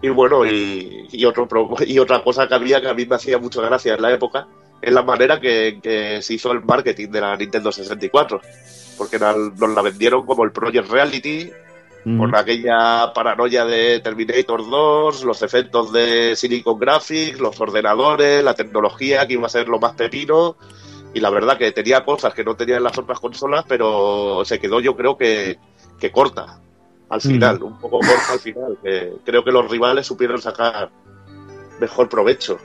Y bueno, y, y otro [LAUGHS] y otra cosa que había que a mí me hacía mucha gracia en la época es la manera que, que se hizo el marketing de la Nintendo 64. Porque nos la vendieron como el Project Reality, con aquella paranoia de Terminator 2, los efectos de Silicon Graphics, los ordenadores, la tecnología que iba a ser lo más pepino. Y la verdad que tenía cosas que no tenían las otras consolas, pero se quedó yo creo que, que corta al final, un poco corta al final. que creo que los rivales supieron sacar mejor provecho.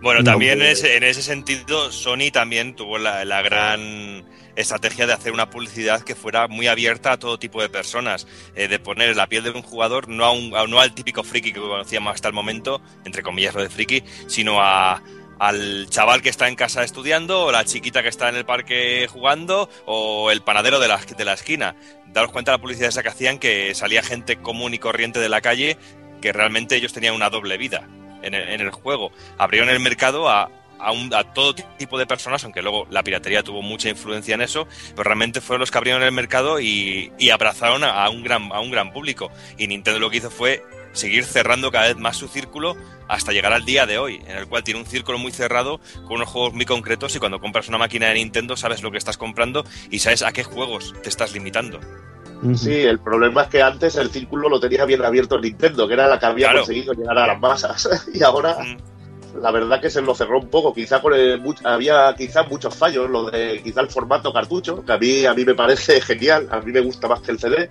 Bueno, No, también en en ese sentido, Sony también tuvo la, la gran estrategia de hacer una publicidad que fuera muy abierta a todo tipo de personas, eh, de poner la piel de un jugador no, a un- a- no al típico friki que conocíamos hasta el momento, entre comillas lo de friki, sino a, al chaval que está en casa estudiando, o la chiquita que está en el parque jugando, o el panadero de la, de la esquina. Daros cuenta de la publicidad esa que hacían que salía gente común y corriente de la calle, que realmente ellos tenían una doble vida en el, en el juego. Abrieron el mercado a, a, un- a todo tipo de personas, aunque luego la piratería tuvo mucha influencia en eso, pero realmente fueron los que abrieron el mercado y, y abrazaron a, a un gran, a un gran público. Y Nintendo lo que hizo fue seguir cerrando cada vez más su círculo hasta llegar al día de hoy, en el cual tiene un círculo muy cerrado con unos juegos muy concretos y cuando compras una máquina de Nintendo sabes lo que estás comprando y sabes a qué juegos te estás limitando. Sí, el problema es que antes el círculo lo tenía bien abierto Nintendo, que era la que había Claro. conseguido llegar a las masas. [LAUGHS] y ahora, la verdad que se lo cerró un poco. Quizá por el, había quizá muchos fallos, lo de quizá el formato cartucho, que a mí, a mí me parece [LAUGHS] genial, a mí me gusta más que el CD.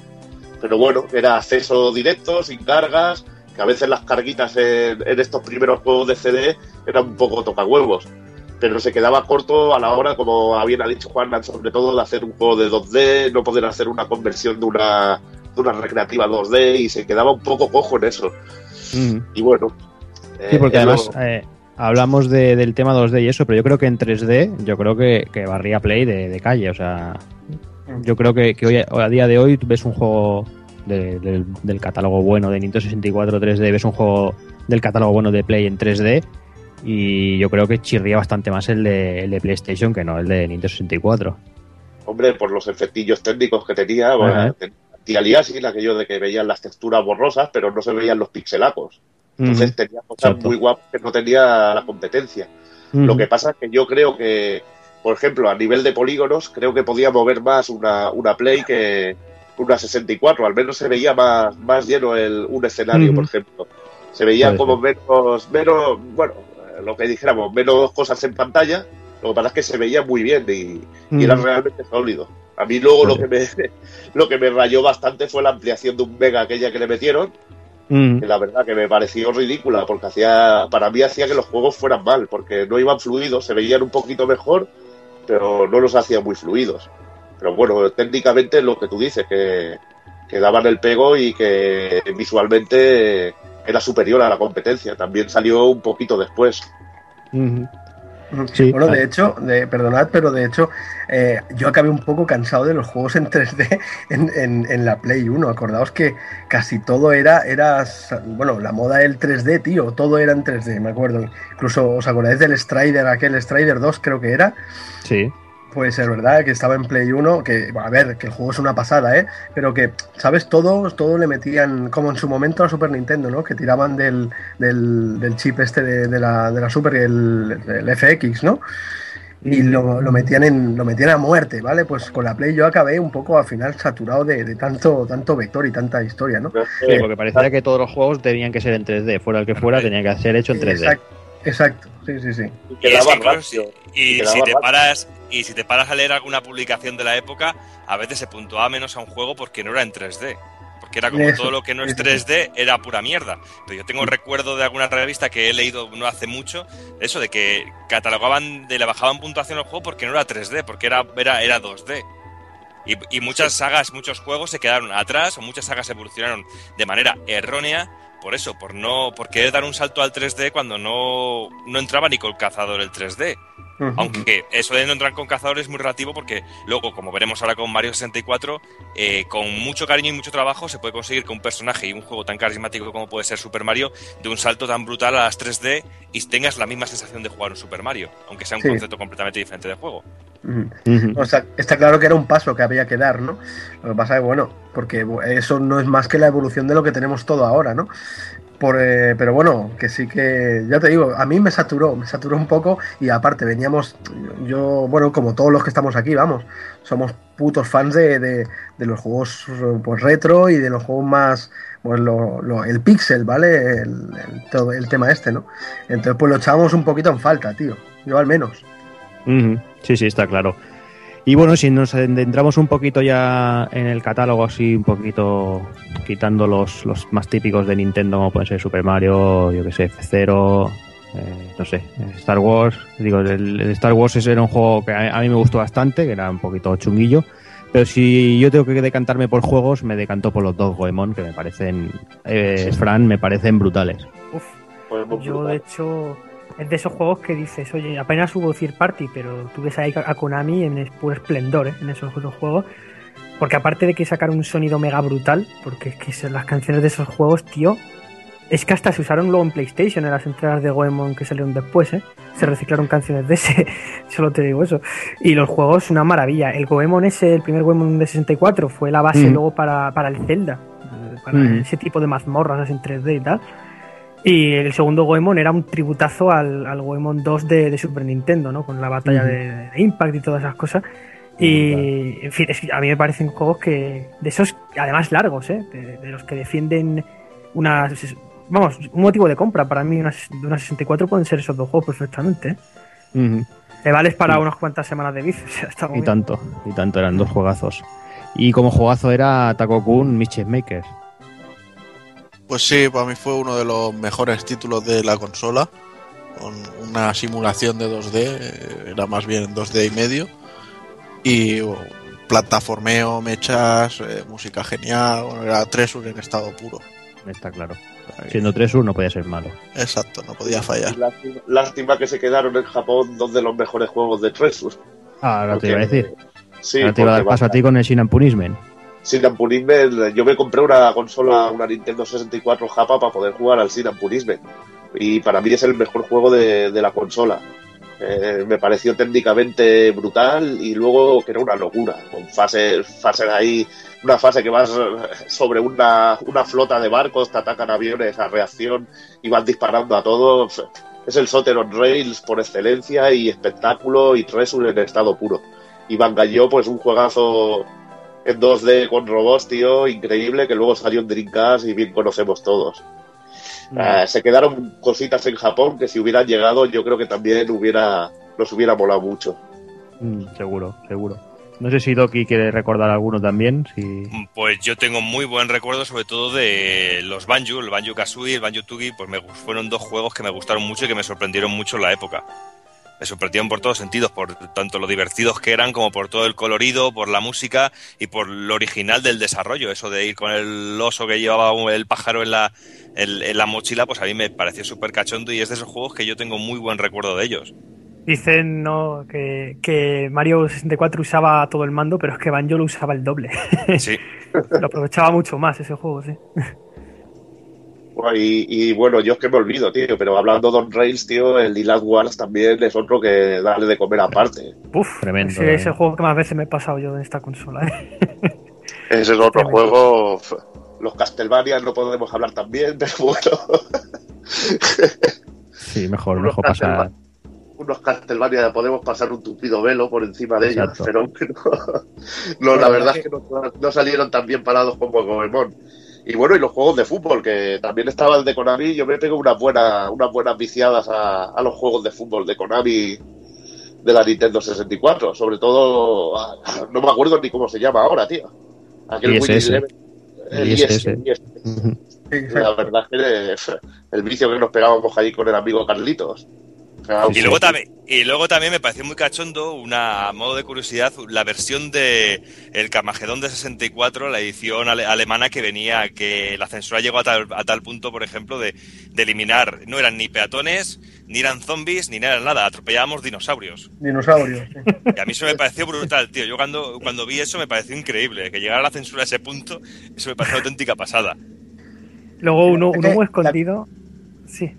Pero bueno, era acceso directo, sin cargas, que a veces las carguitas en, en estos primeros juegos de CD eran un poco tocahuevos. Pero se quedaba corto a la hora, como bien ha dicho Juan, sobre todo de hacer un juego de 2D, no poder hacer una conversión de una, de una recreativa 2D y se quedaba un poco cojo en eso. Y bueno. Sí, eh, porque es además lo- eh, hablamos de- del tema 2D y eso, pero yo creo que en 3D, yo creo que, que barría Play de, de calle. O sea, yo creo que, que hoy, a día de hoy ves un juego de- del, del catálogo bueno de Nintendo 64 3D, ves un juego del catálogo bueno de Play en 3D y yo creo que chirría bastante más el de, el de PlayStation que no el de Nintendo 64. Hombre, por los efectillos técnicos que tenía, bueno, tenía anti-aliasing, aquello de que veían las texturas borrosas, pero no se veían los pixelacos. Entonces tenía cosas Exacto. muy guapas que no tenía la competencia. Lo que pasa es que yo creo que, por ejemplo, a nivel de polígonos, creo que podía mover más una, una Play que una 64. Al menos se veía más, más lleno el, un escenario, por ejemplo. Se veía como menos, menos, bueno, lo que dijéramos, menos cosas en pantalla. Lo que pasa es que se veía muy bien y, y era realmente sólido. A mí luego lo que me [LAUGHS] lo que me rayó bastante fue la ampliación de un mega aquella que le metieron, Ujú. que la verdad que me pareció ridícula porque hacía para mí hacía que los juegos fueran mal porque no iban fluidos se veían un poquito mejor pero no los hacía muy fluidos pero bueno técnicamente lo que tú dices que, que daban el pego y que visualmente era superior a la competencia también salió un poquito después Ujú. Sí, bueno, vale. de hecho, de, perdonad, pero de hecho, eh, yo acabé un poco cansado de los juegos en 3D [LAUGHS] en, en- en la Play 1. Acordaos que casi todo era, era, bueno, la moda del 3D, tío, todo era en 3D, me acuerdo. Incluso, ¿os acordáis del Strider, aquel Strider 2 creo que era? Sí. Puede ser verdad que estaba en Play 1, que a ver, que el juego es una pasada, ¿eh? Pero que, ¿sabes? Todo, todo le metían, como en su momento a Super Nintendo, ¿no? Que tiraban del, del, del chip este de, de la, de la Super, el, el FX, ¿no? Y lo, lo metían en, lo metían a muerte, ¿vale? Pues con la Play yo acabé un poco al final saturado de, de tanto, tanto vector y tanta historia, ¿no? Sí, porque parecía que todos los juegos tenían que ser en 3D, fuera el que fuera, tenía que ser hecho en 3D. Exacto, exacto, sí, sí, sí. Y, es que si- y y si quedaba te paras y si te paras a leer alguna publicación de la época, a veces se puntuaba menos a un juego porque no era en 3D. Porque era como todo lo que no es eso. 3D era pura mierda. Pero yo tengo recuerdo de alguna revista que he leído no hace mucho, eso de que catalogaban, de le bajaban puntuación al juego porque no era 3D, porque era, era, era 2D. Y, y muchas sagas, muchos juegos se quedaron atrás, o muchas sagas evolucionaron de manera errónea, por eso, por no, por querer dar un salto al 3D cuando no, no entraba ni con cazador el 3D. Aunque eso de no entrar con cazador es muy relativo porque luego, como veremos ahora con Mario 64, eh, con mucho cariño y mucho trabajo se puede conseguir que un personaje y un juego tan carismático como puede ser Super Mario de un salto tan brutal a las 3D y tengas la misma sensación de jugar un Super Mario, aunque sea un Sí. concepto completamente diferente de juego. O sea, está claro que era un paso que había que dar, ¿no? Lo que pasa es, bueno, porque eso no es más que la evolución de lo que tenemos todo ahora, ¿no? Por, eh, pero bueno, que sí que, ya te digo, a mí me saturó, me saturó un poco y aparte veníamos, yo, bueno, como todos los que estamos aquí, vamos, somos putos fans de, de- de los juegos pues, retro y de los juegos más, pues lo- lo- el pixel, ¿vale? El, todo el tema este, ¿no? Entonces pues lo echábamos un poquito en falta, tío, yo al menos. Sí, sí, está claro. Y bueno, si nos adentramos un poquito ya en el catálogo, así un poquito quitando los, los más típicos de Nintendo, como pueden ser Super Mario, yo que sé, F0, eh, no sé, Star Wars. Digo, el, el Star Wars ese era un juego que a, a mí me gustó bastante, que era un poquito chunguillo. Pero si yo tengo que decantarme por juegos, me decanto por los dos Goemon, que me parecen, eh, Fran, me parecen brutales. Yo, de hecho, es de esos juegos que dices, oye, apenas hubo Third Party, pero tú ves ahí a Konami en puro esplendor ¿eh? en esos juegos. Porque aparte de que sacaron un sonido mega brutal, porque es que son las canciones de esos juegos, tío, es que hasta se usaron luego en PlayStation, en las entregas de Goemon que salieron después, ¿eh? Se reciclaron canciones de ese, [LAUGHS] solo te digo eso. Y los juegos, una maravilla. El Goemon ese, el primer Goemon de 64, fue la base Mm. luego para, para el Zelda, eh, para Mm. ese tipo de mazmorras en 3D y tal. Y el segundo Goemon era un tributazo al, al Goemon 2 de, de Super Nintendo, ¿no? Con la batalla de, de Impact y todas esas cosas. Y, en fin, es a mí me parecen juegos que, de esos, además largos, ¿eh? De, de los que defienden una, vamos, un motivo de compra. Para mí, una, de una 64 pueden ser esos dos juegos perfectamente, ¿eh? Te vales para unas cuantas semanas de bici, [LAUGHS] o sea, Y bien. tanto, y tanto, eran dos juegazos. Y como juegazo era Taco-kun Mischief Makers. Pues sí, para mí fue uno de los mejores títulos de la consola. Con una simulación de 2D, eh, era más bien 2D y medio. Y oh, plataformeo, mechas, eh, música genial. Bueno, era Treasure en estado puro. Está claro. Siendo 3-1 no podía ser malo. Exacto, no podía fallar. Lástima, lástima que se quedaron en Japón dos de los mejores juegos de Treasure. Ah, ahora te iba a Porque- decir. Sí, ahora te iba a dar porque paso a ti con el Sin Punishment. Sin and Punishment, yo me compré una consola, una Nintendo 64 Japa para poder jugar al Sin and Punishment. Y para mí es el mejor juego de, la consola. Eh, me pareció técnicamente brutal y luego que era una locura, con fases, fases ahí, una fase que vas sobre una, una flota de barcos, te atacan aviones a reacción y van disparando a todos. Es el Soter on Rails por excelencia y espectáculo y Treasure en estado puro. Y Bangallo, pues un juegazo en 2D con robots, tío, increíble, que luego salió en Dreamcast y bien conocemos todos. Eh, se quedaron cositas en Japón que si hubieran llegado yo creo que también hubiera nos hubiera molado mucho. Mm, seguro, seguro. No sé si Doki quiere recordar alguno también. Si... Pues yo tengo muy buen recuerdo, sobre todo de los Banjo, el Banjo Kazooie y el Banjo Tooie, pues me, fueron dos juegos que me gustaron mucho y que me sorprendieron mucho en la época. Me sorprendieron por todos sentidos, por tanto lo divertidos que eran, como por todo el colorido, por la música y por lo original del desarrollo. Eso de ir con el oso que llevaba el pájaro en la, en, en la mochila, pues a mí me pareció súper cachondo y es de esos juegos que yo tengo muy buen recuerdo de ellos. Dicen ¿no? que, que Mario 64 usaba todo el mando, pero es que Banjo lo usaba el doble. Sí. [LAUGHS] lo aprovechaba mucho más ese juego, sí. Y, y bueno, yo es que me olvido, tío, pero hablando de On Rails, tío, el Lilat Wars también es otro que darle de comer aparte. Uf, Tremendo. ese eh. es el juego que más veces me he pasado yo en esta consola. ¿eh? Ese es otro Tremendo. juego. Los Castlevania no podemos hablar también, [LAUGHS] pero bueno. Sí, mejor, Unos mejor pasar. Unos Castlevania podemos pasar un tupido velo por encima de ellos, Exacto. pero no, [LAUGHS] no, la verdad es que no, no salieron tan bien parados como Goemon. Y bueno, y los juegos de fútbol, que también estaba el de Konami, yo me pego unas buenas, unas buenas viciadas a, a los juegos de fútbol de Konami de la Nintendo 64, sobre todo, no me acuerdo ni cómo se llama ahora, tío. Aquel ISS. Eleven, El ISS. ISS. La verdad es que el vicio que nos pegábamos ahí con el amigo Carlitos. Y luego, también, y luego también me pareció muy cachondo, una a modo de curiosidad, la versión de el Carmagedón de 64, la edición ale- alemana que venía, que la censura llegó a tal, a tal punto, por ejemplo, de, de eliminar, no eran ni peatones, ni eran zombies, ni eran nada, atropellábamos dinosaurios. Dinosaurios. sí. Y a mí eso me pareció brutal, tío. Yo cuando, cuando vi eso me pareció increíble, que llegara la censura a ese punto, eso me pareció una auténtica pasada. Luego uno, uno muy escondido. Sí.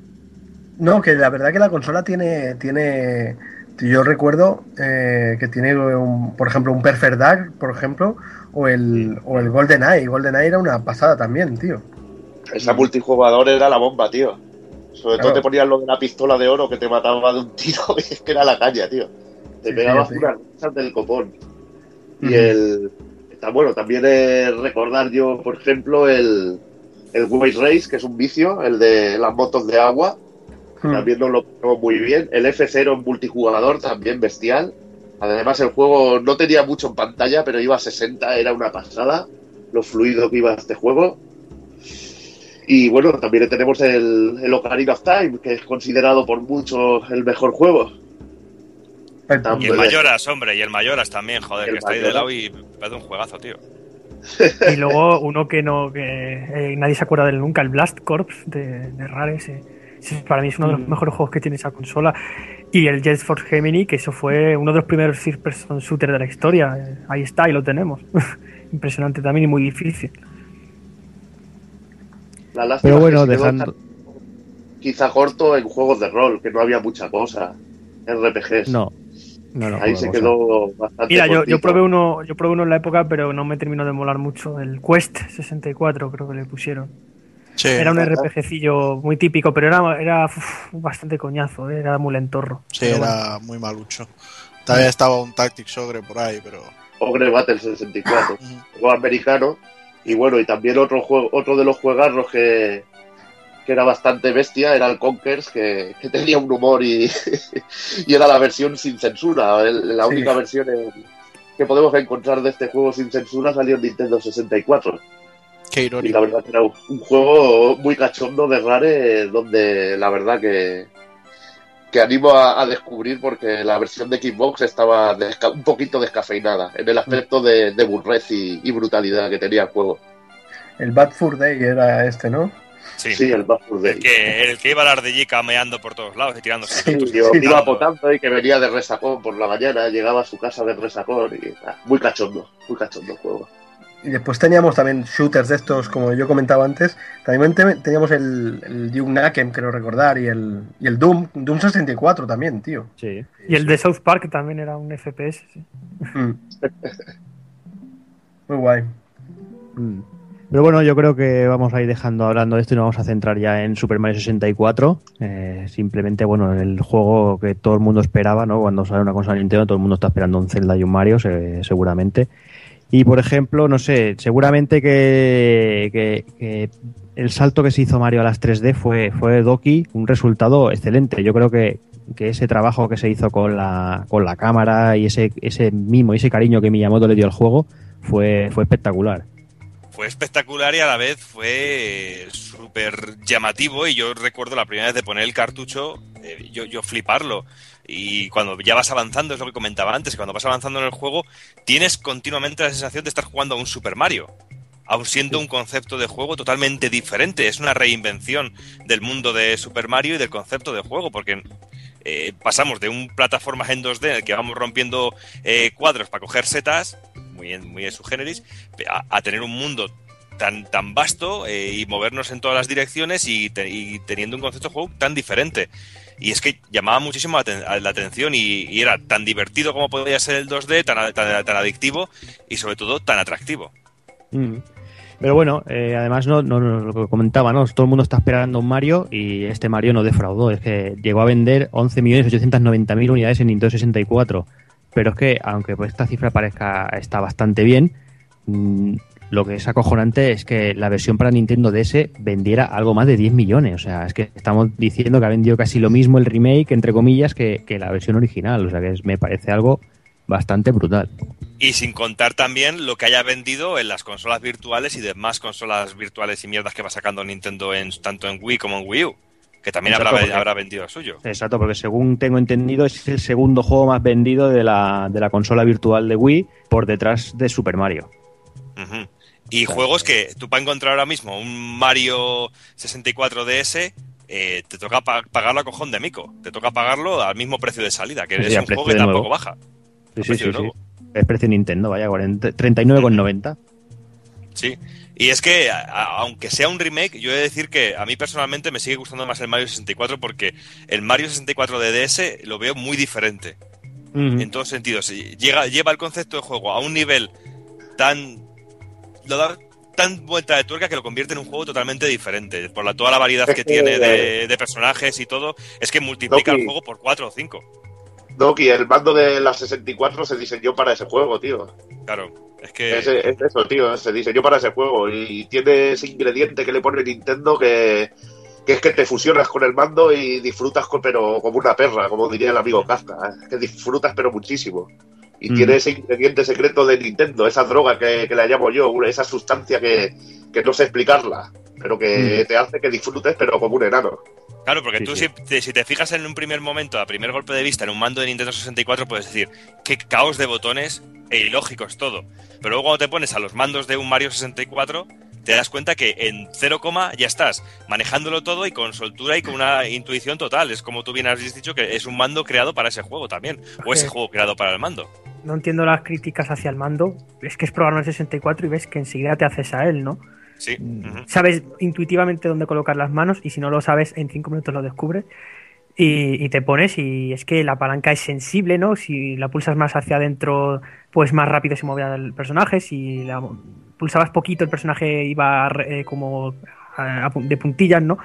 No, que la verdad que la consola tiene. tiene yo recuerdo eh, que tiene, un, por ejemplo, un Perfect Dark, por ejemplo, o el, o el GoldenEye. GoldenEye era una pasada también, tío. Esa multijugador era la bomba, tío. Sobre todo te ponían lo de la pistola de oro que te mataba de un tiro, [LAUGHS] que era la caña, tío. Te Sí, pegabas sí, sí. unas del copón. Y el. Está bueno, también es recordar yo, por ejemplo, el. El White Race, que es un vicio, el de las motos de agua. Hmm. También nos lo pasamos muy bien. El F0 en multijugador, también bestial. Además, el juego no tenía mucho en pantalla, pero iba a 60, era una pasada. Lo fluido que iba este juego. Y bueno, también tenemos el, el Ocarina of Time, que es considerado por muchos el mejor juego. Y el Mayoras, hombre, y el Mayoras también, joder, que está ahí de lado y parece un juegazo, tío. Y luego uno que no que eh, nadie se acuerda de él nunca, el Blast Corps de, de Rare. Ese, ese para mí es uno de los Mm. mejores juegos que tiene esa consola. Y el Jet Force Gemini, que eso fue uno de los primeros first person shooter de la historia. Ahí está, y lo tenemos. [LAUGHS] Impresionante también y muy difícil. La lástima Pero es bueno, que quedó dejando. quizá corto en juegos de rol, que no había mucha cosa. RPGs. No. No, no. Ahí se quedó bastante. Mira, yo, yo probé uno, yo probé uno en la época, pero no me terminó de molar mucho. El Quest 64, creo que le pusieron. Sí, era un. RPGcillo muy típico, pero era, era uf, bastante coñazo, eh, era muy lentorro. Sí, bueno. era muy malucho. También estaba un Tactics Ogre por ahí, pero. Ogre Battle 64, juego americano. Y bueno, y también otro juego, otro de los juegarros que, que era bastante bestia era el Conkers, que, que tenía un humor y, [LAUGHS] y era la versión sin censura. El- la Sí. única versión en- que podemos encontrar de este juego sin censura salió en Nintendo 64. Qué Y irónico. la verdad que era un juego muy cachondo de Rare, donde la verdad que, que animo a, a descubrir porque la versión de Xbox estaba desca- un poquito descafeinada en el aspecto de, de burrez y, y brutalidad que tenía el juego. El Bad Fur Day era este, ¿no? Sí, Sí, el Bad Fur Day. que, el que iba a la ardillica meando por todos lados y tirándose. Sí, y yo iba potando y que venía de resacón por la mañana, llegaba a su casa de resacón y ah, muy cachondo, muy cachondo el juego. Y después teníamos también shooters de estos, como yo comentaba antes. También te- teníamos el, el Duke Nukem, creo recordar, y el, y el Doom, Doom 64 también, tío. Sí. Y el de South Park también era un FPS. sí. Mm. Muy guay. Mm. Pero bueno, yo creo que vamos a ir dejando hablando de esto y nos vamos a centrar ya en Super Mario 64. Eh, simplemente, bueno, el juego que todo el mundo esperaba, ¿no? Cuando sale una consola de Nintendo, todo el mundo está esperando un Zelda y un Mario, se- seguramente. Y por ejemplo, no sé, seguramente que, que- que el salto que se hizo Mario a las 3D fue, fue Doki, un resultado excelente. Yo creo que, que ese trabajo que se hizo con la, con la cámara y ese, ese mimo y ese cariño que Miyamoto le dio al juego fue, fue espectacular. Fue espectacular y a la vez fue súper llamativo y yo recuerdo la primera vez de poner el cartucho, eh, yo, yo fliparlo. Y cuando ya vas avanzando, es lo que comentaba antes, cuando vas avanzando en el juego, tienes continuamente la sensación de estar jugando a un Super Mario. Aun siendo un concepto de juego totalmente diferente. Es una reinvención del mundo de Super Mario y del concepto de juego, porque eh, pasamos de un plataformas en 2D en el que vamos rompiendo eh, cuadros para coger setas, muy en, muy en su generis, a, a tener un mundo tan, tan vasto eh, y movernos en todas las direcciones y, te- y teniendo un concepto de juego tan diferente. Y es que llamaba muchísimo la, atención y, era tan divertido como podía ser el 2D, tan, tan, adictivo y sobre todo tan atractivo. Mm. Pero bueno, eh, además no, no, lo que comentaba, ¿no? Todo el mundo está esperando un Mario y este Mario no defraudó. Es que llegó a vender 11.890.000 unidades en Nintendo 64. Pero es que, aunque esta cifra parezca está bastante bien, mm, lo que es acojonante es que la versión para Nintendo DS vendiera algo más de 10 millones. O sea, es que estamos diciendo que ha vendido casi lo mismo el remake, entre comillas, que, que la versión original. O sea, que es- me parece algo bastante brutal. Y sin contar también lo que haya vendido en las consolas virtuales y demás consolas virtuales y mierdas que va sacando Nintendo en, tanto en Wii como en Wii U. Que también Exacto, habrá, porque- habrá vendido el suyo. Exacto, porque según tengo entendido es el segundo juego más vendido de la, de la consola virtual de Wii por detrás de Super Mario. Ujú. Y juegos que tú para encontrar ahora mismo un Mario 64 DS eh, te toca pa- pagarlo a cojón de mico. Te toca pagarlo al mismo precio de salida, que Sí, es un juego que tampoco baja. Sí, sí, precio sí, sí. Es precio Nintendo, vaya, 40 39,90. Sí. Y es que, a- aunque sea un remake, yo he de decir que a mí personalmente me sigue gustando más el Mario 64 porque el Mario 64 de DS lo veo muy diferente. En todos sentidos. Llega, lleva el concepto de juego a un nivel tan. Lo da tan vuelta de tuerca que lo convierte en un juego totalmente diferente. Por la, toda la variedad que Es que- tiene de, de personajes y todo, es que multiplica el juego por 4 o 5. Doki, el mando de la 64 se diseñó para ese juego, tío. Claro, es que. Es, es eso, tío, se diseñó para ese juego y tiene ese ingrediente que le pone Nintendo que, que es que te fusionas con el mando y disfrutas con, pero como una perra, como diría el amigo Kafka, ¿eh? que disfrutas pero muchísimo. Y Mm. tiene ese ingrediente secreto de Nintendo, esa droga que, que la llamo yo, esa sustancia que, que no sé explicarla, pero que Mm. te hace que disfrutes pero como un enano. Claro, porque Sí, tú sí. Si, te, si te fijas en un primer momento, a primer golpe de vista, en un mando de Nintendo 64, puedes decir, qué caos de botones e ilógico es todo. Pero luego cuando te pones a los mandos de un Mario 64, te das cuenta que en 0, ya estás manejándolo todo y con soltura y con una intuición total. Es como tú bien has dicho que es un mando creado para ese juego también, o ese juego creado para el mando. No entiendo las críticas hacia el mando. Es que es probarlo en 64 y ves que enseguida te haces a él, ¿no? Sí. ujú. Sabes intuitivamente dónde colocar las manos y si no lo sabes, en 5 minutos lo descubres. Y, y te pones y es que la palanca es sensible, ¿no? Si la pulsas más hacia adentro, pues más rápido se movía el personaje. Si la pulsabas poquito, el personaje iba eh, como a- a pu- de puntillas, ¿no?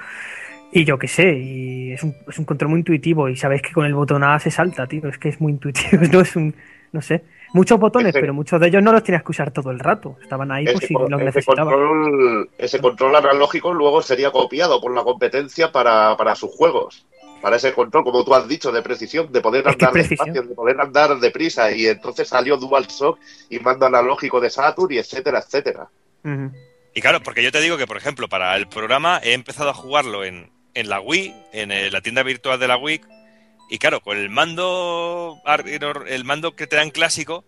Y yo qué sé, y es un, es un control muy intuitivo y sabéis que con el botón A se salta, tío, es que es muy intuitivo, [LAUGHS] no es un, no sé, muchos botones, pero muchos de ellos no los tenías que usar todo el rato, estaban ahí por Ese, si los ese necesitabas. control, ese control analógico luego sería copiado por la competencia para, para sus juegos. Para ese control, como tú has dicho, de precisión, de poder andar despacio, de poder andar deprisa. Y entonces salió DualShock y mando analógico de Saturn y etcétera, etcétera. Y claro, porque yo te digo que, por ejemplo, para el programa he empezado a jugarlo en, en la Wii, en eh, la tienda virtual de la Wii, y claro, con el mando el mando que te dan clásico,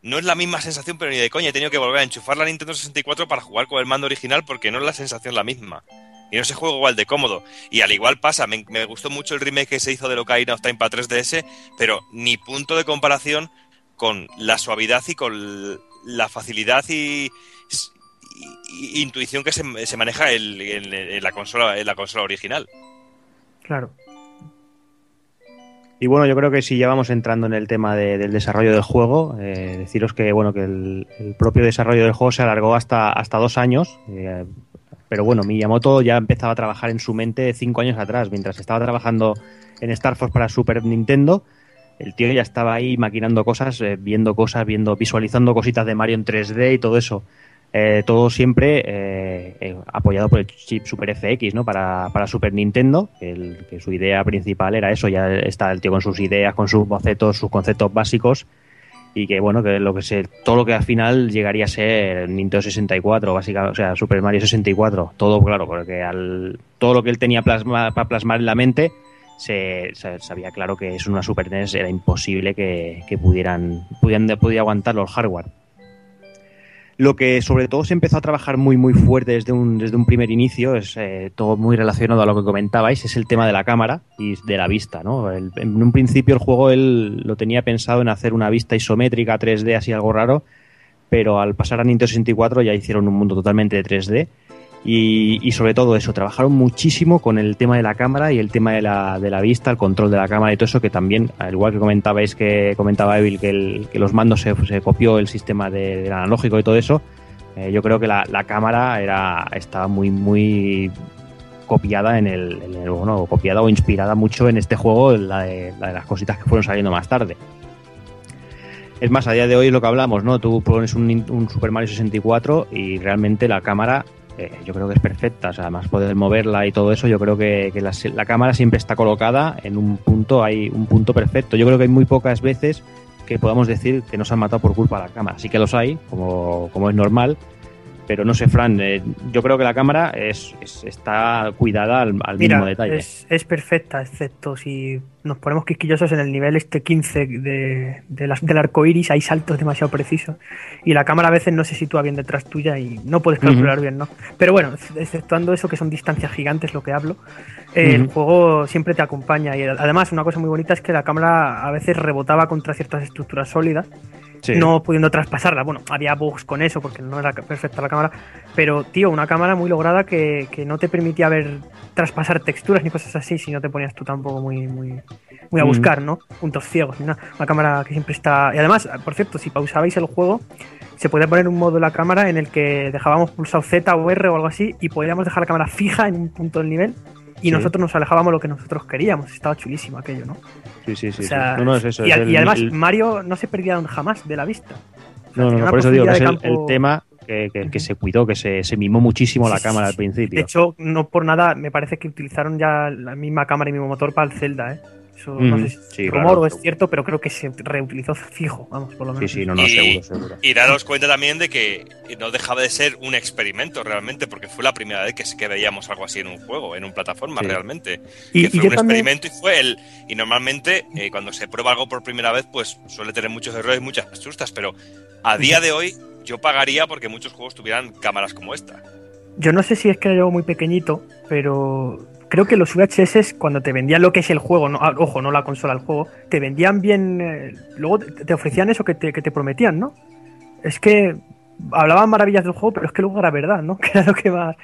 no es la misma sensación, pero ni de coña. He tenido que volver a enchufar la Nintendo 64 para jugar con el mando original porque no es la sensación la misma. Y no se juega igual de cómodo. Y al igual pasa, me, gustó mucho el remake que se hizo de Ocarina of Time para 3DS, pero ni punto de comparación con la suavidad y con la facilidad y, intuición que se, se maneja en, la consola en la consola original. Claro. Y bueno, yo creo que si ya vamos entrando en el tema de- del desarrollo del juego, eh, deciros que bueno que el, el propio desarrollo del juego se alargó hasta, hasta dos años. eh, pero bueno, Miyamoto ya empezaba a trabajar en su mente cinco años atrás, mientras estaba trabajando en Star Fox para Super Nintendo. El tío ya estaba ahí maquinando cosas, eh, viendo cosas, viendo, visualizando cositas de Mario en 3D y todo eso. Eh, todo siempre eh, eh, apoyado por el chip Super FX, ¿no? Para, para Super Nintendo, el- que su idea principal era eso, ya está el tío con sus ideas, con sus bocetos, sus conceptos básicos, y que bueno, que lo que se, todo lo que al final llegaría a ser Nintendo 64, básicamente, o sea, Super Mario 64, todo claro, porque al, todo lo que él tenía plasma, para plasmar en la mente, se, sabía claro que en una Super NES era imposible que, pudieran, pudieran, pudiera aguantarlo el hardware. Lo que sobre todo se empezó a trabajar muy muy fuerte desde un, desde un primer inicio, es eh, todo muy relacionado a lo que comentabais, es el tema de la cámara y de la vista. ¿no? En un principio el juego él lo tenía pensado en hacer una vista isométrica 3D, así algo raro, pero al pasar a Nintendo 64 ya hicieron un mundo totalmente de 3D. Y, y sobre todo eso, trabajaron muchísimo con el tema de la cámara y el tema de la, de la vista, el control de la cámara y todo eso, que también, al igual que comentabais que comentaba Evil, que, los mandos se, copió el sistema de- del analógico y todo eso, eh, yo creo que la, cámara era estaba muy, muy copiada en el, en el- bueno, copiada o inspirada mucho en este juego, la de, la de las cositas que fueron saliendo más tarde. Es más, a día de hoy lo que hablamos, ¿no? Tú pones un, un Super Mario 64 y realmente la cámara eh, yo creo que es perfecta. O sea, además poder moverla y todo eso, yo creo que, que la, la cámara siempre está colocada en un punto, hay un punto perfecto. Yo creo que hay muy pocas veces que podamos decir que nos han matado por culpa de la cámara. Sí que los hay, como, como es normal, pero no sé, Fran, eh, yo creo que la cámara es, es- está cuidada al, al Mira, mínimo detalle. es, es perfecta, excepto si nos ponemos quisquillosos en el nivel este 15 de, de del arco iris, hay saltos demasiado precisos y la cámara a veces no se sitúa bien detrás tuya y no puedes calcular Ujú. bien, ¿no? Pero bueno, ex- exceptuando eso que son distancias gigantes lo que hablo, eh, el Ujú. juego siempre te acompaña y además una cosa muy bonita es que la cámara a veces rebotaba contra ciertas estructuras sólidas Sí. no pudiendo traspasarla. Bueno, había bugs con eso porque no era perfecta la cámara, pero tío, una cámara muy lograda que, que no te permitía ver traspasar texturas ni cosas así si no te ponías tú tampoco muy muy muy a Mm. buscar, ¿no? Puntos ciegos, ni nada. Una cámara que siempre está y además, por cierto, si pausabais el juego se podía poner un modo en la cámara en el que dejábamos pulsado Z o R o algo así y podíamos dejar la cámara fija en un punto del nivel y Sí. nosotros nos alejábamos lo que nosotros queríamos. Estaba chulísimo aquello, ¿no? Sí, sí, sí. O sea, sí. No, no, es eso. y, es y el- además el- Mario no se perdía jamás de la vista. no, no, no, por eso digo que es el, tema que, que- que se cuidó, que se, se mimó muchísimo la Sí, cámara al principio. De hecho, no por nada, me parece que utilizaron ya la misma cámara y mismo motor para el Zelda, ¿eh? Eso no sé si es sí, rumor claro, o es cierto, pero creo que se reutilizó fijo, vamos, por lo Sí, menos. sí, no, no, y, seguro, seguro. y daros cuenta también de que no dejaba de ser un experimento realmente, porque fue la primera vez que, que veíamos algo así en un juego, en un plataforma Sí. realmente. Y- que y fue un también- experimento y fue el. Y normalmente eh, cuando se prueba algo por primera vez, pues suele tener muchos errores, muchas sustas, pero a día de hoy yo pagaría porque muchos juegos tuvieran cámaras como esta. Yo no sé si es que era yo muy pequeñito, pero creo que los VHS, cuando te vendían lo que es el juego, no, ah, ojo, no la consola, el juego, te vendían bien. eh, luego te, ofrecían eso que te, que te prometían, ¿no? Es que hablaban maravillas del juego, pero es que luego era verdad, ¿no? [LAUGHS] Que era lo que más,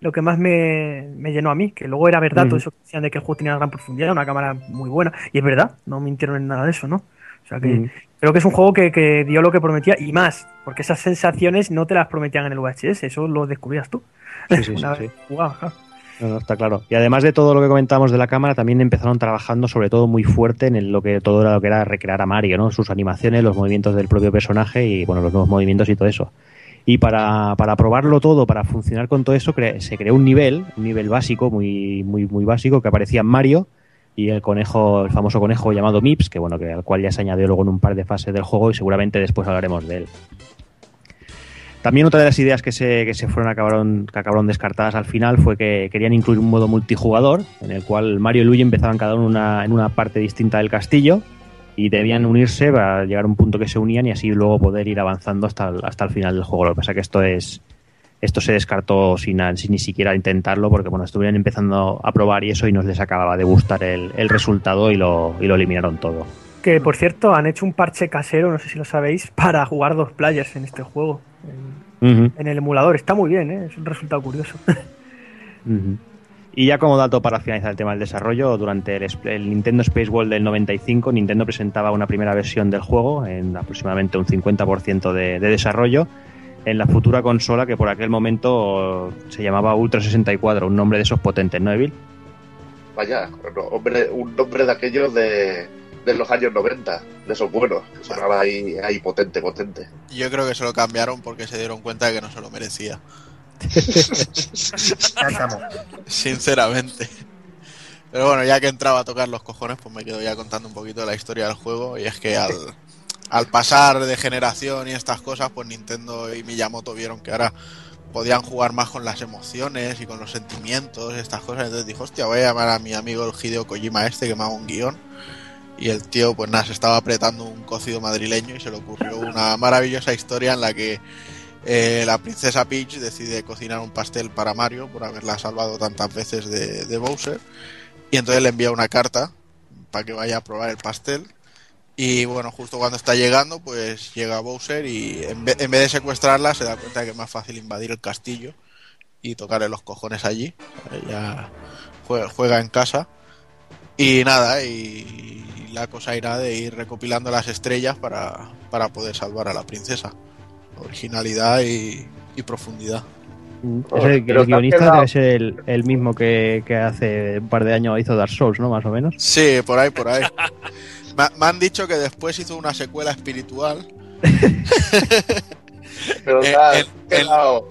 lo que más me, me llenó a mí, que luego era verdad Ujú. todo eso que decían de que el juego tenía una gran profundidad, una cámara muy buena, y es verdad, no mintieron en nada de eso, ¿no? O sea que Mm. creo que es un juego que, que dio lo que prometía y más, porque esas sensaciones no te las prometían en el VHS, eso lo descubrías tú. Sí, sí, [LAUGHS] sí, sí. claro. No, no, está claro. Y además de todo lo que comentábamos de la cámara, también empezaron trabajando sobre todo muy fuerte en lo que todo era lo que era recrear a Mario, ¿no? Sus animaciones, los movimientos del propio personaje y bueno, los nuevos movimientos y todo eso. Y para, para probarlo todo, para funcionar con todo eso, se creó un nivel, un nivel básico, muy, muy, muy básico, que aparecía Mario y el conejo, el famoso conejo llamado Mips, que bueno, que al cual ya se añadió luego en un par de fases del juego y seguramente después hablaremos de él. También otra de las ideas que se, que se fueron acabaron, acabaron descartadas al final fue que querían incluir un modo multijugador en el cual Mario y Luigi empezaban cada uno una, en una parte distinta del castillo y debían unirse para llegar a un punto que se unían y así luego poder ir avanzando hasta el, hasta el final del juego. Lo que pasa que esto es esto se descartó sin, ni siquiera intentarlo porque bueno estuvieron empezando a probar y eso y nos les acababa de gustar el, el resultado y lo, y lo eliminaron todo. Que por cierto, han hecho un parche casero, no sé si lo sabéis, para jugar dos players en este juego. En, el emulador. Está muy bien, ¿eh? es un resultado curioso. [LAUGHS] Y ya como dato para finalizar el tema del desarrollo, durante el, Nintendo Space World del 95, Nintendo presentaba una primera versión del juego en aproximadamente un 50% de, de desarrollo en la futura consola que por aquel momento se llamaba Ultra 64, un nombre de esos potentes, ¿no, Evil? Vaya, hombre, un nombre de aquellos de, de los años 90, de esos buenos, que sonaba ahí, ahí potente, potente. Yo creo que se lo cambiaron porque se dieron cuenta de que no se lo merecía. Sinceramente. Pero bueno, ya que entraba a tocar los cojones, pues me quedo ya contando un poquito de la historia del juego. Y es que al, al pasar de generación y estas cosas, pues Nintendo y Miyamoto vieron que ahora podían jugar más con las emociones y con los sentimientos, estas cosas. Entonces dijo, hostia, voy a llamar a mi amigo el Hideo Kojima este que me haga un guion. Y el tío, pues nada, se estaba apretando un cocido madrileño y se le ocurrió una maravillosa historia en la que eh, la princesa Peach decide cocinar un pastel para Mario por haberla salvado tantas veces de, de Bowser. Y entonces le envía una carta para que vaya a probar el pastel. Y bueno, justo cuando está llegando, pues llega Bowser y en vez, de secuestrarla se da cuenta que es más fácil invadir el castillo y tocarle los cojones allí. Ella juega en casa. Y nada, y la cosa irá de ir recopilando las estrellas para, para poder salvar a la princesa. Originalidad y, y profundidad. Ese- el has guionista quedado- debe ser el, el mismo que, que hace un par de años hizo Dark Souls, ¿no? Más o menos. Sí, por ahí, por ahí. [LAUGHS] Me, me han dicho que después hizo una secuela espiritual. [LAUGHS] Pero Eh, te has en- quedado-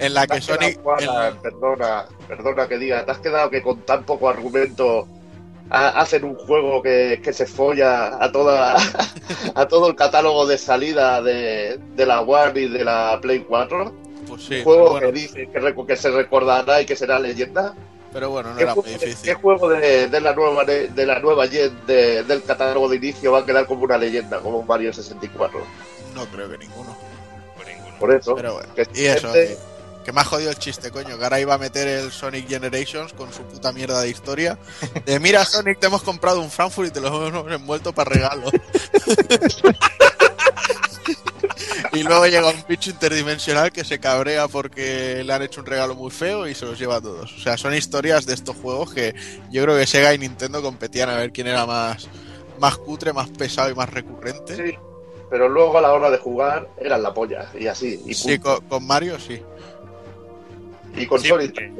en la que Sonic- Juana, perdona, perdona que diga, te has quedado que con tan poco argumento ha- hacen un juego que, que se folla a toda a todo el catálogo de salida de, de la One y de la Play 4. Pues sí, un juego bueno. que dice que, que se recordará y que será leyenda. Pero bueno, no ¿Qué era muy juego, difícil. qué juego de, de la nueva de, de la nueva gen de- del catálogo de inicio va a quedar como una leyenda, como un Mario 64? No creo que ninguno. Por eso. Pero bueno, que y eso, gente- que, me ha jodido el chiste, coño, que ahora iba a meter el Sonic Generations con su puta mierda de historia. De mira, Sonic, te hemos comprado un Frankfurt y te lo hemos envuelto para regalo. y luego llega un bicho interdimensional que se cabrea porque le han hecho un regalo muy feo y se los lleva a todos. O sea, son historias de estos juegos que yo creo que Sega y Nintendo competían a ver quién era más, más cutre, más pesado y más recurrente. Sí, pero luego a la hora de jugar eran la polla, y así. Y, Sí, con Mario sí. Y con Sí, porque-.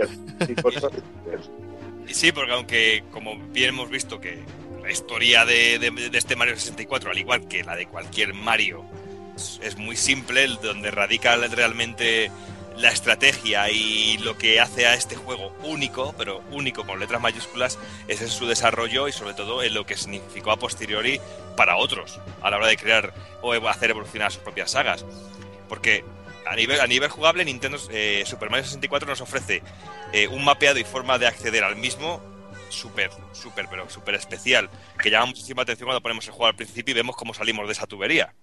Y con [LAUGHS] sí, porque aunque, como bien hemos visto, que la historia de, de- de este Mario 64, al igual que la de cualquier Mario, es, es muy simple, donde radica realmente la estrategia y lo que hace a este juego único, pero único con letras mayúsculas, es en su desarrollo y sobre todo en lo que significó a posteriori para otros a la hora de crear o hacer evolucionar sus propias sagas. Porque a nivel, a nivel jugable, Nintendo eh, Super Mario 64 nos ofrece eh, un mapeado y forma de acceder al mismo súper, súper, pero súper especial, que llama muchísima atención cuando ponemos el juego al principio y vemos cómo salimos de esa tubería.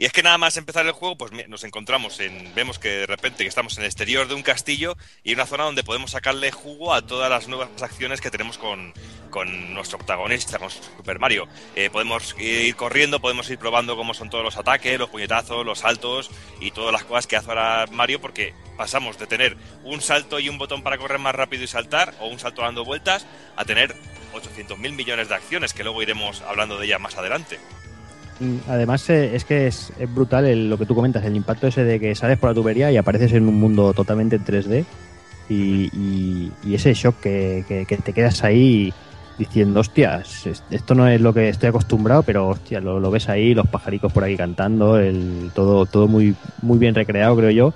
Y es que nada más empezar el juego, pues nos encontramos en, vemos que de repente que estamos en el exterior de un castillo y una zona donde podemos sacarle jugo a todas las nuevas acciones que tenemos con, con nuestro protagonista, con Super Mario. Eh, podemos ir corriendo, podemos ir probando cómo son todos los ataques, los puñetazos, los saltos y todas las cosas que hace ahora Mario, porque pasamos de tener un salto y un botón para correr más rápido y saltar, o un salto dando vueltas, a tener 800 mil millones de acciones, que luego iremos hablando de ellas más adelante. Mm, Además, eh, es que es, es brutal el- lo que tú comentas, el impacto ese de que sales por la tubería y apareces en un mundo totalmente en 3D y, ese shock que, te quedas ahí diciendo, hostias, es- esto no es lo que estoy acostumbrado, pero hostia, lo, ves ahí, los pajaricos por ahí cantando, el, todo, todo muy, muy bien recreado, creo yo.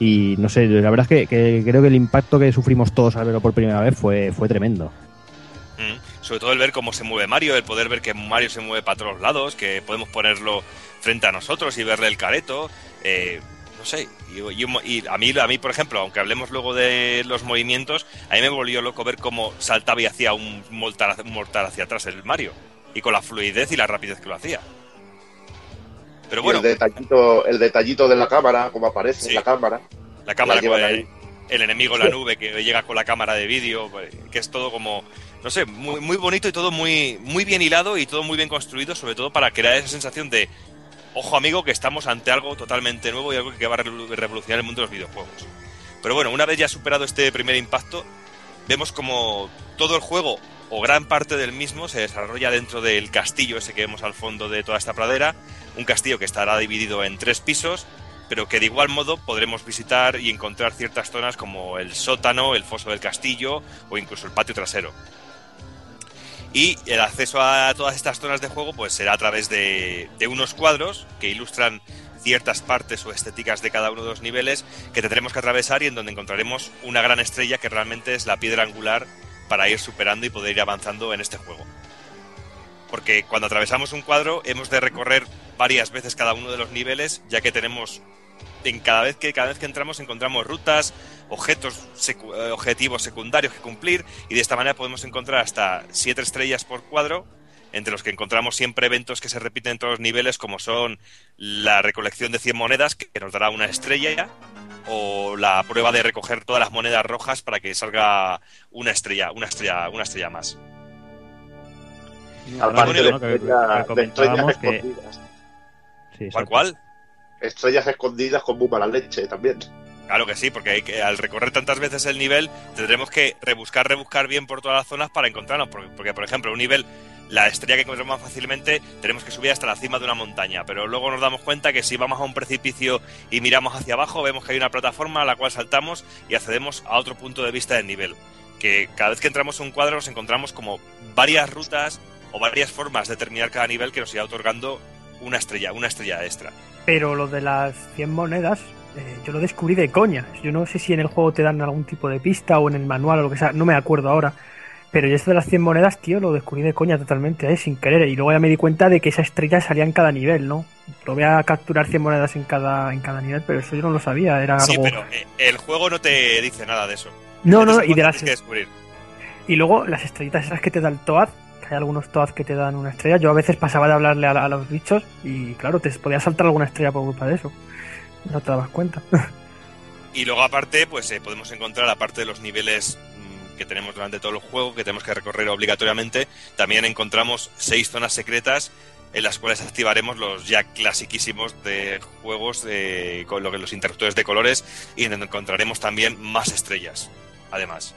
Y no sé, la verdad es que, que creo que el impacto que sufrimos todos al verlo por primera vez fue, fue tremendo. Mm. Sobre todo el ver cómo se mueve Mario, el poder ver que Mario se mueve para todos lados, que podemos ponerlo frente a nosotros y verle el careto. eh, no sé, y, a, mí, a mí, por ejemplo, aunque hablemos luego de los movimientos, a mí me volvió loco ver cómo saltaba y hacía un mortal, un mortal hacia atrás el Mario. Y con la fluidez y la rapidez que lo hacía. Pero Y bueno, el detallito, el detallito de la cámara, como aparece en la cámara. la cámara la con el, ahí. el enemigo en la [LAUGHS] nube que llega con la cámara de vídeo, pues, que es todo como, no sé, muy, bonito y todo muy, muy bien hilado y todo muy bien construido, sobre todo para crear esa sensación de, ojo amigo, que estamos ante algo totalmente nuevo y algo que va a revolu- revolucionar el mundo de los videojuegos. Pero bueno, una vez ya superado este primer impacto, vemos como todo el juego o gran parte del mismo se desarrolla dentro del castillo ese que vemos al fondo de toda esta pradera, un castillo que estará dividido en tres pisos, pero que de igual modo podremos visitar y encontrar ciertas zonas como el sótano, el foso del castillo o incluso el patio trasero. Y el acceso a todas estas zonas de juego pues será a través de, de unos cuadros que ilustran ciertas partes o estéticas de cada uno de los niveles que tendremos que atravesar y en donde encontraremos una gran estrella que realmente es la piedra angular para ir superando y poder ir avanzando en este juego. Porque cuando atravesamos un cuadro hemos de recorrer varias veces cada uno de los niveles, ya que tenemos en cada vez que cada vez que entramos encontramos rutas, objetos, secu- eh, objetivos secundarios que cumplir y de esta manera podemos encontrar hasta siete estrellas por cuadro, entre los que encontramos siempre eventos que se repiten en todos los niveles, como son la recolección de 100 monedas, que nos dará una estrella, o la prueba de recoger todas las monedas rojas para que salga una estrella, una estrella, una estrella más. Aparte ¿no? de estrellas comentábamos que- escondidas. Sí, ¿Cuál, cuál? Estrellas escondidas con muy mala leche también. Claro que sí, porque hay que, al recorrer tantas veces el nivel tendremos que rebuscar, rebuscar bien por todas las zonas para encontrarnos. Porque, por ejemplo, un nivel, la estrella que encontramos más fácilmente, tenemos que subir hasta la cima de una montaña. Pero luego nos damos cuenta que si vamos a un precipicio y miramos hacia abajo, vemos que hay una plataforma a la cual saltamos y accedemos a otro punto de vista del nivel. Que cada vez que entramos en un cuadro nos encontramos como varias rutas o varias formas de terminar cada nivel que nos irá otorgando una estrella, una estrella extra. Pero lo de las 100 monedas, eh, yo lo descubrí de coña. Yo no sé si en el juego te dan algún tipo de pista o en el manual o lo que sea, no me acuerdo ahora. Pero yo esto de las 100 monedas, tío, lo descubrí de coña totalmente, ¿eh? sin querer. Y luego ya me di cuenta de que esa estrella salía en cada nivel, ¿no? Lo voy a capturar 100 monedas en cada, en cada nivel, pero eso yo no lo sabía. Era Sí, algo... pero eh, el juego no te dice nada de eso. No, no, Eso y de las- que descubrir. Y luego las estrellitas esas que te da el Toad, que hay algunos Toad que te dan una estrella. Yo a veces pasaba de hablarle a, a los bichos y claro, te podía saltar alguna estrella por culpa de eso. No te dabas cuenta. [LAUGHS] Y luego aparte, pues eh, podemos encontrar, aparte de los niveles mm, que tenemos durante todo el juego, que tenemos que recorrer obligatoriamente, también encontramos seis zonas secretas en las cuales activaremos los ya clasiquísimos de juegos de, con lo que los interruptores de colores y donde encontraremos también más estrellas, además.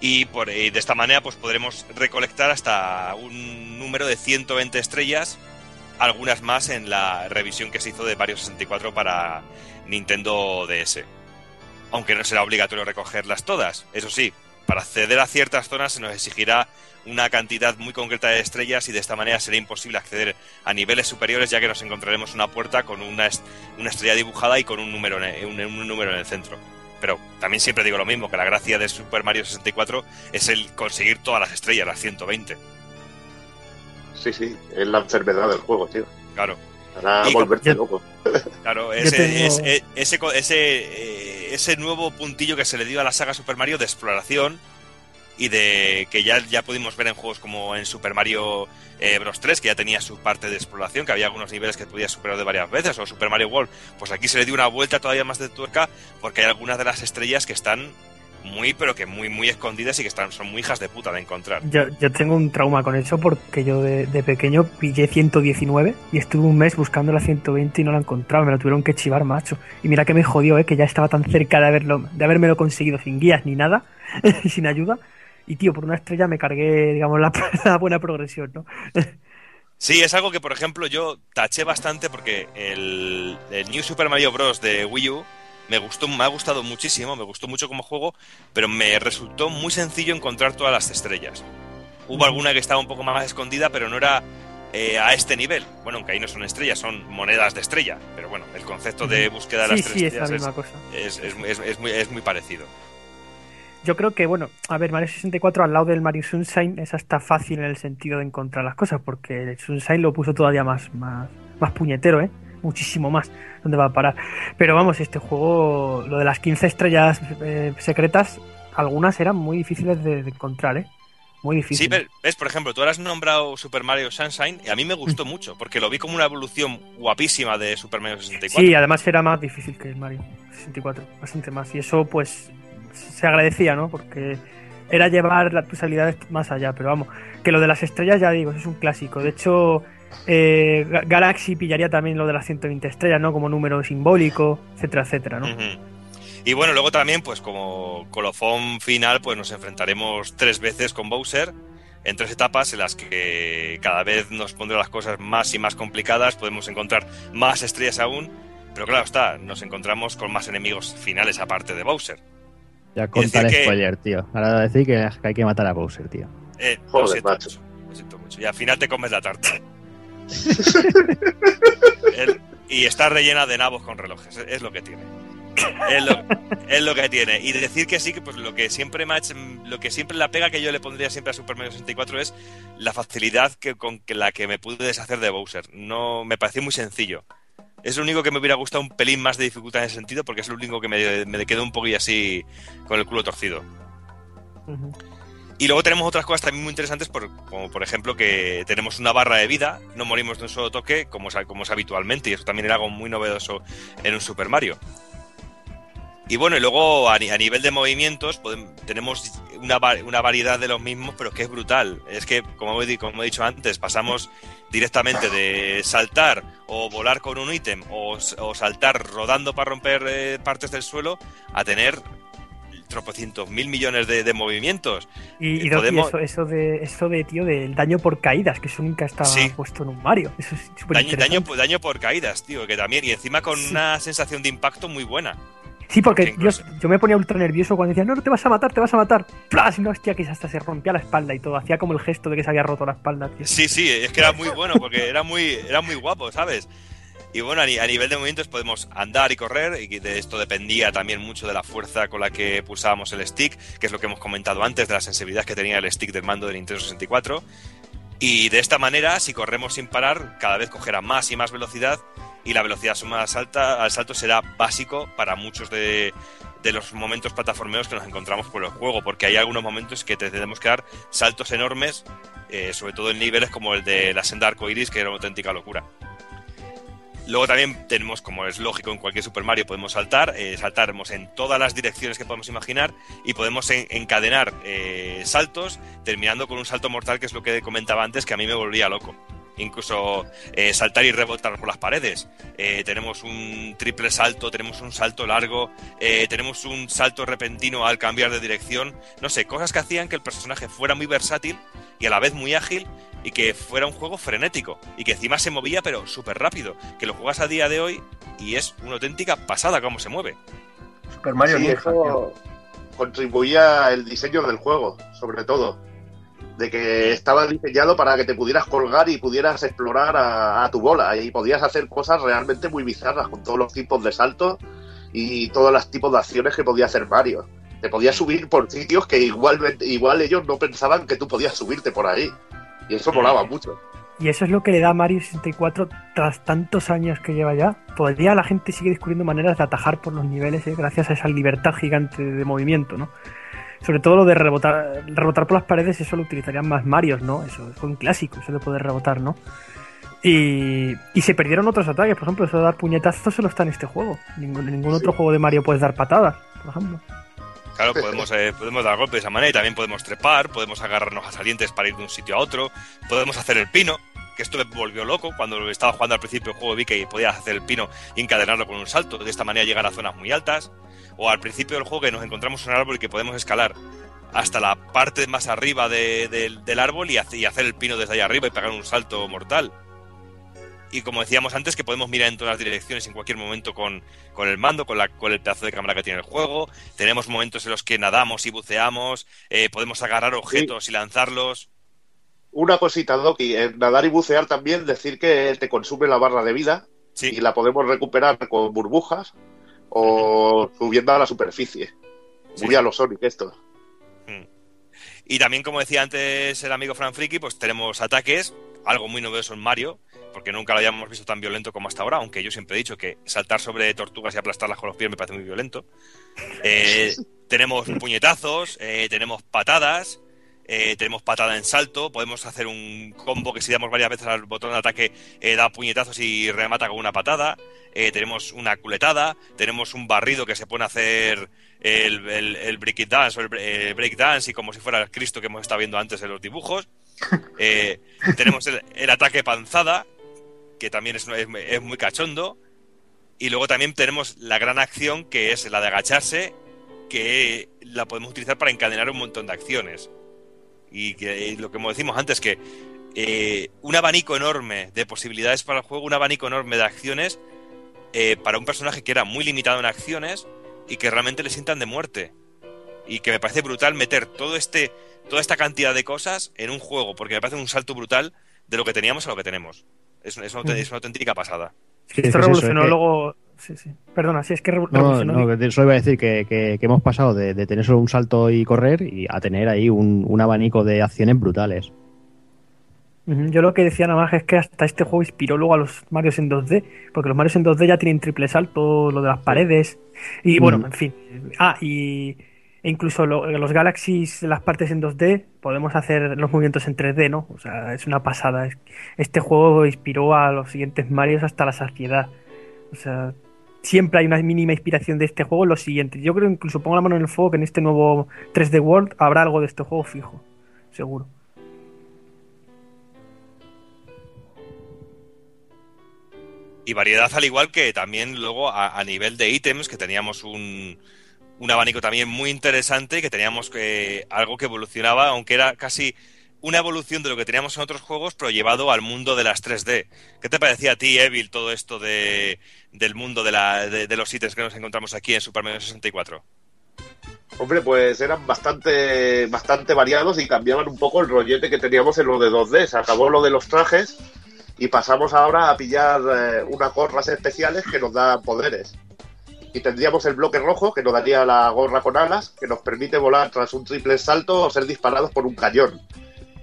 Y, por, y de esta manera pues podremos recolectar hasta un número de 120 estrellas, algunas más en la revisión que se hizo de Mario 64 para Nintendo DS. Aunque no será obligatorio recogerlas todas. Eso sí, para acceder a ciertas zonas se nos exigirá una cantidad muy concreta de estrellas y de esta manera será imposible acceder a niveles superiores ya que nos encontraremos una puerta con una, est- una estrella dibujada y con un número, en un, un número en el centro. Pero también siempre digo lo mismo, que la gracia de Super Mario 64 es el conseguir todas las estrellas, las 120. Sí, sí, es la enfermedad del juego, tío. Claro. Para Y- volverte loco. Claro, ese, tengo- es- e- ese, co- ese, eh, ese nuevo puntillo que se le dio a la saga Super Mario de exploración y de que ya, ya pudimos ver en juegos como en Super Mario eh, Bros 3, que ya tenía su parte de exploración, que había algunos niveles que podías superar de varias veces, o Super Mario World, pues aquí se le dio una vuelta todavía más de tuerca porque hay algunas de las estrellas que están muy, pero que muy, muy escondidas y que están, son muy hijas de puta de encontrar. Yo, yo tengo un trauma con eso porque yo de, de pequeño pillé 119 y estuve un mes buscando la 120 y no la encontraba, me la tuvieron que chivar, macho. Y mira que me jodió, ¿eh? que ya estaba tan cerca de haberlo, de habérmelo conseguido sin guías ni nada, [LAUGHS] sin ayuda. Y tío, por una estrella me cargué, digamos, la, [LAUGHS] la buena progresión, ¿no? [LAUGHS] Sí, es algo que, por ejemplo, yo taché bastante porque el, el New Super Mario Bros. de Wii U me gustó, me ha gustado muchísimo, me gustó mucho como juego, pero me resultó muy sencillo encontrar todas las estrellas. Hubo alguna que estaba un poco más escondida, pero no era eh, a este nivel. Bueno, aunque ahí no son estrellas, son monedas de estrella. Pero bueno, el concepto de búsqueda de Sí, las sí, es la estrellas misma cosa. es- es- es- es muy, es muy parecido. Yo creo que, bueno, a ver, Mario 64 al lado del Mario Sunshine es hasta fácil en el sentido de encontrar las cosas, porque el Sunshine lo puso todavía más, más, más puñetero, ¿eh? Muchísimo más. ¿Dónde va a parar? Pero vamos, este juego, lo de las 15 estrellas eh, secretas, algunas eran muy difíciles de, de encontrar, ¿eh? Muy difíciles. Sí, pero, ves, por ejemplo, tú ahora has nombrado Super Mario Sunshine y a mí me gustó mucho, porque lo vi como una evolución guapísima de Super Mario 64. Sí, además era más difícil que el Mario 64, bastante más. Y eso, pues, se agradecía, ¿no? Porque era llevar la- tus habilidades más allá. Pero vamos, que lo de las estrellas, ya digo, eso es un clásico. De hecho, eh, Ga- Galaxy pillaría también lo de las 120 estrellas, ¿no? Como número simbólico, etcétera, etcétera, ¿no? Y bueno, luego también, pues como colofón final, pues nos enfrentaremos tres veces con Bowser en tres etapas en las que cada vez nos pondrá las cosas más y más complicadas, podemos encontrar más estrellas aún, pero claro está, nos encontramos con más enemigos finales aparte de Bowser. Ya contar que- spoiler, tío. Ahora voy a decir que hay que matar a Bowser, tío. Eh, lo siento macho. mucho, lo siento mucho. Y al final te comes la tarta. Y está rellena de nabos con relojes, es, lo que tiene. Es lo, que tiene. Y decir que sí, que pues lo que siempre hecho- lo que siempre la pega que yo le pondría siempre a Super Mario 64 es la facilidad que, con que- la que me pude deshacer de Bowser. No, me pareció muy sencillo. Es lo único que me hubiera gustado un pelín más de dificultad en ese sentido, porque es lo único que me, quedó un poquillo así con el culo torcido. Y luego tenemos otras cosas también muy interesantes, por- como por ejemplo que tenemos una barra de vida, no morimos de un solo toque, como como es habitualmente, y eso también era algo muy novedoso en un Super Mario. Y bueno, y luego a, ni- a nivel de movimientos tenemos una, una variedad de los mismos, pero que es brutal. Es que, como he, como he dicho antes, pasamos directamente de saltar o volar con un ítem o, o saltar rodando para romper eh, partes del suelo a tener tropocientos mil millones de, de movimientos. Y, Eh, y, podemos- eso, eso de, eso de, tío, del daño por caídas, que eso nunca estaba Sí. puesto en un Mario. Eso es súper Daño, daño, por- daño por caídas, tío, que también, y encima con una sensación de impacto muy buena. Sí, porque yo, yo me ponía ultra nervioso cuando decía, no, no te vas a matar, te vas a matar. ¡Plas! Y no, hostia, que hasta se rompía la espalda y todo. Hacía como el gesto de que se había roto la espalda, tío. Sí, sí, es que era muy bueno, porque era muy, era muy guapo, ¿sabes? Y bueno, a, ni- a nivel de movimientos podemos andar y correr, y de esto dependía también mucho de la fuerza con la que pulsábamos el stick, que es lo que hemos comentado antes, de la sensibilidad que tenía el stick del mando de Nintendo 64. Y de esta manera, si corremos sin parar, cada vez cogerá más y más velocidad, y la velocidad más alta al salto será básico para muchos de, los momentos plataformeos que nos encontramos por el juego, porque hay algunos momentos que te tenemos que dar saltos enormes, eh, sobre todo en niveles como el de la senda arcoiris, que era una auténtica locura. Luego también tenemos, como es lógico en cualquier Super Mario, podemos saltar, eh, en todas las direcciones que podemos imaginar y podemos en- encadenar eh, saltos, terminando con un salto mortal, que es lo que comentaba antes, que a mí me volvía loco. Incluso eh, saltar y rebotar por las paredes. Eh, tenemos un triple salto, tenemos un salto largo, eh, tenemos un salto repentino al cambiar de dirección. No sé, cosas que hacían que el personaje fuera muy versátil y a la vez muy ágil y que fuera un juego frenético y que encima se movía pero súper rápido. Que lo juegas a día de hoy y es una auténtica pasada cómo se mueve. Super Mario Sí, eso contribuía el diseño del juego, sobre todo. De que estaba diseñado para que te pudieras colgar y pudieras explorar a, a tu bola. Y podías hacer cosas realmente muy bizarras con todos los tipos de saltos y todos los tipos de acciones que podía hacer Mario. Te podías subir por sitios que igualmente, igual ellos no pensaban que tú podías subirte por ahí. Y eso molaba mucho. Y eso es lo que le da a Mario 64 tras tantos años que lleva ya. Todavía la gente sigue descubriendo maneras de atajar por los niveles ¿eh? gracias a esa libertad gigante de movimiento, ¿no? Sobre todo lo de rebotar, rebotar por las paredes, eso lo utilizarían más Marios, ¿no? Eso fue un clásico, eso de poder rebotar, ¿no? Y, y se perdieron otros ataques, por ejemplo, eso de dar puñetazos solo está en este juego. Ningún, en ningún otro juego de Mario puedes dar patadas, por ejemplo. Claro, [LAUGHS] podemos, eh, podemos dar golpes de esa manera y también podemos trepar, podemos agarrarnos a salientes para ir de un sitio a otro, podemos hacer el pino, que esto me volvió loco cuando estaba jugando al principio del juego vi que podías hacer el pino y encadenarlo con un salto, de esta manera llegar a zonas muy altas, o al principio del juego que nos encontramos un árbol y que podemos escalar hasta la parte más arriba de- del- del árbol y, hace- y hacer el pino desde ahí arriba y pegar un salto mortal. Y como decíamos antes, que podemos mirar en todas las direcciones en cualquier momento con, con el mando, con, la, con el pedazo de cámara que tiene el juego. Tenemos momentos en los que nadamos y buceamos, eh, podemos agarrar objetos y lanzarlos. Una cosita, Doki, en nadar y bucear también decir que te consume la barra de vida y la podemos recuperar con burbujas o subiendo a la superficie. Muy a los Sonic esto. Y también, como decía antes el amigo Fran Friki, pues tenemos ataques, algo muy novedoso en Mario, porque nunca lo habíamos visto tan violento como hasta ahora, aunque yo siempre he dicho que saltar sobre tortugas y aplastarlas con los pies me parece muy violento. Eh, [LAUGHS] tenemos puñetazos, eh, tenemos patadas, eh, tenemos patada en salto, podemos hacer un combo que si damos varias veces al botón de ataque eh, da puñetazos y remata con una patada. Eh, tenemos una culetada, tenemos un barrido que se pone a hacer el, el, el break it dance o el, bre- break dance y como si fuera el Cristo que hemos estado viendo antes en los dibujos. [LAUGHS] Eh, tenemos el, ataque panzada, que también es, muy cachondo. Y luego también tenemos la gran acción que es la de agacharse, que la podemos utilizar para encadenar un montón de acciones. Y que y lo que decimos antes, que eh, un abanico enorme de posibilidades para el juego, un abanico enorme de acciones eh, para un personaje que era muy limitado en acciones y que realmente le sientan de muerte. Y que me parece brutal meter todo este, toda esta cantidad de cosas en un juego, porque me parece un salto brutal de lo que teníamos a lo que tenemos. Es, es una, Mm. es una auténtica pasada. Sí, Esto eso, revolucionó es que- luego. Sí, sí. Perdona, sí, es que revo- No, revolucionó. no, que solo iba a decir que, que- que hemos pasado de, de tener solo un salto y correr y a tener ahí un, un abanico de acciones brutales. Yo lo que decía nada más es que hasta este juego inspiró luego a los Marios en 2D, porque los Marios en 2D ya tienen triple salto, lo de las paredes, y bueno, Mm. en fin. Ah, y e incluso lo- los Galaxies, las partes en 2D, podemos hacer los movimientos en 3D, ¿no? O sea, es una pasada. Es- Este juego inspiró a los siguientes Marios hasta la saciedad. O sea, siempre hay una mínima inspiración de este juego en los siguientes. Yo creo incluso pongo la mano en el fuego que en este nuevo 3D World habrá algo de este juego fijo, seguro. Y variedad al igual que también luego a, a nivel de ítems, que teníamos un, un abanico también muy interesante, que teníamos que, algo que evolucionaba, aunque era casi una evolución de lo que teníamos en otros juegos, pero llevado al mundo de las 3D. ¿Qué te parecía a ti, Evil, todo esto de, del mundo de, la, de los ítems que nos encontramos aquí en Super Mario 64? Hombre, pues eran bastante, bastante variados y cambiaban un poco el rollete que teníamos en lo de 2D. Se acabó lo de los trajes y pasamos ahora a pillar eh, unas gorras especiales que nos dan poderes. Y tendríamos el bloque rojo, que nos daría la gorra con alas, que nos permite volar tras un triple salto o ser disparados por un cañón.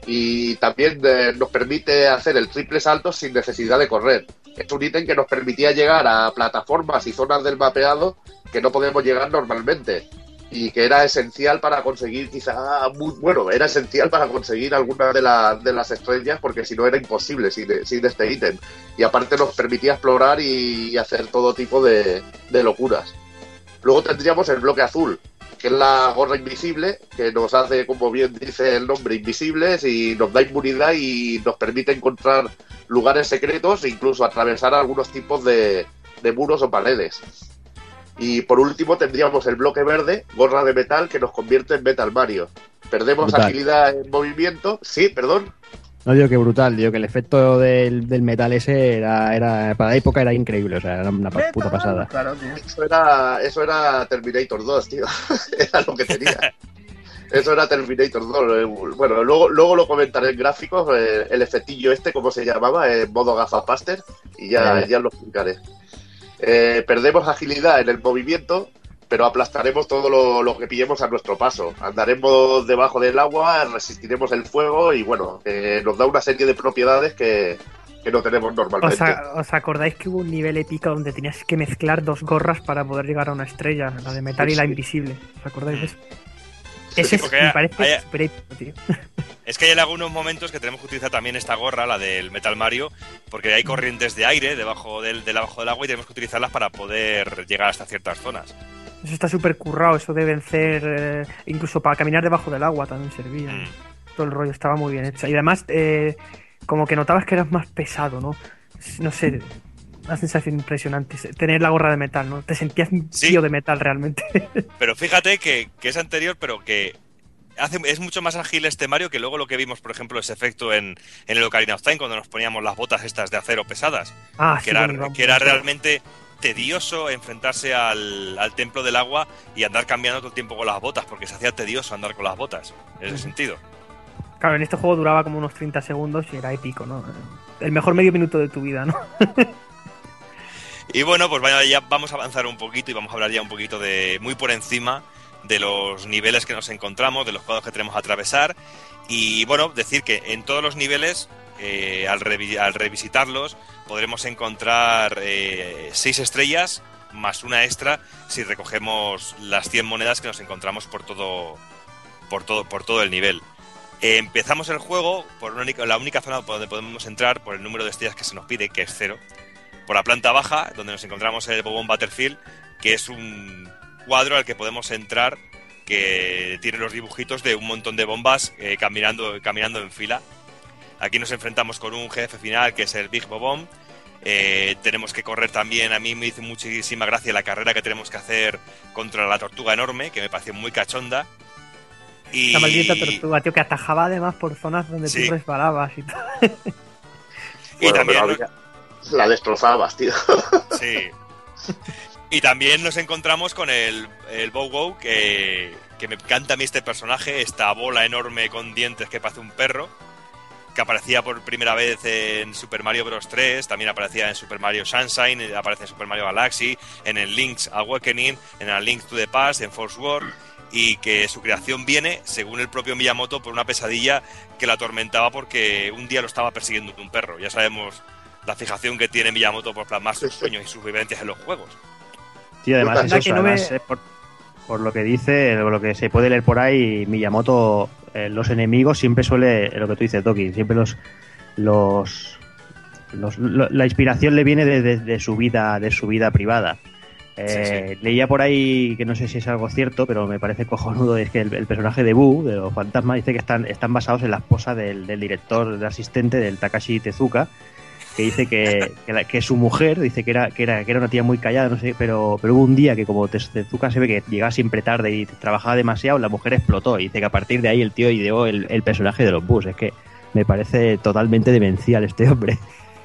Y también eh, nos permite hacer el triple salto sin necesidad de correr. Es un ítem que nos permitía llegar a plataformas y zonas del mapeado que no podemos llegar normalmente y que era esencial para conseguir quizá muy bueno era esencial para conseguir alguna de, la- de las estrellas porque si no era imposible sin, sin este ítem. Y aparte nos permitía explorar y, y hacer todo tipo de, de locuras. Luego tendríamos el bloque azul que es la gorra invisible que nos hace como bien dice el nombre invisibles y nos da inmunidad y nos permite encontrar lugares secretos e incluso atravesar algunos tipos de, de muros o paredes y por último tendríamos el bloque verde, gorra de metal, que nos convierte en Metal Mario. Perdemos Brutal. agilidad en movimiento. Sí, perdón. No digo que brutal, digo que el efecto del, del metal ese era, era para la época era increíble, o sea, era una pa- puta pasada. Claro, tío. Eso era, eso era Terminator 2, tío. [LAUGHS] era lo que tenía. Eso era Terminator 2. eh, Bueno, luego, luego lo comentaré en gráficos, eh, el efectillo este, cómo se llamaba, en modo gafapaster, y ya, Eh. ya lo explicaré. Eh, perdemos agilidad en el movimiento, pero aplastaremos todo lo, lo que pillemos a nuestro paso. Andaremos debajo del agua, resistiremos el fuego y bueno, eh, nos da una serie de propiedades que, que no tenemos normalmente. ¿Os, a- os acordáis que hubo un nivel épico donde tenías que mezclar dos gorras para poder llegar a una estrella? La de metal y la Sí. invisible. ¿Os acordáis de eso? Sí, Ese es- me parece hay- épico, tío. [LAUGHS] Es que hay algunos momentos que tenemos que utilizar también esta gorra, la del Metal Mario, porque hay corrientes de aire debajo del, abajo del agua y tenemos que utilizarlas para poder llegar hasta ciertas zonas. Eso está súper currado, eso de vencer, eh, incluso para caminar debajo del agua también servía. Mm. Todo el rollo estaba muy bien hecho. Y además, eh, como que notabas que eras más pesado, ¿no? No sé, una sensación impresionante. Tener la gorra de metal, ¿no? Te sentías un Sí. tío de metal realmente. [LAUGHS] Pero fíjate que, que es anterior, pero que hace, es mucho más ágil este Mario que luego lo que vimos, por ejemplo, ese efecto en, en el Ocarina of Time cuando nos poníamos las botas estas de acero pesadas. Ah, que sí, era, bueno, que era realmente tedioso enfrentarse al, al templo del agua y andar cambiando todo el tiempo con las botas, porque se hacía tedioso andar con las botas, en ese sentido. Claro, en este juego duraba como unos 30 segundos y era épico, ¿no? El mejor medio minuto de tu vida, ¿no? [LAUGHS] Y bueno, pues vaya, ya vamos a avanzar un poquito y vamos a hablar ya un poquito de muy por encima de los niveles que nos encontramos, de los cuadros que tenemos que atravesar. Y bueno, decir que en todos los niveles, eh, al, revi- al revisitarlos, podremos encontrar eh, seis estrellas más una extra si recogemos las 100 monedas que nos encontramos por todo, por todo, por todo el nivel. Empezamos el juego por la única zona donde podemos entrar por el número de estrellas que se nos pide, que es cero por la planta baja, donde nos encontramos el Bobón Butterfield, que es un cuadro al que podemos entrar que tiene los dibujitos de un montón de bombas eh, caminando, caminando en fila. Aquí nos enfrentamos con un jefe final que es el Big Bobón. Eh, tenemos que correr también, a mí me hizo muchísima gracia la carrera que tenemos que hacer contra la tortuga enorme, que me pareció muy cachonda. Y... La maldita tortuga, tío, que atajaba además por zonas donde Sí. tú resbalabas y tal. Y Bueno, también pero había- la destrozabas, tío. [LAUGHS] Sí. Y también nos encontramos con el, el Bow Wow, que, que me encanta a mí este personaje, esta bola enorme con dientes que parece un perro, que aparecía por primera vez en Super Mario Bros. 3, también aparecía en Super Mario Sunshine, aparece en Super Mario Galaxy, en el Link's Awakening, en el Link to the Past, en Force World, y que su creación viene, según el propio Miyamoto, por una pesadilla que la atormentaba porque un día lo estaba persiguiendo un perro. Ya sabemos la fijación que tiene Miyamoto por plasmar sus sueños y sus vivencias en los juegos. Sí, además, es eso, no me- además, eh, por, por lo que dice, por lo que se puede leer por ahí, Miyamoto, eh, los enemigos siempre suele, eh, lo que tú dices, Doki, siempre los, los, los- lo- la inspiración le viene de, de- de su vida, de su vida privada. Eh, Leía por ahí que no sé si es algo cierto, pero me parece cojonudo, es que el, el personaje de Boo, de los fantasmas, dice que están, están basados en la esposa del, del director, del asistente del Takashi Tezuka, que dice que, que, la- que su mujer dice que era, que era que era una tía muy callada, no sé, pero, pero hubo un día que como Tez- Tezuka se ve que llegaba siempre tarde y trabajaba demasiado, la mujer explotó. Y dice que a partir de ahí el tío ideó el, el personaje de los Bus. Es que me parece totalmente demencial este hombre.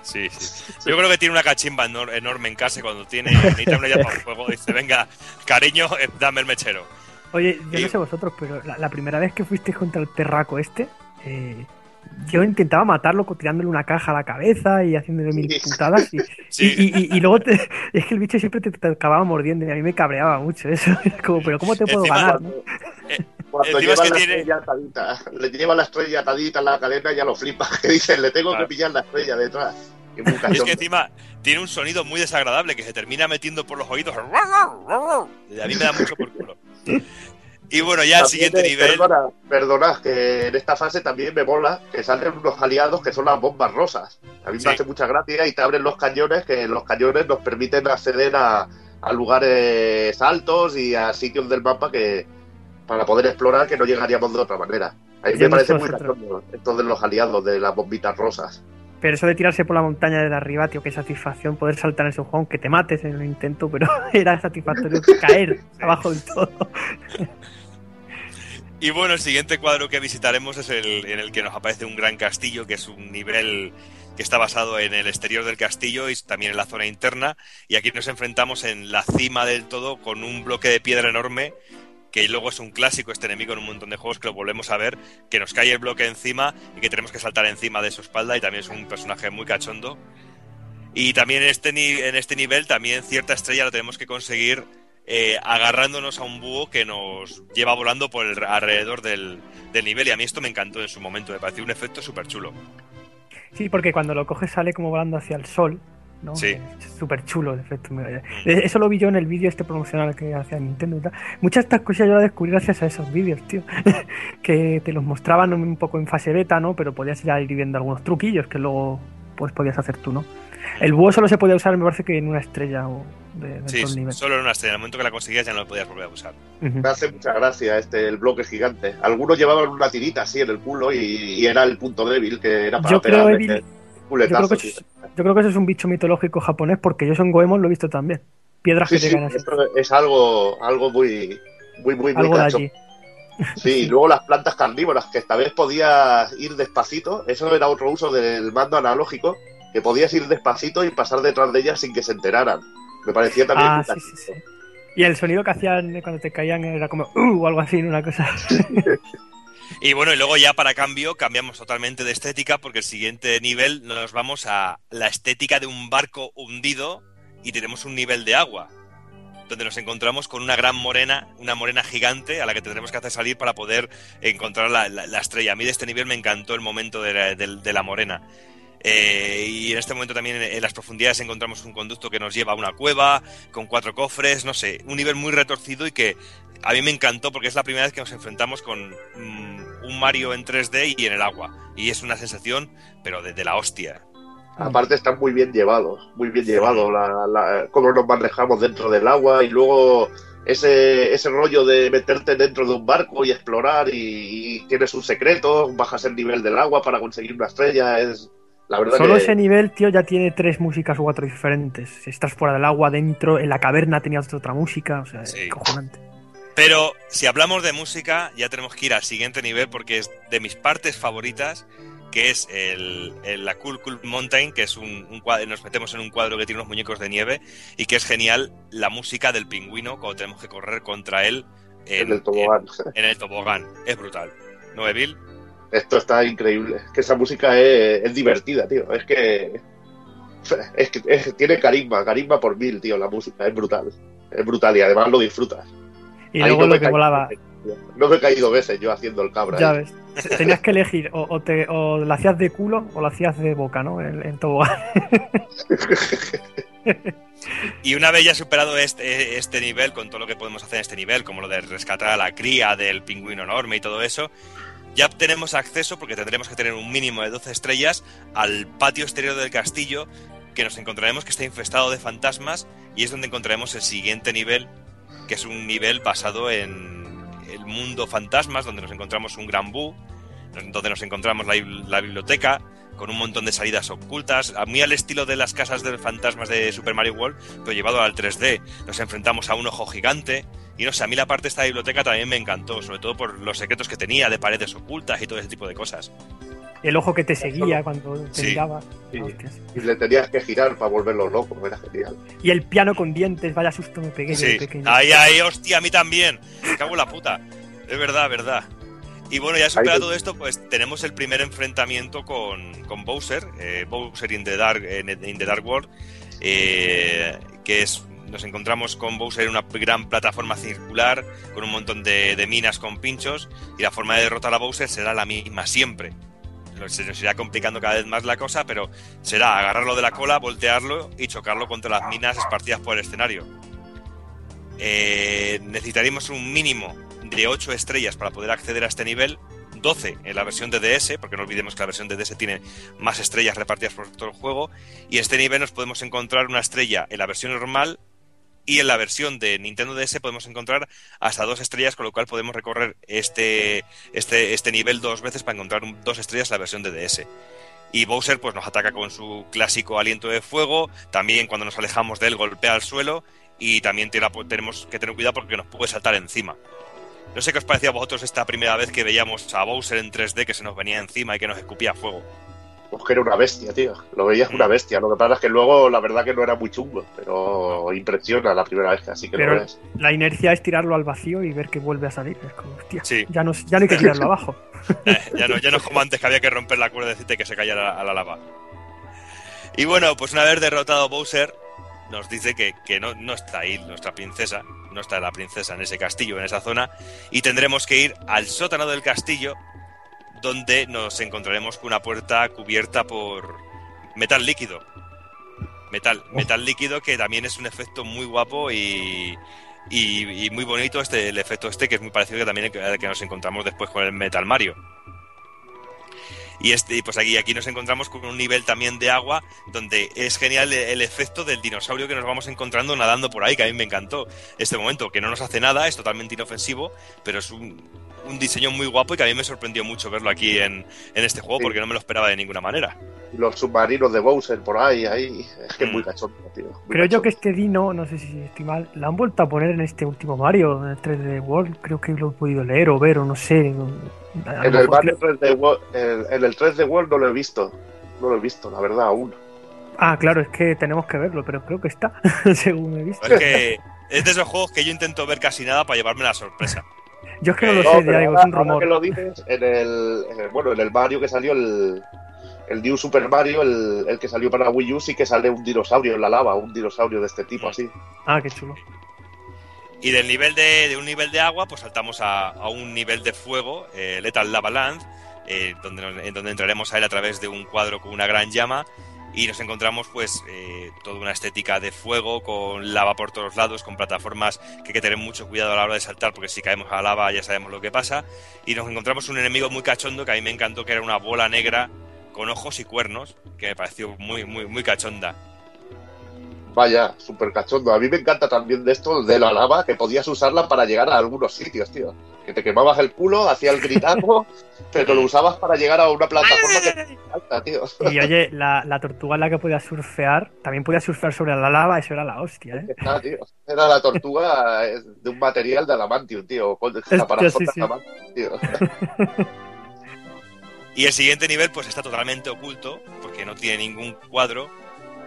Sí, sí. Yo creo que tiene una cachimba enor- enorme en casa y cuando tiene necesita una idea para el juego. Dice, venga, cariño, eh, dame el mechero. Oye, yo Y- no sé vosotros, pero la, la primera vez que fuisteis contra el perraco este, eh, yo intentaba matarlo tirándole una caja a la cabeza y haciéndole mil putadas. Y, [LAUGHS] Sí. y, y- y luego te- [LAUGHS] es que el bicho siempre te, te acababa mordiendo y a mí me cabreaba mucho eso. [LAUGHS] Era como, pero ¿cómo te puedo Encima- ganar? no? Cuando Encima es lleva que la tiene- estrella atadita, le lleva la estrella atadita en la cadena ya lo flipa. Que dicen, le tengo que pillar la estrella detrás. Y es que encima tiene un sonido muy desagradable que se termina metiendo por los oídos. Y a mí me da mucho por culo. Y bueno, ya al siguiente nivel. Perdona, perdona, que en esta fase también me mola que salen unos aliados que son las bombas rosas. A mí Sí. me hace mucha gracia y te abren los cañones, que los cañones nos permiten acceder a, a lugares altos y a sitios del mapa que para poder explorar que no llegaríamos de otra manera. A mí me parece muy cachondo esto de los aliados, de las bombitas rosas. Pero eso de tirarse por la montaña de arriba, tío, qué satisfacción poder saltar en ese juego, aunque te mates en el intento, pero [LAUGHS] era satisfactorio caer [LAUGHS] abajo del todo. Y bueno, el siguiente cuadro que visitaremos es el en el que nos aparece un gran castillo, que es un nivel que está basado en el exterior del castillo y también en la zona interna. Y aquí nos enfrentamos en la cima del todo con un bloque de piedra enorme, que luego es un clásico este enemigo en un montón de juegos que lo volvemos a ver, que nos cae el bloque encima y que tenemos que saltar encima de su espalda y también es un personaje muy cachondo. Y también en este, en este nivel, también cierta estrella la tenemos que conseguir eh, agarrándonos a un búho que nos lleva volando por el, alrededor del, del nivel. Y a mí esto me encantó en su momento, me pareció un efecto súper chulo. Sí, porque cuando lo coges sale como volando hacia el sol, ¿no? Sí. Súper chulo el efecto. Me- eh, Eso lo vi yo en el vídeo este promocional que hacía Nintendo y tal. Muchas de estas cosas yo las descubrí gracias a esos vídeos, tío. [LAUGHS] que te los mostraban un poco en fase beta, ¿no? Pero podías ya ir viendo algunos truquillos que luego pues podías hacer tú, ¿no? El búho solo se podía usar, me parece que en una estrella o de, de Sí, nivel. solo en una estrella. En el momento que la conseguías ya no lo podías volver a usar. Me hace mucha gracia este el bloque gigante. Algunos llevaban una tirita así en el culo y, y era el punto débil, que era para Yo creo, pegarle Evil, el yo creo, culetazo, que es, yo creo que eso es un bicho mitológico japonés porque yo en Goemon lo he visto también. Piedras Sí, que sí, llegan así. es algo, algo muy, muy, muy, muy Algo de cacho. allí. Sí, y [LAUGHS] luego las plantas carnívoras, que esta vez podías ir despacito. Eso era otro uso del mando analógico, que podías ir despacito y pasar detrás de ellas sin que se enteraran. Me parecía también Ah, muy sí, cachondo. sí, sí. Y el sonido que hacían cuando te caían era como uh, o algo así, una cosa. [LAUGHS] Y bueno, y luego ya para cambio cambiamos totalmente de estética porque el siguiente nivel nos vamos a la estética de un barco hundido y tenemos un nivel de agua donde nos encontramos con una gran morena, una morena gigante a la que tendremos que hacer salir para poder encontrar la, la- la estrella. A mí de este nivel me encantó el momento de la, de- de la morena. Eh, y en este momento también en, en las profundidades encontramos un conducto que nos lleva a una cueva con cuatro cofres, no sé, un nivel muy retorcido y que a mí me encantó porque es la primera vez que nos enfrentamos con mm, un Mario en 3D y en el agua. Y es una sensación, pero de, de la hostia. Aparte están muy bien llevados, muy bien llevados, la, la- cómo nos manejamos dentro del agua y luego ese, ese rollo de meterte dentro de un barco y explorar y, y tienes un secreto, bajas el nivel del agua para conseguir una estrella, es la verdad Solo que... ese nivel, tío, ya tiene tres músicas u cuatro diferentes. Si estás fuera del agua, dentro, en la caverna tenías otra música, o sea, es cojonante. Pero si hablamos de música, ya tenemos que ir al siguiente nivel porque es de mis partes favoritas, que es el, el- la Cool Cool Mountain, que es un, un cuadro, nos metemos en un cuadro que tiene unos muñecos de nieve y que es genial la música del pingüino cuando tenemos que correr contra él En el tobogán. en el tobogán. Es brutal. ¿No, Evil? Esto está increíble. Es que esa música es, es divertida, tío. Es que. Es que es- tiene carisma, carisma por mil, tío. La música es brutal. Es brutal y además lo disfrutas. Y Ahí luego no me lo que volaba. No me he caído veces yo haciendo el cabra. Ya ahí. ves. Tenías que elegir o, o te, o la hacías de culo o la hacías de boca, ¿no? En, en tobogán. [LAUGHS] Y una vez ya superado este, este nivel, con todo lo que podemos hacer en este nivel, como lo de rescatar a la cría del pingüino enorme y todo eso, ya tenemos acceso, porque tendremos que tener un mínimo de 12 estrellas, al patio exterior del castillo, que nos encontraremos que está infestado de fantasmas, y es donde encontraremos el siguiente nivel, que es un nivel basado en el mundo fantasmas, donde nos encontramos un gran bú, donde nos encontramos la, la biblioteca, con un montón de salidas ocultas, muy al estilo de las casas de fantasmas de Super Mario World, pero llevado al 3D. Nos enfrentamos a un ojo gigante, y no sé, a mí la parte de esta biblioteca también me encantó, sobre todo por los secretos que tenía de paredes ocultas y todo ese tipo de cosas. El ojo que te seguía cuando te Sí. miraba. Sí. Hostias. Y le tenías que girar para volverlo loco. Era genial. Y el piano con dientes, vaya susto me pegué Sí. pequeño. Ay, ay, hostia, a mí también. Me cago en la puta. Es verdad, verdad. Y bueno, ya superado todo esto, pues tenemos el primer enfrentamiento con, con Bowser, eh, Bowser in the Dark, in the Dark World, eh, que es nos encontramos con Bowser en una gran plataforma circular con un montón de, minas con pinchos y la forma de derrotar a Bowser será la misma siempre. Se nos irá complicando cada vez más la cosa, pero será agarrarlo de la cola, voltearlo y chocarlo contra las minas esparcidas por el escenario. Eh, necesitaremos un mínimo de 8 estrellas para poder acceder a este nivel, 12 en la versión de DS, porque no olvidemos que la versión de DS tiene más estrellas repartidas por todo el juego, y en este nivel nos podemos encontrar una estrella en la versión normal y en la versión de Nintendo DS podemos encontrar hasta dos estrellas, con lo cual podemos recorrer este, este, este nivel dos veces para encontrar dos estrellas en la versión de DS. Y Bowser pues nos ataca con su clásico aliento de fuego, también cuando nos alejamos de él golpea al suelo y también tira- tenemos que tener cuidado porque nos puede saltar encima. No sé qué os parecía a vosotros esta primera vez que veíamos a Bowser en 3D que se nos venía encima y que nos escupía fuego. Pues que era una bestia, tío. Lo veías una bestia. Lo que pasa es que luego, la verdad, que no era muy chungo. Pero impresiona la primera vez, así que lo Pero ves. la inercia es tirarlo al vacío y ver que vuelve a salir. Es como, hostia, Sí. ya, no, ya no hay que tirarlo [LAUGHS] abajo. Eh, ya, no, ya no es como antes que había que romper la cuerda y decirte que se cayera a la lava. Y bueno, pues una vez derrotado Bowser, nos dice que, que no, no está ahí nuestra princesa, no está la princesa en ese castillo, en esa zona, y tendremos que ir al sótano del castillo, donde nos encontraremos con una puerta cubierta por metal líquido. Metal, metal líquido que también es un efecto muy guapo y, y, y muy bonito este, el efecto este que es muy parecido que también al que nos encontramos después con el Metal Mario. Y este, pues aquí, aquí nos encontramos con un nivel también de agua donde es genial el efecto del dinosaurio que nos vamos encontrando nadando por ahí, que a mí me encantó este momento, que no nos hace nada, es totalmente inofensivo, pero es un, un diseño muy guapo y que a mí me sorprendió mucho verlo aquí en, en este juego porque no me lo esperaba de ninguna manera. Y los submarinos de Bowser por ahí, ahí. Es que es muy cachondo, tío. Muy Creo yo que este Dino, no sé si estoy mal, la han vuelto a poner en este último Mario, en el 3D World. Creo que lo he podido leer o ver, o no sé. En el, Mario 3D World, en, en el 3D World no lo he visto. No lo he visto, la verdad, aún. Ah, claro, es que tenemos que verlo, pero creo que está, [LAUGHS] según he visto. Es que es de esos juegos que yo intento ver casi nada para llevarme la sorpresa. Yo es que no lo No, sé, pero ya digo, es un ahora rumor. que lo dices, en el, en el- bueno, en el Mario que salió el, el New Super Mario, el, el que salió para Wii U, sí que sale un dinosaurio en la lava, un dinosaurio de este tipo así. Ah, qué chulo. Y del nivel de, de un nivel de agua, pues saltamos a, a un nivel de fuego, eh, Lethal Lava Land, eh, donde, en donde entraremos a él a través de un cuadro con una gran llama y nos encontramos pues eh, toda una estética de fuego con lava por todos lados, con plataformas que hay que tener mucho cuidado a la hora de saltar porque si caemos a la lava ya sabemos lo que pasa y nos encontramos un enemigo muy cachondo que a mí me encantó que era una bola negra con ojos y cuernos que me pareció muy muy muy cachonda. Vaya, súper cachondo. A mí me encanta también de esto de la lava, que podías usarla para llegar a algunos sitios, tío. Que te quemabas el culo, hacía el gritazo, [LAUGHS] pero lo usabas para llegar a una plataforma que alta, tío. Y oye, la, la tortuga en la que podía surfear, también podía surfear sobre la lava, eso era la hostia, ¿eh? Ah, tío. Era la tortuga eh, de un material de adamantium, tío. Con caparazón sí, de sí. adamantium, tío. [LAUGHS] Y el siguiente nivel pues está totalmente oculto porque no tiene ningún cuadro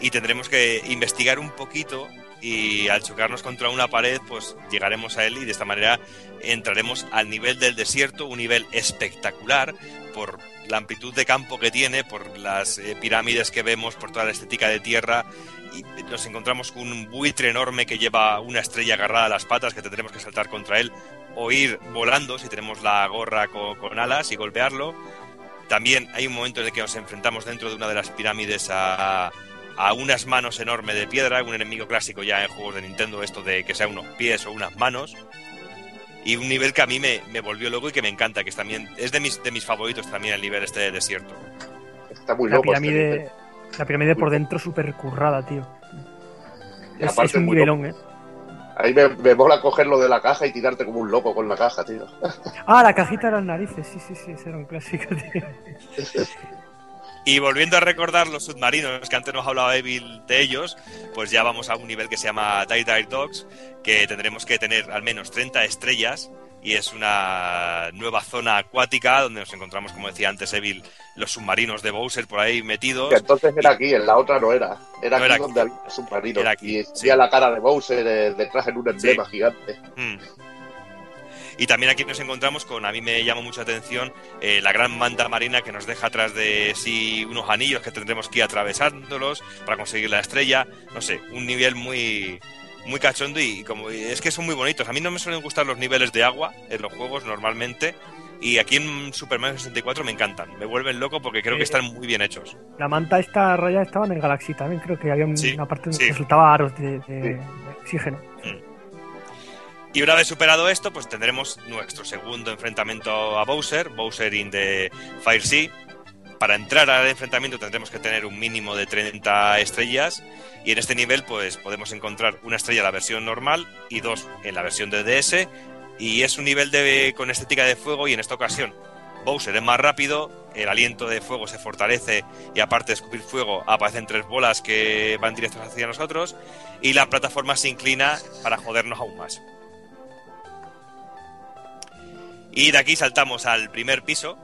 y tendremos que investigar un poquito y al chocarnos contra una pared pues llegaremos a él y de esta manera entraremos al nivel del desierto, un nivel espectacular por la amplitud de campo que tiene, por las eh, pirámides que vemos, por toda la estética de tierra y nos encontramos con un buitre enorme que lleva una estrella agarrada a las patas que tendremos que saltar contra él o ir volando si tenemos la gorra co- con alas y golpearlo. También hay un momento en el que nos enfrentamos dentro de una de las pirámides a, a unas manos enormes de piedra, un enemigo clásico ya en juegos de Nintendo, esto de que sea unos pies o unas manos. Y un nivel que a mí me, me volvió loco y que me encanta, que es también es de mis, de mis favoritos también el nivel este de desierto. Está muy La loco. este pirámide, la pirámide por dentro súper currada, tío. Y Es, aparte es un muy nivelón, ¿eh? Ahí me, me mola cogerlo de la caja y tirarte como un loco con la caja, tío. Ah, la cajita de las narices, sí, sí, sí, ese era un clásico, tío. [LAUGHS] Y volviendo a recordar los submarinos, que antes nos hablaba Evil de ellos, pues ya vamos a un nivel que se llama Die Die Dogs, que tendremos que tener al menos 30 estrellas y es una nueva zona acuática donde nos encontramos, como decía antes Evil, los submarinos de Bowser por ahí metidos. Que entonces era aquí, en la otra no era. Era No aquí era donde había submarinos. Era aquí, y tenía la cara de Bowser eh, detrás en un emblema gigante. Mm. Y también aquí nos encontramos con, a mí me llama mucha atención, eh, la gran manta marina que nos deja atrás de sí unos anillos que tendremos que ir atravesándolos para conseguir la estrella. No sé, un nivel muy, muy cachondo y, como es que son muy bonitos. A mí no me suelen gustar los niveles de agua en los juegos normalmente. Y aquí en Super Mario 64 me encantan, me vuelven loco porque creo que están muy bien hechos. La manta esta raya estaba en el Galaxy también, creo que había un- Sí, una parte sí. que resultaba aros de, de- de oxígeno. Y una vez superado esto, pues tendremos nuestro segundo enfrentamiento a Bowser, Bowser in the Fire Sea. Para entrar al enfrentamiento tendremos que tener un mínimo de 30 estrellas y en este nivel pues podemos encontrar una estrella en la versión normal y dos en la versión de DS y es un nivel de, con estética de fuego y en esta ocasión Bowser es más rápido, el aliento de fuego se fortalece y aparte de escupir fuego aparecen tres bolas que van directas hacia nosotros y la plataforma se inclina para jodernos aún más. Y de aquí saltamos al primer piso.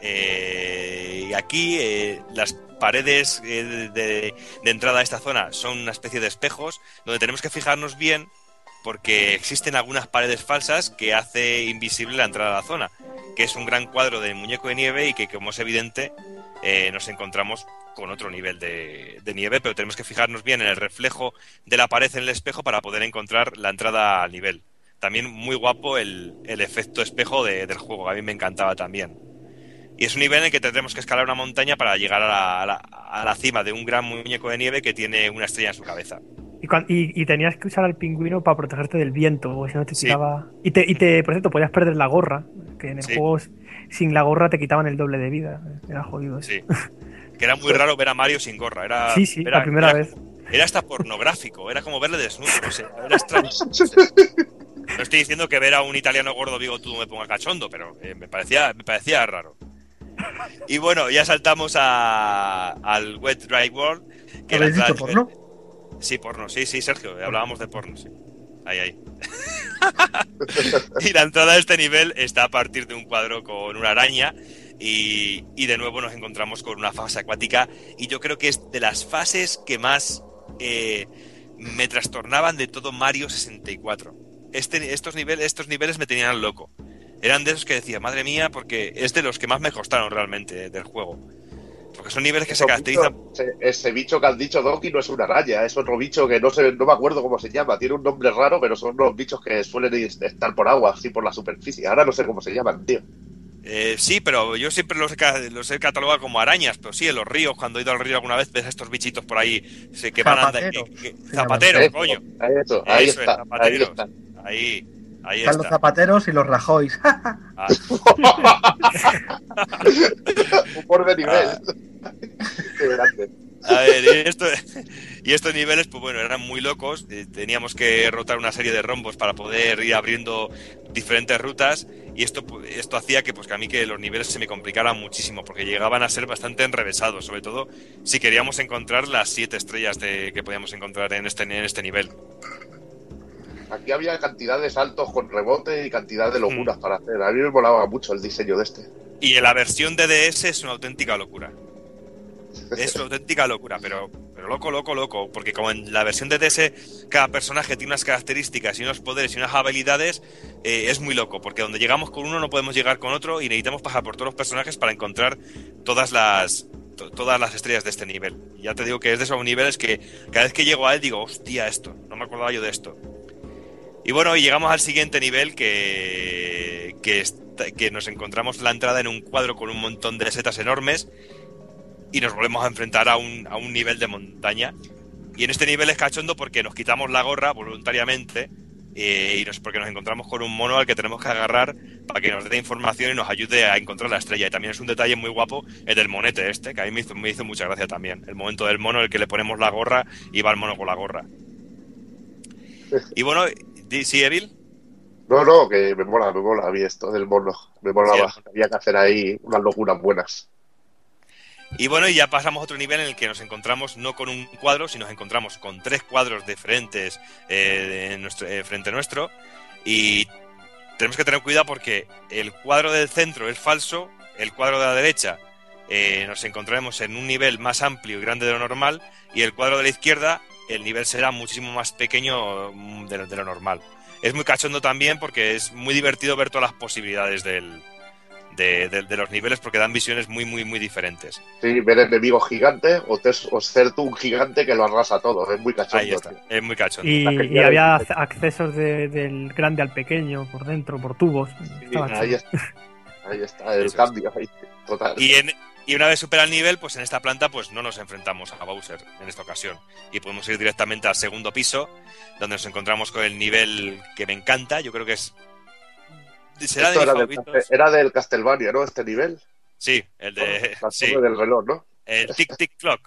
eh, y aquí eh, las paredes eh, de, entrada a esta zona son una especie de espejos donde tenemos que fijarnos bien porque existen algunas paredes falsas que hace invisible la entrada a la zona, que es un gran cuadro de muñeco de nieve y que como es evidente nos encontramos con otro nivel de, de nieve, pero tenemos que fijarnos bien en el reflejo de la pared en el espejo para poder encontrar la entrada al nivel. También muy guapo el, el efecto espejo de- del juego, que a mí me encantaba también. Y es un nivel en el que tendremos que escalar una montaña para llegar a la, a la- a la cima de un gran muñeco de nieve que tiene una estrella en su cabeza. Y, y- y tenías que usar al pingüino para protegerte del viento, o si no te Sí. tiraba. Y te, y te, por cierto, podías perder la gorra, que en el Sí. juego sin la gorra te quitaban el doble de vida. Era jodido eso. Sí. Que era muy [LAUGHS] raro ver a Mario sin gorra. Era, Sí, sí, era- la primera era- vez. Era hasta pornográfico, era como verle desnudo, no sé, era extraño. [LAUGHS] no estoy diciendo que ver a un italiano gordo bigotudo me ponga cachondo, pero eh, me, parecía, me parecía raro. Y bueno, ya saltamos a, al Wet Dry World. Que ¿Habéis dicho porno? Sí, porno, sí, sí, Sergio, hablábamos de porno, sí. Ahí, ahí. [LAUGHS] y la entrada de este nivel está a partir de un cuadro con una araña y, y de nuevo nos encontramos con una fase acuática y yo creo que es de las fases que más eh, me trastornaban de todo Mario 64. Este, estos, niveles, estos niveles me tenían loco. Eran de esos que decía, madre mía, porque es de los que más me costaron realmente del juego. Porque son niveles que se caracterizan ese, ese bicho que has dicho, Doki, no es una araña, es otro bicho que no sé, no me acuerdo cómo se llama. Tiene un nombre raro, pero son los bichos que suelen estar por agua, así por la superficie. Ahora no sé cómo se llaman, tío. Eh, sí, pero yo siempre los he, los he catalogado como arañas, pero sí, en los ríos, cuando he ido al río alguna vez, ves a estos bichitos por ahí sí, que van andando. Zapateros. que- que-. Zapateros, Eso, coño. eso, ahí Eso es, está, ahí zapateros. Ahí, ahí Están los zapateros y los rajois. [LAUGHS] Ah, [LAUGHS] Humor de nivel. Ah. Qué grande. A ver, y, esto- y estos niveles, pues bueno, eran muy locos. eh, Teníamos que rotar una serie de rombos para poder ir abriendo diferentes rutas. Y esto, esto hacía que, pues, que a mí que los niveles se me complicaran muchísimo, porque llegaban a ser bastante enrevesados, sobre todo si queríamos encontrar las siete estrellas de, que podíamos encontrar en este, en este nivel. Aquí había cantidad de saltos con rebote y cantidad de Mm. locuras para hacer. A mí me molaba mucho el diseño de este. Y la versión de DS es una auténtica locura. Es una auténtica locura, pero, pero loco, loco, loco. Porque como en la versión de DS cada personaje tiene unas características y unos poderes y unas habilidades, eh, es muy loco. Porque donde llegamos con uno no podemos llegar con otro y necesitamos pasar por todos los personajes para encontrar todas las to- todas las estrellas de este nivel. Y ya te digo que es de esos niveles que cada vez que llego a él digo, hostia, esto, no me acordaba yo de esto. Y bueno, y llegamos al siguiente nivel que, que, que nos encontramos la entrada en un cuadro con un montón de setas enormes y nos volvemos a enfrentar a un, a un nivel de montaña. Y en este nivel es cachondo porque nos quitamos la gorra voluntariamente eh, y nos, porque nos encontramos con un mono al que tenemos que agarrar para que nos dé información y nos ayude a encontrar la estrella. Y también es un detalle muy guapo el del monete este, que a mí me hizo, me hizo mucha gracia también. El momento del mono, el que le ponemos la gorra y va el mono con la gorra. Y bueno, ¿sí, Evil? No, no, que me mola, me mola a mí esto del mono. Me molaba. Sí. Había que hacer ahí unas locuras buenas. Y bueno, y ya pasamos a otro nivel en el que nos encontramos no con un cuadro, sino nos encontramos con tres cuadros diferentes eh, eh, frente nuestro. Y tenemos que tener cuidado porque el cuadro del centro es falso, el cuadro de la derecha eh, nos encontraremos en un nivel más amplio y grande de lo normal, y el cuadro de la izquierda el nivel será muchísimo más pequeño mm, de lo, de lo normal. es muy cachondo también porque es muy divertido ver todas las posibilidades del, de, de- de los niveles porque dan visiones muy, muy, muy diferentes. Sí, ver enemigos gigantes o, te- o ser tú un gigante que lo arrasa todo. Es muy cachondo. Ahí está, tío. es muy cachondo. Y, y había ac- accesos de- del grande al pequeño por dentro, por tubos. Ahí está. Ahí está el Eso cambio. ahí, total. Y, en- y una vez supera el nivel, pues en esta planta pues no nos enfrentamos a Bowser en esta ocasión. Y podemos ir directamente al segundo piso, donde nos encontramos con el nivel que me encanta. Yo creo que es... Será de era, del, era del Castlevania, ¿no? Este nivel. Sí, el de... La sí. torre del reloj, ¿no? El tic tic clock.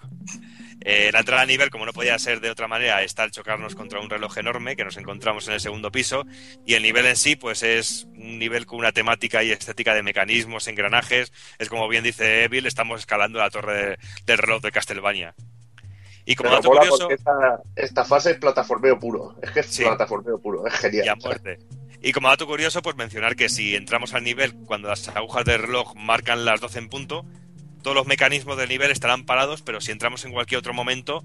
Eh, la entrada a nivel, como no podía ser de otra manera, está al chocarnos contra un reloj enorme que nos encontramos en el segundo piso. Y el nivel en sí, pues es un nivel con una temática y estética de mecanismos, engranajes. Es como bien dice Evil, estamos escalando la torre de- del reloj de Castlevania. Y como Pero dato curioso, esta, esta fase es plataformeo puro. Es que es Sí. plataformeo puro. Es genial. y a muerte. Y como dato curioso, pues mencionar que si entramos al nivel cuando las agujas del reloj marcan las 12 en punto, todos los mecanismos del nivel estarán parados, pero si entramos en cualquier otro momento,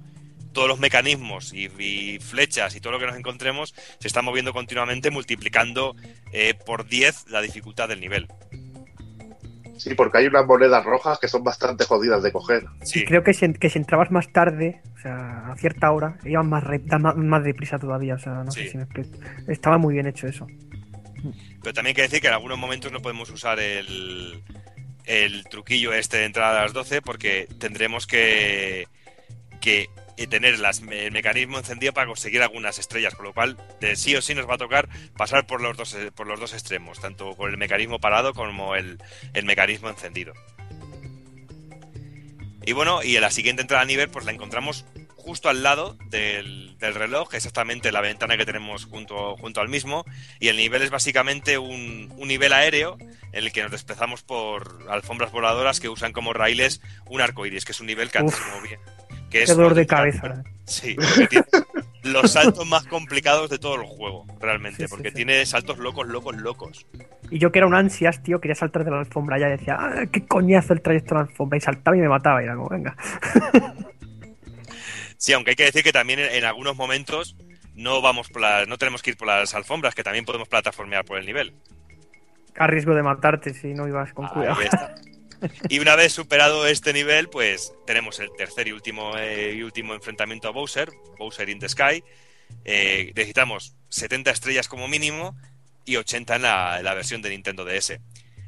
todos los mecanismos y, y flechas y todo lo que nos encontremos se está moviendo continuamente, multiplicando eh, por 10 la dificultad del nivel. Sí, porque hay unas monedas rojas que son bastante jodidas de coger. Sí, Creo que si, que si entrabas más tarde, o sea, a cierta hora, iban más, re- más deprisa todavía. O sea, no Sí. sé si me explico. Estaba muy bien hecho eso. Pero también hay que decir que en algunos momentos no podemos usar el, el truquillo este de entrada a las 12 porque tendremos que, que tener el mecanismo encendido para conseguir algunas estrellas, con lo cual de sí o sí nos va a tocar pasar por los dos, por los dos extremos, tanto con el mecanismo parado como el, el mecanismo encendido. Y bueno, y en la siguiente entrada a nivel pues la encontramos justo al lado del, del reloj, exactamente la ventana que tenemos junto, junto al mismo, y el nivel es básicamente un, un nivel aéreo en el que nos desplazamos por alfombras voladoras que usan como raíles un arco iris, que es un nivel que antes Uf. bien. Que es Qué dolor de cabeza. Sí, porque tiene los saltos más complicados de todo el juego, realmente, Sí, sí, porque sí. tiene saltos locos, locos, locos. Y yo que era un ansias, tío, quería saltar de la alfombra ya decía, ah, qué coñazo el trayecto de la alfombra. Y saltaba y me mataba. Y era como, venga. Sí, aunque hay que decir que también en, en algunos momentos no vamos por no tenemos que ir por las alfombras, que también podemos plataformear por el nivel. A riesgo de matarte si no ibas con cuidado. [LAUGHS] Y una vez superado este nivel, pues tenemos el tercer y último, eh, y último enfrentamiento a Bowser, Bowser in the Sky. Eh, necesitamos 70 estrellas como mínimo y 80 en la, en la versión de Nintendo DS.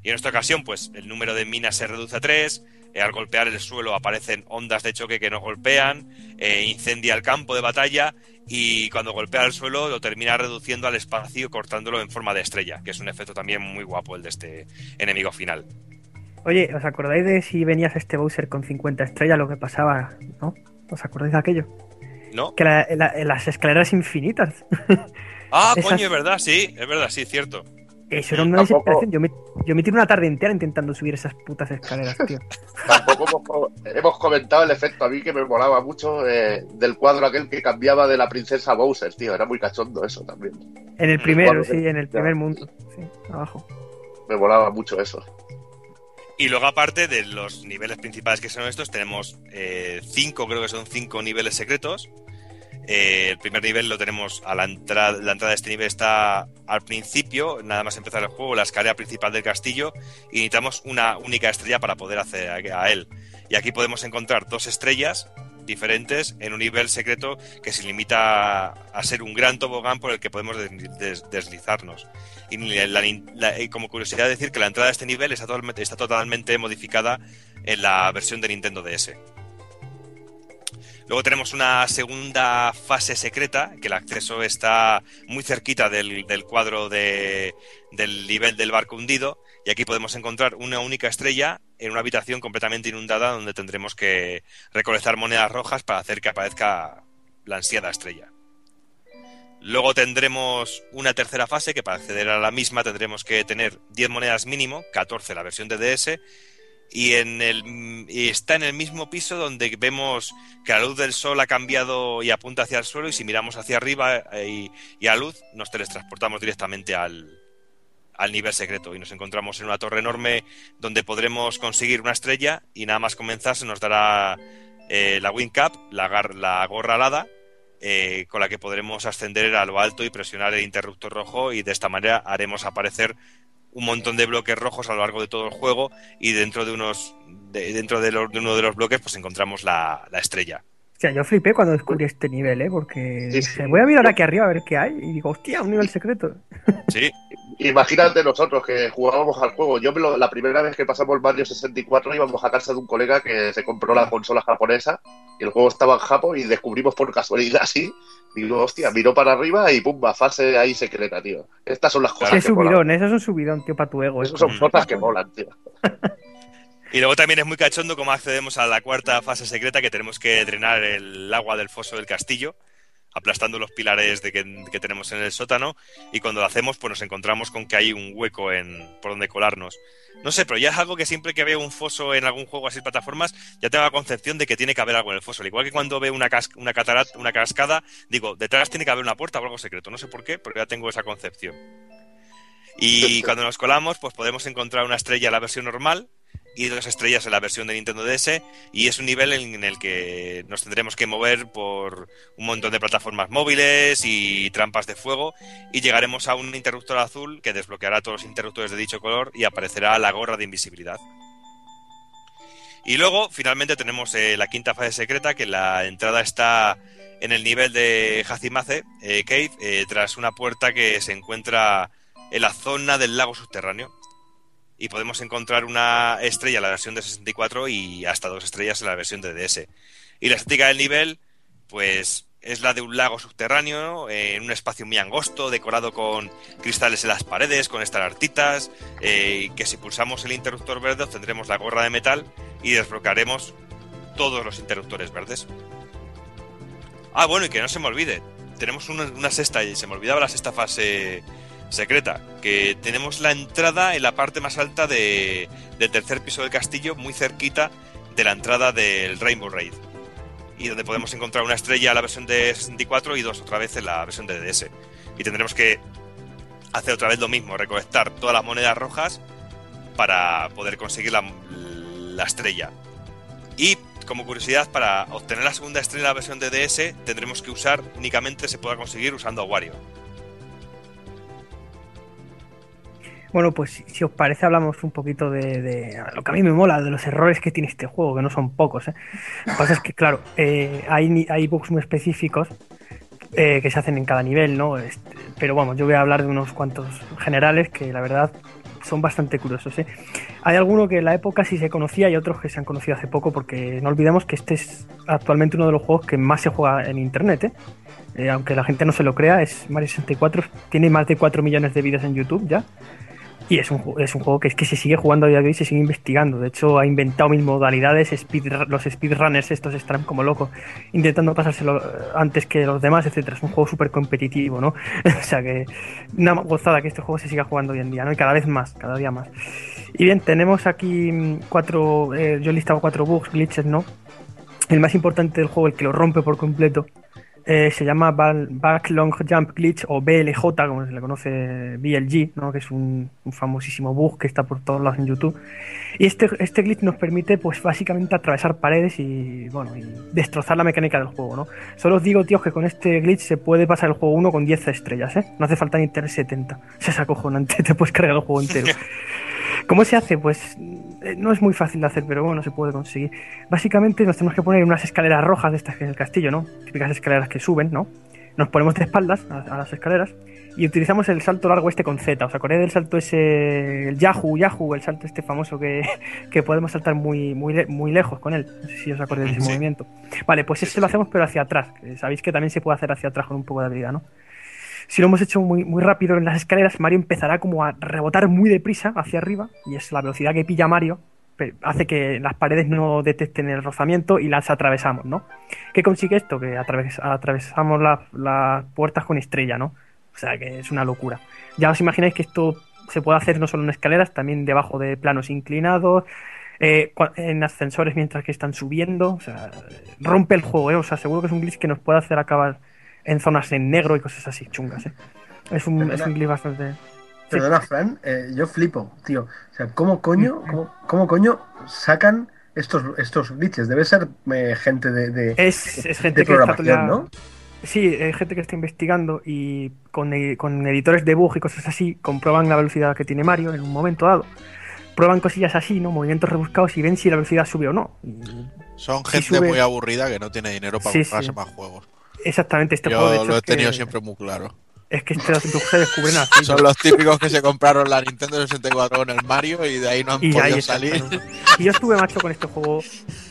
Y en esta ocasión, pues el número de minas se reduce a 3. Al golpear el suelo aparecen ondas de choque que nos golpean, eh, incendia el campo de batalla y cuando golpea el suelo lo termina reduciendo al espacio cortándolo en forma de estrella, que es un efecto también muy guapo el de este enemigo final. Oye, ¿os acordáis de si venías a este Bowser con 50 estrellas lo que pasaba? ¿No? ¿Os acordáis de aquello? ¿No? Que la- la- las escaleras infinitas. Ah, [LAUGHS] Esas- coño, es verdad, sí, es verdad, sí, cierto. Eso era una Tampoco- desesperación. Yo me, yo me tiré una tarde entera intentando subir esas putas escaleras, tío. [LAUGHS] Tampoco hemos, co- hemos comentado el efecto a mí que me molaba mucho eh, del cuadro aquel que cambiaba de la princesa Bowser, tío. Era muy cachondo eso también. En el primero, sí, que- en el primer mundo. Sí, abajo. Me molaba mucho eso. Y luego, aparte de los niveles principales que son estos, tenemos eh, cinco, creo que son cinco niveles secretos. Eh, el primer nivel lo tenemos a la entrada, la entrada de este nivel está al principio, nada más empezar el juego, la escalera principal del castillo, y necesitamos una única estrella para poder acceder a, él. Y aquí podemos encontrar dos estrellas diferentes en un nivel secreto que se limita a, ser un gran tobogán por el que podemos des- des- deslizarnos. Y la- la- y como curiosidad decir que la entrada de este nivel está totalmente, está totalmente modificada en la versión de Nintendo DS. Luego tenemos una segunda fase secreta, que el acceso está muy cerquita del, del cuadro de- del nivel del barco hundido, y aquí podemos encontrar una única estrella en una habitación completamente inundada donde tendremos que recolectar monedas rojas para hacer que aparezca la ansiada estrella. Luego tendremos una tercera fase que para acceder a la misma tendremos que tener 10 monedas mínimo, 14 la versión de DS, y, en el, está en el mismo piso donde vemos que la luz del sol ha cambiado y apunta hacia el suelo y si miramos hacia arriba eh, y, y a luz nos teletransportamos directamente al, al nivel secreto y nos encontramos en una torre enorme donde podremos conseguir una estrella y nada más comenzar se nos dará eh, la Wing Cap, la, gar- la gorra alada eh, con la que podremos ascender a lo alto y presionar el interruptor rojo y de esta manera haremos aparecer un montón de bloques rojos a lo largo de todo el juego y dentro de unos de- dentro de, de uno de los bloques pues encontramos la, la estrella. Yo flipé cuando descubrí este nivel, ¿eh? Porque dije, voy a mirar aquí arriba a ver qué hay. Y digo, hostia, un nivel secreto. Sí. Imagínate nosotros que jugábamos al juego. Yo me lo- la primera vez que pasamos Mario 64 íbamos a casa de un colega que se compró la consola japonesa y el juego estaba en Japón y descubrimos por casualidad así. Digo, hostia, miró para arriba y pumba, fase ahí secreta, tío. Estas son las cosas que molan. subidón, eso es un subidón, tío, para tu ego. ¿eh? Esas son cosas que molan, tío. [LAUGHS] Y luego también es muy cachondo cómo accedemos a la cuarta fase secreta que tenemos que drenar el agua del foso del castillo, aplastando los pilares de que, que tenemos en el sótano. Y cuando lo hacemos, pues nos encontramos con que hay un hueco en, por donde colarnos. No sé, pero ya es algo que siempre que veo un foso en algún juego así de plataformas, ya tengo la concepción de que tiene que haber algo en el foso. Al igual que cuando veo una, cas- una, catarata, una cascada, digo, detrás tiene que haber una puerta o algo secreto. No sé por qué, pero ya tengo esa concepción. Y [LAUGHS] cuando nos colamos, pues podemos encontrar una estrella en la versión normal y dos estrellas en la versión de Nintendo DS. Y es un nivel en el que nos tendremos que mover por un montón de plataformas móviles y trampas de fuego. Y llegaremos a un interruptor azul que desbloqueará todos los interruptores de dicho color y aparecerá la gorra de invisibilidad. Y luego, finalmente, tenemos eh, la quinta fase secreta, que la entrada está en el nivel de Hazimace eh, Cave, eh, tras una puerta que se encuentra en la zona del lago subterráneo. Y podemos encontrar una estrella en la versión de 64 y hasta dos estrellas en la versión de DS. Y la estética del nivel, pues es la de un lago subterráneo, eh, en un espacio muy angosto, decorado con cristales en las paredes, con estalactitas, eh, que si pulsamos el interruptor verde obtendremos la gorra de metal y desbloquearemos todos los interruptores verdes. Ah, bueno, y que no se me olvide, tenemos una, una sexta, y se me olvidaba la sexta fase secreta, que tenemos la entrada en la parte más alta de- del tercer piso del castillo, muy cerquita de la entrada del Rainbow Raid. Y donde podemos encontrar una estrella en la versión de 64 y dos otra vez en la versión de DS. Y tendremos que hacer otra vez lo mismo, recolectar todas las monedas rojas para poder conseguir la, la estrella. Y como curiosidad, para obtener la segunda estrella en la versión de DS, tendremos que usar únicamente se pueda conseguir usando a. Bueno, pues si, os parece hablamos un poquito de, de lo que a mí me mola, de los errores que tiene este juego, que no son pocos. ¿eh? Lo que pasa es que, claro, eh, hay, hay bugs muy específicos eh, que se hacen en cada nivel, ¿no? Este, pero vamos, yo voy a hablar de unos cuantos generales que la verdad son bastante curiosos. ¿eh? Hay alguno que en la época sí se conocía y otros que se han conocido hace poco, porque no olvidemos que este es actualmente uno de los juegos que más se juega en internet. ¿eh? Eh, aunque la gente no se lo crea, es Mario 64, tiene más de 4 millones de vídeos en YouTube ya. Y es un, es un juego que es que se sigue jugando a día de hoy se sigue investigando. De hecho, ha inventado mil modalidades. Speed, los speedrunners estos están como locos intentando pasárselo eh, antes que los demás, etcétera. Es un juego súper competitivo, ¿no? [LAUGHS] o sea que una gozada que este juego se siga jugando hoy en día, ¿no? Y cada vez más, cada día más. Y bien, tenemos aquí mm, cuatro, eh, yo he listado cuatro bugs, glitches, ¿no? El más importante del juego, el que lo rompe por completo, eh, se llama Back Long Jump Glitch o BLJ, como se le conoce BLG, ¿no? que es un, un famosísimo bug que está por todos lados en YouTube. Y este, este glitch nos permite, pues básicamente, atravesar paredes y, bueno, y destrozar la mecánica del juego. ¿no? Solo os digo, tíos, que con este glitch se puede pasar el juego 1 con 10 estrellas, ¿eh? No hace falta ni tener 70. O sea, es acojonante, te puedes cargar el juego entero. [LAUGHS] ¿Cómo se hace? Pues no es muy fácil de hacer, pero bueno, se puede conseguir. Básicamente nos tenemos que poner unas escaleras rojas de estas que es el castillo, ¿no? Típicas escaleras que suben, ¿no? Nos ponemos de espaldas a, a las escaleras y utilizamos el salto largo este con Z. ¿Os acordáis del salto ese, el Yahoo, Yahoo, el salto este famoso que, [LAUGHS] que podemos saltar muy, muy, le- muy lejos con él? No sé si os acordáis de ese Sí. movimiento. Vale, pues ese lo hacemos pero hacia atrás. Sabéis que también se puede hacer hacia atrás con un poco de habilidad, ¿no? Si lo hemos hecho muy, muy rápido en las escaleras, Mario empezará como a rebotar muy deprisa hacia arriba, y es la velocidad que pilla Mario, hace que las paredes no detecten el rozamiento y las atravesamos, ¿no? ¿Qué consigue esto? Que atraves- atravesamos la- las puertas con estrella, ¿no? O sea que es una locura. Ya os imagináis que esto se puede hacer no solo en escaleras, también debajo de planos inclinados, eh, en ascensores mientras que están subiendo. O sea, rompe el juego, ¿eh? O sea, seguro que es un glitch que nos puede hacer acabar en zonas en negro y cosas así chungas, ¿eh? Es un, es un glitch bastante... Sí. Perdona, Fran, eh, yo flipo, tío. O sea, ¿cómo coño, cómo, cómo coño sacan estos, estos glitches? Debe ser eh, gente de, de, Es, de- es gente de que está programación, ¿no? Sí, hay gente que está investigando y con, e- con editores de bug y cosas así comprueban la velocidad que tiene Mario en un momento dado. Prueban cosillas así, ¿no? Movimientos rebuscados y ven si la velocidad sube o no. Son gente sube- muy aburrida que no tiene dinero para Sí, comprarse sí. más juegos. Exactamente, este Yo juego de hecho lo he es que- tenido siempre muy claro. Es que estos se descubren así. [LAUGHS] Son los típicos que se compraron la Nintendo 64 con el Mario y de ahí no han Y podido salir. Y yo estuve macho con este juego,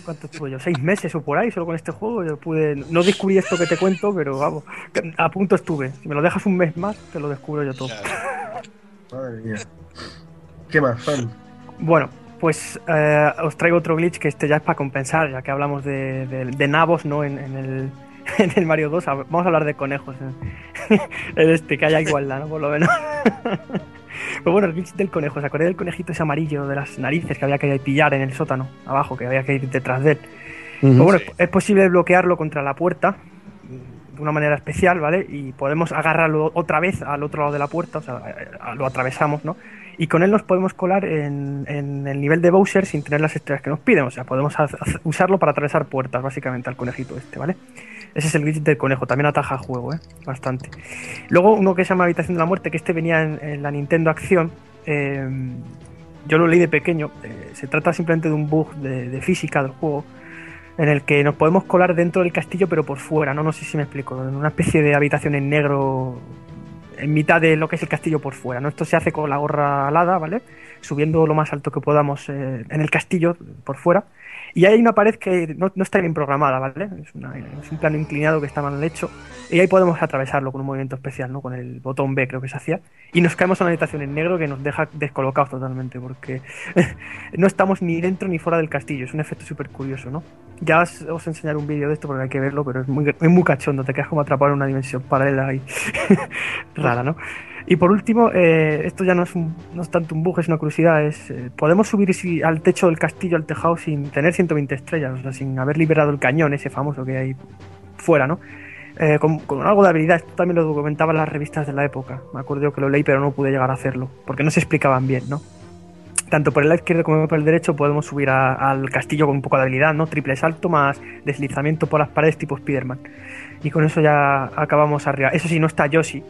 ¿cuánto estuve yo? ¿Seis meses o por ahí? Solo con este juego yo pude, no descubrí esto que te cuento, pero vamos, a punto estuve. Si me lo dejas un mes más, te lo descubro yo todo. Madre mía. ¿Qué más, fan? Bueno, pues eh, os traigo otro glitch que este ya es para compensar, ya que hablamos de, de- de nabos, ¿no? En, en el, [LAUGHS] en el Mario 2, Hab- vamos a hablar de conejos. [LAUGHS] En, en este, que haya igualdad, ¿no? Por lo menos. [LAUGHS] Pues bueno, el glitch del conejo, ¿os acordáis del conejito ese amarillo de las narices que había que pillar en el sótano, abajo, que había que ir detrás de él? Pues bueno, es- es posible bloquearlo contra la puerta de una manera especial, ¿vale? Y podemos agarrarlo otra vez al otro lado de la puerta, o sea, lo atravesamos, ¿no? Y con él nos podemos colar en, en el nivel de Bowser sin tener las estrellas que nos piden, o sea, podemos usarlo para atravesar puertas, básicamente, al conejito este, ¿vale? Ese es el glitch del conejo, también ataja juego, ¿eh? Bastante. Luego uno que se llama Habitación de la Muerte, que este venía en, la Nintendo Acción, eh, yo lo leí de pequeño, eh, se trata simplemente de un bug de, de física del juego, en el que nos podemos colar dentro del castillo pero por fuera, no, no sé si me explico, en una especie de habitación en negro en mitad de lo que es el castillo por fuera, ¿no? Esto se hace con la gorra alada, ¿vale? Subiendo lo más alto que podamos eh, en el castillo por fuera. Y hay una pared que no, no está bien programada, ¿vale? Es, una- un plano inclinado que está mal hecho. Y ahí podemos atravesarlo con un movimiento especial, ¿no? Con el botón B creo que se hacía. Y nos caemos en una habitación en negro que nos deja descolocados totalmente, porque [LAUGHS] no estamos ni dentro ni fuera del castillo. Es un efecto súper curioso, ¿no? Ya os, os enseñaré un vídeo de esto porque hay que verlo, pero es muy, es muy cachondo. Te quedas como atrapado en una dimensión paralela ahí. [LAUGHS] rara, ¿no? Y por último, eh, esto ya no es, un- no es tanto un bug, es una curiosidad. Es, eh, podemos subir al techo del castillo, al tejado, sin tener 120 estrellas, o sea, sin haber liberado el cañón ese famoso que hay fuera, ¿no? Eh, con, algo de habilidad, esto también lo documentaban las revistas de la época. Me acuerdo que lo leí, pero no pude llegar a hacerlo, porque no se explicaban bien, ¿no? Tanto por el lado izquierdo como por el derecho podemos subir al castillo con un poco de habilidad, ¿no? Triple salto más deslizamiento por las paredes tipo Spiderman. Y con eso ya acabamos arriba. Eso sí, no está Yoshi,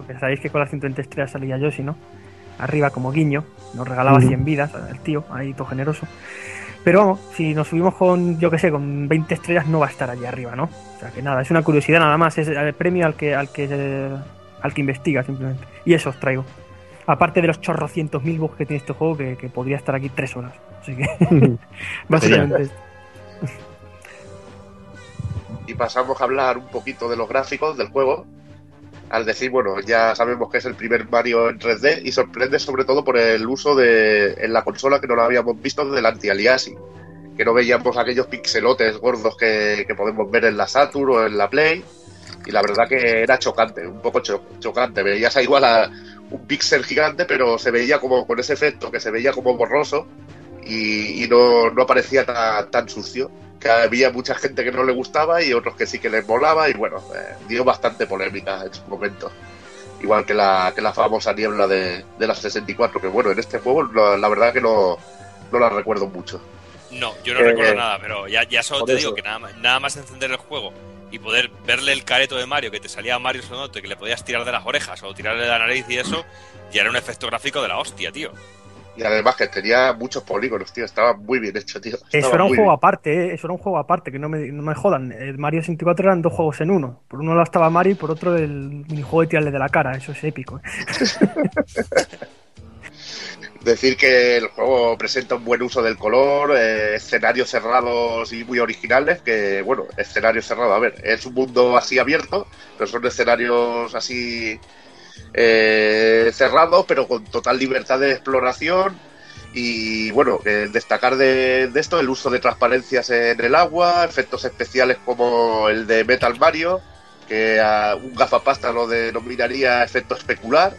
porque sabéis que con las 120 estrellas salía Yoshi, ¿no? Arriba como guiño, nos regalaba Ujú. 100 vidas, el tío, ahí todo generoso. Pero vamos, si nos subimos con, yo que sé, con 20 estrellas no va a estar allí arriba, ¿no? O sea que nada, es una curiosidad nada más, es el premio al que, al que, eh, al que investiga simplemente. Y eso os traigo. Aparte de los chorrocientos mil bugs que tiene este juego, que, que podría estar aquí tres horas. Así que, [LAUGHS] básicamente. esto. Y pasamos a hablar un poquito de los gráficos del juego. Al decir, bueno, ya sabemos que es el primer Mario en 3D y sorprende sobre todo por el uso de en la consola que no lo habíamos visto del anti-aliasing. Que no veíamos aquellos pixelotes gordos que, que podemos ver en la Saturn o en la Play. Y la verdad que era chocante, un poco cho- chocante. Veías igual a un píxel gigante, pero se veía como con ese efecto, que se veía como borroso y, y no, no parecía tan, tan sucio. Que había mucha gente que no le gustaba y otros que sí que les molaba y bueno, eh, dio bastante polémica en su momento. Igual que la, que la famosa niebla de, de las 64, que bueno, en este juego la, la verdad que no, no la recuerdo mucho. No, yo no Eh, recuerdo nada, pero ya, ya solo te eso. digo que nada, más- nada más encender el juego y poder verle el careto de Mario, que te salía Mario Sonote, que le podías tirar de las orejas o tirarle de la nariz y eso, ya era un efecto gráfico de la hostia, tío. Y además que tenía muchos polígonos, tío, estaba muy bien hecho, tío. Eso era un juego bien. aparte, ¿eh? eso era un juego aparte, que no me, no me jodan. El Mario 64 eran dos juegos en uno. Por uno lado estaba Mario y por otro el minijuego de tirarle de la cara. Eso es épico. ¿eh? [LAUGHS] Decir que el juego presenta un buen uso del color, eh, escenarios cerrados y muy originales, que bueno, escenario cerrado, a ver, es un mundo así abierto, pero son escenarios así eh, cerrados, pero con total libertad de exploración. Y bueno, eh, destacar de, de esto el uso de transparencias en el agua, efectos especiales como el de Metal Mario, que a un gafapasta lo denominaría efecto especular,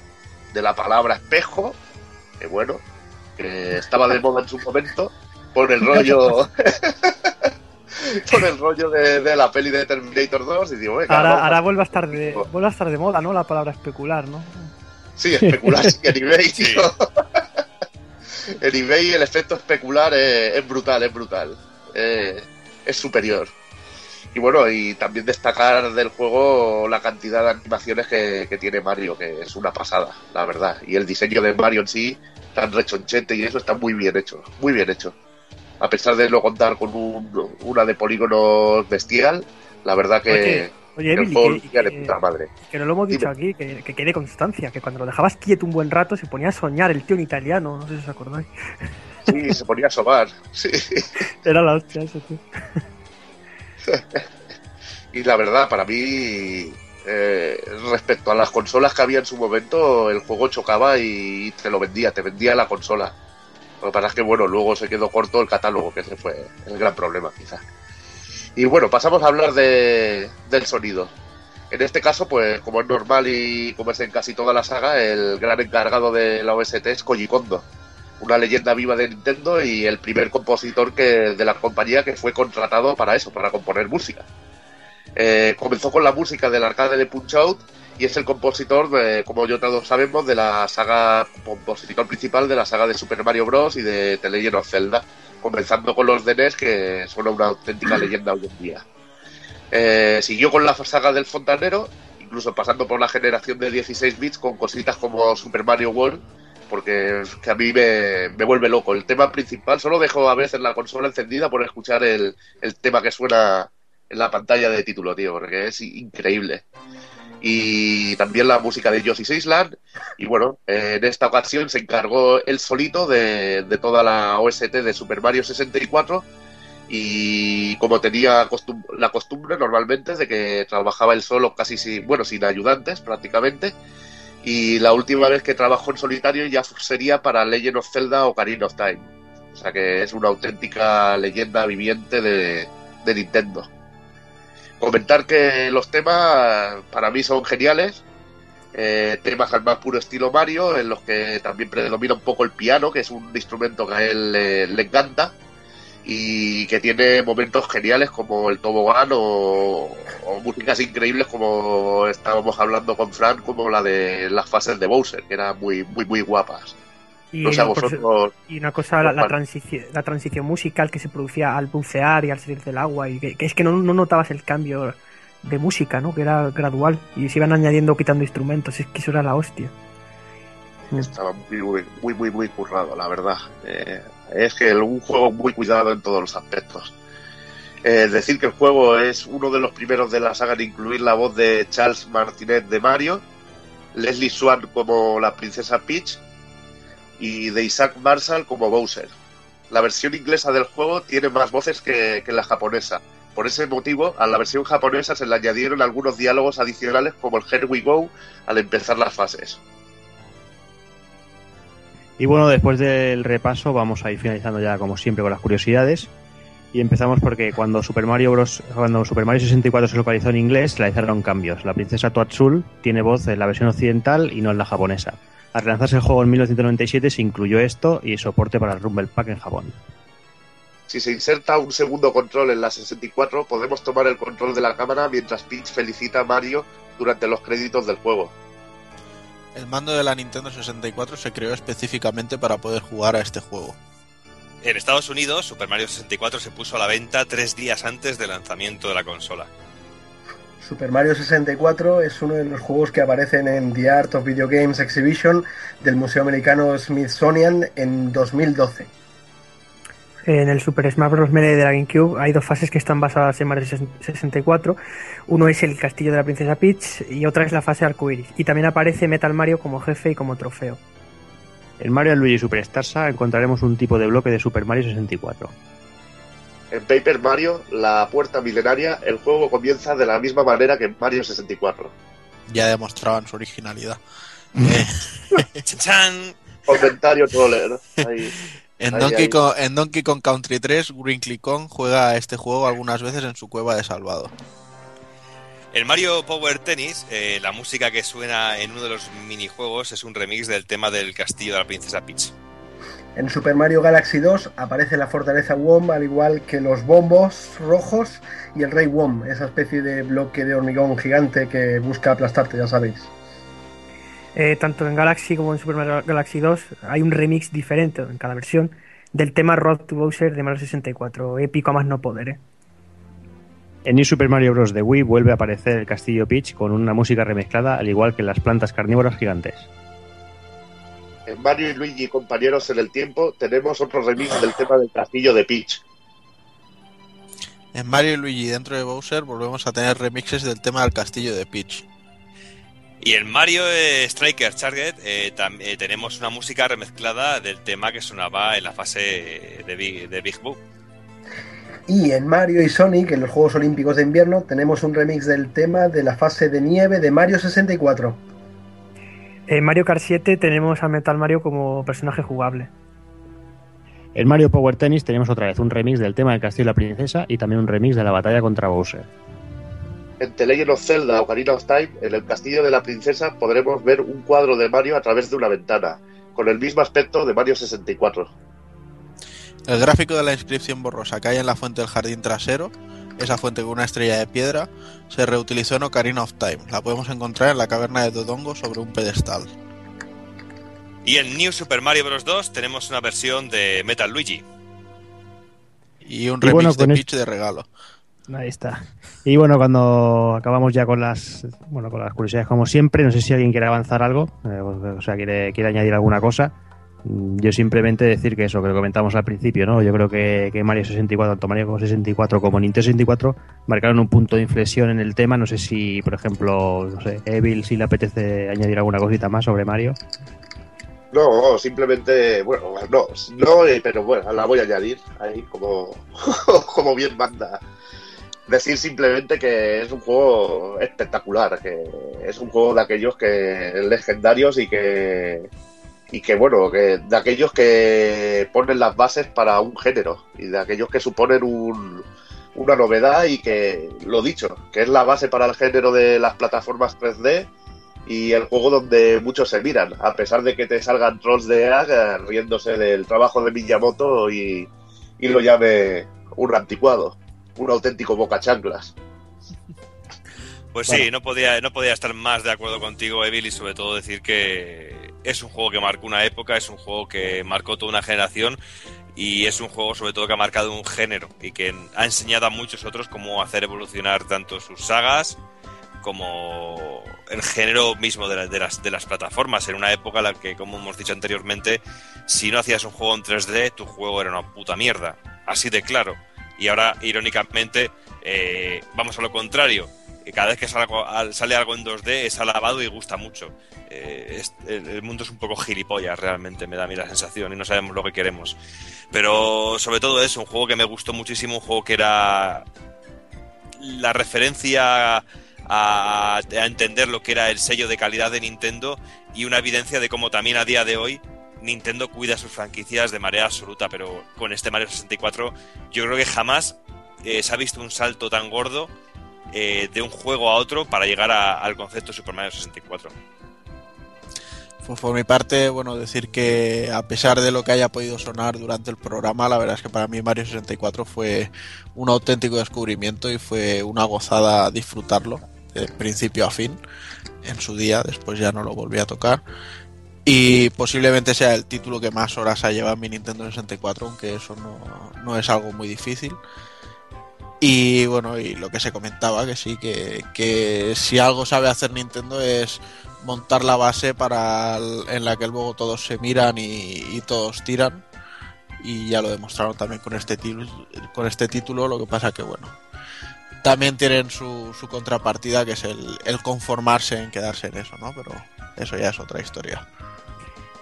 de la palabra espejo, que bueno, que estaba de moda en su momento, por el [LAUGHS] rollo. [LAUGHS] [LAUGHS] por el rollo de, de la peli de Terminator 2 y digo, venga, Ahora, vamos ahora vuelve a estar de vuelve a estar de moda, ¿no? La palabra especular, ¿no? Sí, especular [LAUGHS] sí, en eBay, tío. [LAUGHS] en eBay el efecto especular es, es brutal, es brutal. Eh, es superior. Y bueno, y también destacar del juego la cantidad de animaciones que, que tiene Mario, que es una pasada, la verdad. Y el diseño de Mario en sí, tan rechonchete y eso está muy bien hecho, muy bien hecho. A pesar de no contar con un- una de polígonos bestial, la verdad que, Oye, que de puta madre. Que no lo hemos dicho aquí, que, que quede constancia, que cuando lo dejabas quieto un buen rato se ponía a soñar el tío en italiano, no sé si os acordáis. Sí, se ponía a sobar. Sí. [LAUGHS] Era la hostia eso, tío. [LAUGHS] Y la verdad, para mí, eh, respecto a las consolas que había en su momento, el juego chocaba y te lo vendía, te vendía la consola. Lo que pasa es que, bueno, luego se quedó corto el catálogo, que ese fue el gran problema, quizás. Y bueno, pasamos a hablar de, del sonido. En este caso, pues como es normal y como es en casi toda la saga, el gran encargado de la OST es Koji Kondo, una leyenda viva de Nintendo y el primer compositor que, de la compañía que fue contratado para eso, para componer música. Eh, comenzó con la música del arcade de Punch Out y es el compositor, como ya todos sabemos, de la saga, compositor principal de la saga de Super Mario Bros. y de The Legend of Zelda, comenzando con los de NES, que son una auténtica leyenda hoy en día. Eh, siguió con la saga del fontanero, incluso pasando por la generación de 16 bits con cositas como Super Mario World, porque que a mí me, me vuelve loco. El tema principal, solo dejo a veces la consola encendida por escuchar el, el tema que suena en la pantalla de título, tío, porque es increíble. Y también la música de Yoshi's Island. Y bueno, en esta ocasión se encargó él solito de, de toda la OST de Super Mario 64 y como tenía costum- la costumbre normalmente de que trabajaba él solo casi sin, bueno, sin ayudantes prácticamente y la última vez que trabajó en solitario ya sería para Legend of Zelda o Ocarina of Time. O sea que es una auténtica leyenda viviente de, de Nintendo. Comentar que los temas para mí son geniales. Eh, temas al más puro estilo Mario, en los que también predomina un poco el piano, que es un instrumento que a él le, encanta y que tiene momentos geniales como el tobogán o músicas increíbles como estábamos hablando con Fran, como la de las fases de Bowser, que eran muy, muy, muy guapas. Y, vosotros. eso- y una cosa, la, transición, la transición musical que se producía al bucear y al salir del agua, y que, que es que no, no notabas el cambio de música, ¿no? Que era gradual, y se iban añadiendo quitando instrumentos, es que eso era la hostia. Estaba muy, muy, muy, muy, muy currado, la verdad. Eh, es que un juego muy cuidado en todos los aspectos. Eh, decir que el juego es uno de los primeros de la saga en incluir la voz de Charles Martinet de Mario, Leslie Swan como la princesa Peach y de Isaac Marshall como Bowser. La versión inglesa del juego tiene más voces que, que la japonesa. Por ese motivo, a la versión japonesa se le añadieron algunos diálogos adicionales como el Here We Go al empezar las fases. Y bueno, después del repaso vamos a ir finalizando ya como siempre con las curiosidades. Y empezamos porque cuando Super Mario Bros. cuando Super Mario 64 se localizó en inglés, realizaron cambios. La princesa Toadstool tiene voz en la versión occidental y no en la japonesa. Al relanzarse el juego en 1997 se incluyó esto y soporte para el Rumble Pack en Japón. Si se inserta un segundo control en la 64, podemos tomar el control de la cámara mientras Peach felicita a Mario durante los créditos del juego. El mando de la Nintendo 64 se creó específicamente para poder jugar a este juego. En Estados Unidos, Super Mario 64 se puso a la venta tres días antes del lanzamiento de la consola. Super Mario 64 es uno de los juegos que aparecen en The Art of Video Games Exhibition del Museo Americano Smithsonian en 2012. En el Super Smash Bros. Melee de la GameCube hay dos fases que están basadas en Mario 64. Uno es el castillo de la princesa Peach y otra es la fase arcoiris. Y también aparece Metal Mario como jefe y como trofeo. En Mario Luigi Superstar Saga encontraremos un tipo de bloque de Super Mario 64. En Paper Mario, la puerta milenaria, el juego comienza de la misma manera que en Mario 64. Ya demostraban su originalidad. [LAUGHS] ¡Chan! Comentario troller. Ahí. [LAUGHS] En Ahí, Donkey, ahí. Kong, en Donkey Kong Country 3, Wrinkly Kong juega a este juego algunas veces en su cueva de salvado. En Mario Power Tennis, eh, la música que suena en uno de los minijuegos es un remix del tema del castillo de la princesa Peach. En Super Mario Galaxy 2 aparece la fortaleza WOM al igual que los bombos rojos y el rey WOM, esa especie de bloque de hormigón gigante que busca aplastarte, ya sabéis. Eh, tanto en Galaxy como en Super Mario Galaxy 2 hay un remix diferente en cada versión del tema Road to Bowser de Mario 64, épico a más no poder. ¿eh? En New Super Mario Bros. de Wii vuelve a aparecer el Castillo Peach con una música remezclada, al igual que las plantas carnívoras gigantes. En Mario y Luigi compañeros en el tiempo tenemos otro remix del tema del castillo de Peach. En Mario y Luigi dentro de Bowser volvemos a tener remixes del tema del castillo de Peach. Y en Mario eh, Striker Target eh, eh, tenemos una música remezclada del tema que sonaba en la fase de Big, de Big Boo. Y en Mario y Sonic, en los Juegos Olímpicos de Invierno, tenemos un remix del tema de la fase de nieve de Mario 64. En Mario Kart 7 tenemos a Metal Mario como personaje jugable. En Mario Power Tennis tenemos otra vez un remix del tema del Castillo y la Princesa y también un remix de la batalla contra Bowser. En The Legend of Zelda Ocarina of Time, en el castillo de la princesa, podremos ver un cuadro de Mario a través de una ventana, con el mismo aspecto de Mario 64. El gráfico de la inscripción borrosa que hay en la fuente del jardín trasero, esa fuente con una estrella de piedra, se reutilizó en Ocarina of Time. La podemos encontrar en la caverna de Dodongo sobre un pedestal. Y en New Super Mario Bros. 2 tenemos una versión de Metal Luigi. Y un Y remix bueno, de Peach de regalo. Ahí está. Y bueno, cuando acabamos ya con las bueno con las curiosidades como siempre, no sé si alguien quiere avanzar algo, eh, o sea, quiere, quiere añadir alguna cosa. Yo simplemente decir que eso, que comentamos al principio, ¿no? Yo creo que, que Mario 64, tanto Mario 64 como Nintendo 64, marcaron un punto de inflexión en el tema. No sé si, por ejemplo, no sé, Evil, si le apetece añadir alguna cosita más sobre Mario. No, simplemente, bueno, no, no, eh, pero bueno, la voy a añadir ahí como, [LAUGHS] como bien manda. Decir simplemente que es un juego espectacular, que es un juego de aquellos que legendarios y que y que bueno, que de aquellos que ponen las bases para un género y de aquellos que suponen un, una novedad y que lo dicho, que es la base para el género de las plataformas 3D y el juego donde muchos se miran, a pesar de que te salgan trolls de eh, riéndose del trabajo de Miyamoto y, y lo llame un anticuado, un auténtico boca chanclas. Pues sí, no podía, no podía estar más de acuerdo contigo, Evil, y sobre todo decir que es un juego que marcó una época, es un juego que marcó toda una generación y es un juego sobre todo que ha marcado un género y que ha enseñado a muchos otros cómo hacer evolucionar tanto sus sagas como el género mismo de, la- de las, de las plataformas, en una época en la que, como hemos dicho anteriormente, si no hacías un juego en 3D, tu juego era una puta mierda, así de claro. Y ahora, irónicamente, eh, vamos a lo contrario. Cada vez que sale algo, al- sale algo en 2D es alabado y gusta mucho. Eh, el, mundo es un poco gilipollas, realmente, me da a mí la sensación, y no sabemos lo que queremos. Pero sobre todo es un juego que me gustó muchísimo, un juego que era la referencia a, a entender lo que era el sello de calidad de Nintendo y una evidencia de cómo también a día de hoy Nintendo cuida sus franquicias de manera absoluta, pero con este Mario 64 yo creo que jamás eh, se ha visto un salto tan gordo eh, de un juego a otro para llegar al concepto Super Mario 64. Pues por mi parte, bueno, decir que a pesar de lo que haya podido sonar durante el programa, la verdad es que para mí Mario 64 fue un auténtico descubrimiento y fue una gozada disfrutarlo de principio a fin en su día, después ya no lo volví a tocar. Y posiblemente sea el título que más horas ha llevado mi Nintendo 64, aunque eso no, no es algo muy difícil. Y bueno, y lo que se comentaba, que sí, que, que si algo sabe hacer Nintendo es montar la base para en la que luego todos se miran y, todos tiran. Y ya lo demostraron también con este, con este título, lo que pasa que bueno, también tienen su, su contrapartida, que es el conformarse en quedarse en eso, ¿no? Pero eso ya es otra historia.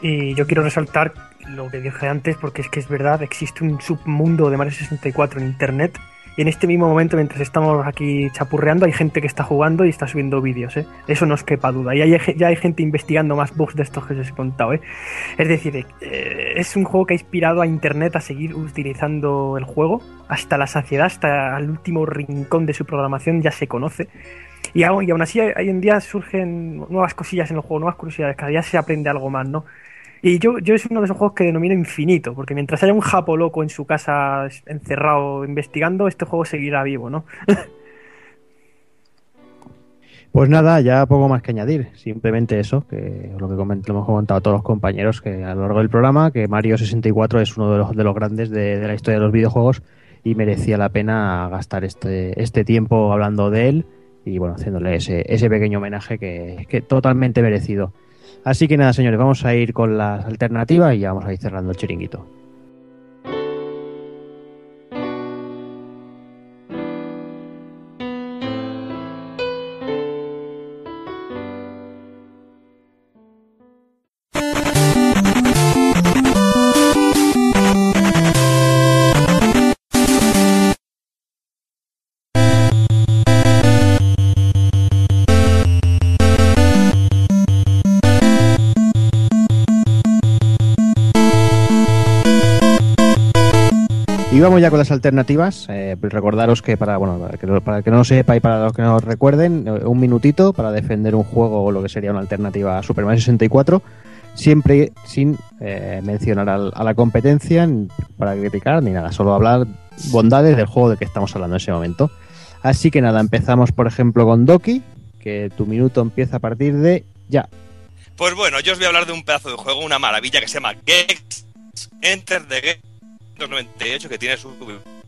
Y yo quiero resaltar lo que dije antes, porque es que es verdad, existe un submundo de Mario 64 en internet. Y en este mismo momento, mientras estamos aquí chapurreando, hay gente que está jugando y está subiendo vídeos, ¿eh? Eso no os quepa duda. Y hay, ya hay gente investigando más bugs de estos que os he contado, ¿eh? Es decir, eh, es un juego que ha inspirado a internet a seguir utilizando el juego hasta la saciedad, hasta el último rincón de su programación ya se conoce. Y aún, y aún así, hoy en día surgen nuevas cosillas en el juego, nuevas curiosidades, cada día se aprende algo más, ¿no? Y yo, yo es uno de esos juegos que denomino infinito, porque mientras haya un japo loco en su casa encerrado investigando, este juego seguirá vivo, ¿no? [LAUGHS] Pues nada, ya poco más que añadir. Simplemente eso, que lo que lo hemos comentado todos los compañeros que a lo largo del programa, que Mario 64 es uno de los, de los grandes de, de la historia de los videojuegos y merecía la pena gastar este, este tiempo hablando de él y bueno, haciéndole ese, ese pequeño homenaje que, que totalmente merecido. Así que nada, señores, vamos a ir con las alternativas y ya vamos a ir cerrando el chiringuito. Y vamos ya con las alternativas. Eh, recordaros que para, bueno, para que, para el que no lo sepa y para los que no recuerden, eh, un minutito para defender un juego o lo que sería una alternativa a Super Mario 64, siempre sin eh, mencionar a la competencia para criticar ni nada, solo hablar bondades del juego del que estamos hablando en ese momento. Así que nada, empezamos por ejemplo con Doki, que tu minuto empieza a partir de ya. Pues bueno, yo os voy a hablar de un pedazo de juego, una maravilla que se llama Gex Enter the Game 1998, que tiene su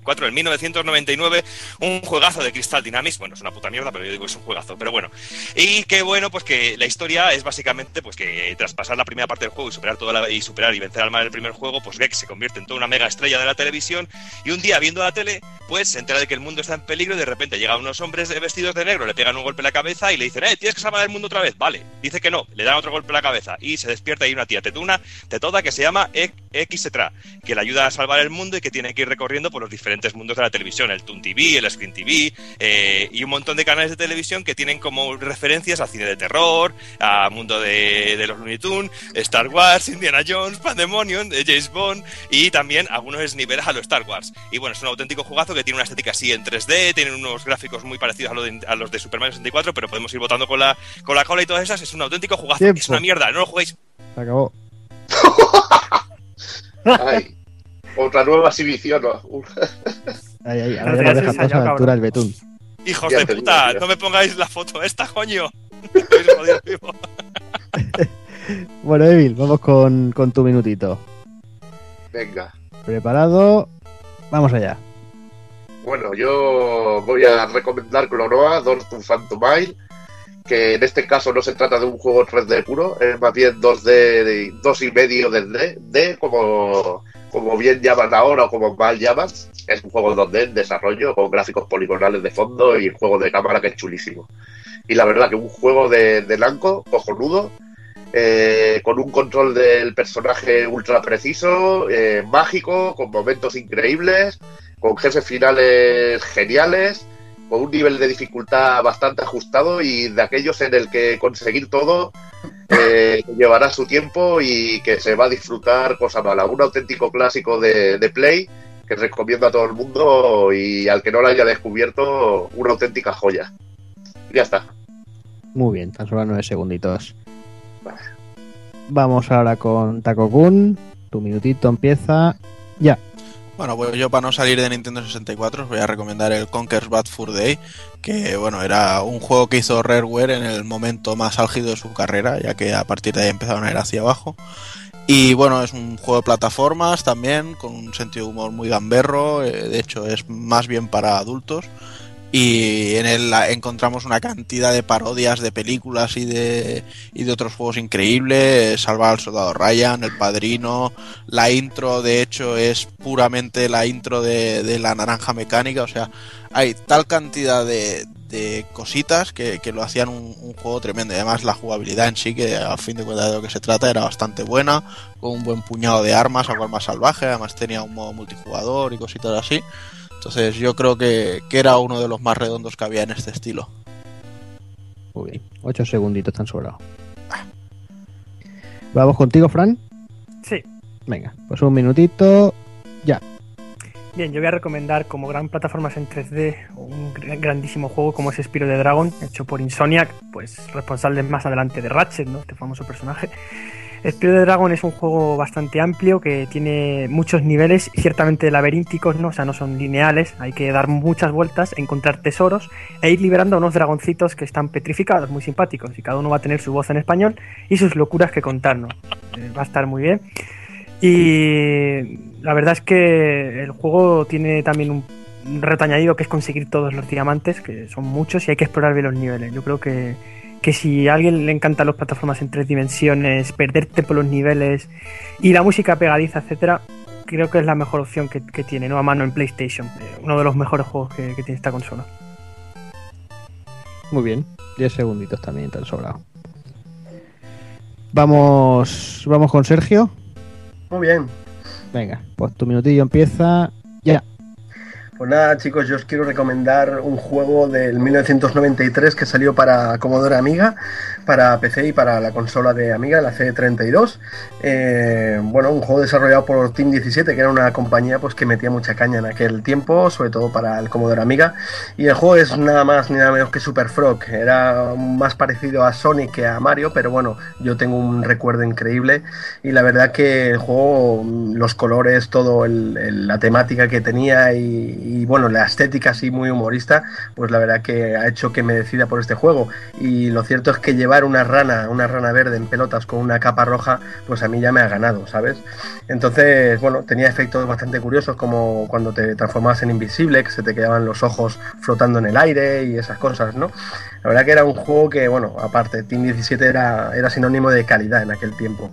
4 en 1999, un juegazo de Crystal Dynamics, bueno, es una puta mierda, pero yo digo es un juegazo, pero bueno. Y que bueno, pues que la historia es básicamente pues que tras pasar la primera parte del juego y superar toda la- y superar y vencer al mal el primer juego, pues Gex se convierte en toda una mega estrella de la televisión y un día viendo la tele, pues se entera de que el mundo está en peligro y de repente llegan unos hombres vestidos de negro, le pegan un golpe en la cabeza y le dicen, "Eh, tienes que salvar el mundo otra vez." Vale, dice que no, le dan otro golpe en la cabeza y se despierta y una tía tetuna, tetota que se llama Xetra, que le ayuda a salvar el mundo y que tiene que ir recorriendo por los diferentes mundos de la televisión, el Toon TV, el Screen TV eh, y un montón de canales de televisión que tienen como referencias al cine de terror, a mundo de, de los Looney Tunes, Star Wars, Indiana Jones, Pandemonium, eh, James Bond y también algunos niveles a los Star Wars. Y bueno, es un auténtico jugazo que tiene una estética así en 3D, tiene unos gráficos muy parecidos a, lo de- a los de Super Mario 64, pero podemos ir votando con la, con la cola y todas esas. Es un auténtico jugazo. Tiempo. Es una mierda, no lo juguéis. Se acabó. [LAUGHS] Ay, otra nueva exhibición. ¿no? Ahí, ahí, Pero ahora ya nos deja todos a altura del betún. Hijos Ya de digo, puta, no me pongáis la foto esta, coño. [LAUGHS] Bueno, Evil, vamos con, con tu minutito. Venga. Preparado. Vamos allá. Bueno, yo voy a recomendar Clonoa, Door to Phantomile, que en este caso no se trata de un juego 3D puro, es más bien 2D, de, 2 y medio de D, como, como bien llaman ahora o como mal llaman. Es un juego 2D en desarrollo con gráficos poligonales de fondo y juego de cámara que es chulísimo. Y la verdad que un juego de, Namco, cojonudo, eh, con un control del personaje ultra preciso, eh, mágico, con momentos increíbles, con jefes finales geniales, con un nivel de dificultad bastante ajustado y de aquellos en el que conseguir todo eh, [LAUGHS] llevará su tiempo y que se va a disfrutar cosa mala. Un auténtico clásico de, de Play que recomiendo a todo el mundo y al que no lo haya descubierto, una auténtica joya. Ya está. Muy bien, tan solo nueve segunditos. Vamos ahora con Taco Kun. Tu minutito empieza ya. Bueno, pues yo para no salir de Nintendo 64 os voy a recomendar el Conker's Bad Fur Day, que bueno, era un juego que hizo Rareware en el momento más álgido de su carrera, ya que a partir de ahí empezaron a ir hacia abajo. Y bueno, es un juego de plataformas también, con un sentido de humor muy gamberro, eh, de hecho es más bien para adultos. Y en él encontramos una cantidad de parodias de películas y de, y de otros juegos increíbles. Salvar al soldado Ryan, El Padrino. La intro, de hecho, es puramente la intro de, de La Naranja Mecánica. O sea, hay tal cantidad de, de cositas que, que lo hacían un, un juego tremendo. Además, la jugabilidad en sí, que a fin de cuentas de lo que se trata, era bastante buena. Con un buen puñado de armas, algo más salvaje. Además, tenía un modo multijugador y cositas así. Entonces yo creo que, que era uno de los más redondos que había en este estilo. Muy bien. Ocho segunditos tan sobrado. Vamos contigo, Fran. Sí. Venga, pues un minutito. Ya. Bien, yo voy a recomendar como gran plataformas en 3D un gr- grandísimo juego como es Spiro de Dragon, hecho por Insomniac, pues responsable más adelante de Ratchet, ¿no? Este famoso personaje. Spiro de Dragon es un juego bastante amplio que tiene muchos niveles, ciertamente laberínticos, ¿no? O sea, no son lineales, hay que dar muchas vueltas, encontrar tesoros e ir liberando a unos dragoncitos que están petrificados, muy simpáticos, y cada uno va a tener su voz en español y sus locuras que contarnos. Eh, va a estar muy bien. Y la verdad es que el juego tiene también un reto añadido que es conseguir todos los diamantes, que son muchos, y hay que explorar bien los niveles. Yo creo que, que si a alguien le encantan las plataformas en tres dimensiones, perderte por los niveles y la música pegadiza, etcétera, creo que es la mejor opción que, que tiene, ¿no? A mano en PlayStation. eh, uno de los mejores juegos que, que tiene esta consola. Muy bien, 10 segunditos también, tan sobrado. Vamos, vamos con Sergio. Muy bien. Venga, pues tu minutillo empieza ya. Pues nada, chicos, yo os quiero recomendar un juego del 1993 que salió para Commodore Amiga, para PC y para la consola de Amiga, la C32. Eh, bueno, un juego desarrollado por Team 17, que era una compañía pues que metía mucha caña en aquel tiempo, sobre todo para el Commodore Amiga. Y el juego es nada más ni nada menos que Super Frog. Era más parecido a Sonic que a Mario, pero bueno, yo tengo un recuerdo increíble. Y la verdad que el juego, los colores, todo el- la temática que tenía y, y, bueno, la estética así muy humorista, pues la verdad que ha hecho que me decida por este juego. Y lo cierto es que llevar una rana, una rana verde en pelotas con una capa roja, pues a mí ya me ha ganado, ¿sabes? Entonces, bueno, tenía efectos bastante curiosos como cuando te transformabas en invisible, que se te quedaban los ojos flotando en el aire y esas cosas, ¿no? La verdad que era un juego que, bueno, aparte, Team 17 era, era sinónimo de calidad en aquel tiempo.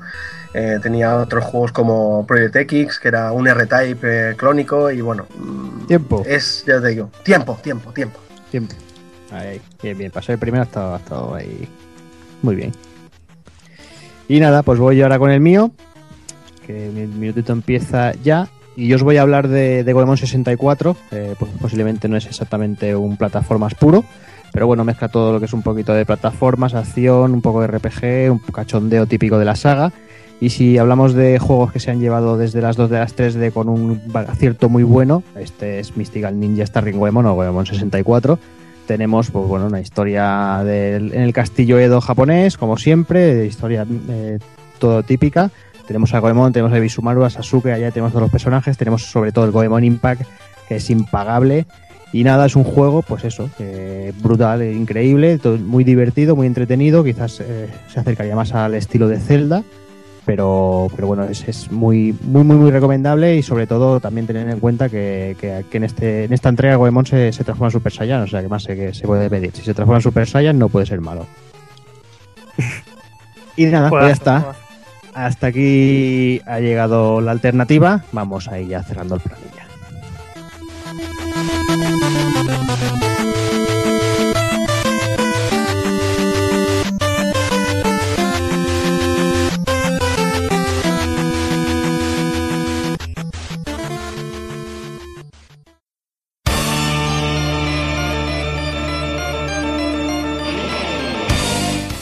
Eh, tenía otros juegos como Project X, que era un R-Type eh, clónico, y bueno, Tiempo. es, ya te digo, tiempo, tiempo, tiempo. Tiempo. Ahí. Bien, bien. Pasó el primero, ha estado, ha estado ahí. Muy bien. Y nada, pues voy yo ahora con el mío. Que mi minutito empieza ya. Y yo os voy a hablar de, de Goemon 64. eh, pues posiblemente no es exactamente un plataformas puro. Pero bueno, mezcla todo lo que es un poquito de plataformas, acción, un poco de RPG, un cachondeo típico de la saga. Y si hablamos de juegos que se han llevado desde las 2 de las 3D con un acierto muy bueno, este es Mystical Ninja Starring Goemon o Goemon 64. Tenemos pues, bueno, una historia del- en el castillo Edo japonés, como siempre, de historia eh, todo típica. Tenemos a Goemon, tenemos a Bisumaru, a Sasuke, allá tenemos todos los personajes. Tenemos sobre todo el Goemon Impact, que es impagable. Y nada, es un juego, pues eso, eh, brutal, increíble, todo muy divertido, muy entretenido. Quizás eh, se acercaría más al estilo de Zelda, pero, pero bueno, es, es muy, muy, muy, muy recomendable y sobre todo también tener en cuenta que, que- que en, este, en esta entrega Goemon se, se transforma en Super Saiyan, o sea que más se, que se puede pedir. Si se transforma en Super Saiyan no puede ser malo. [LAUGHS] y nada, pues ya está. Hasta aquí ha llegado la alternativa. Vamos ahí ya cerrando el plan.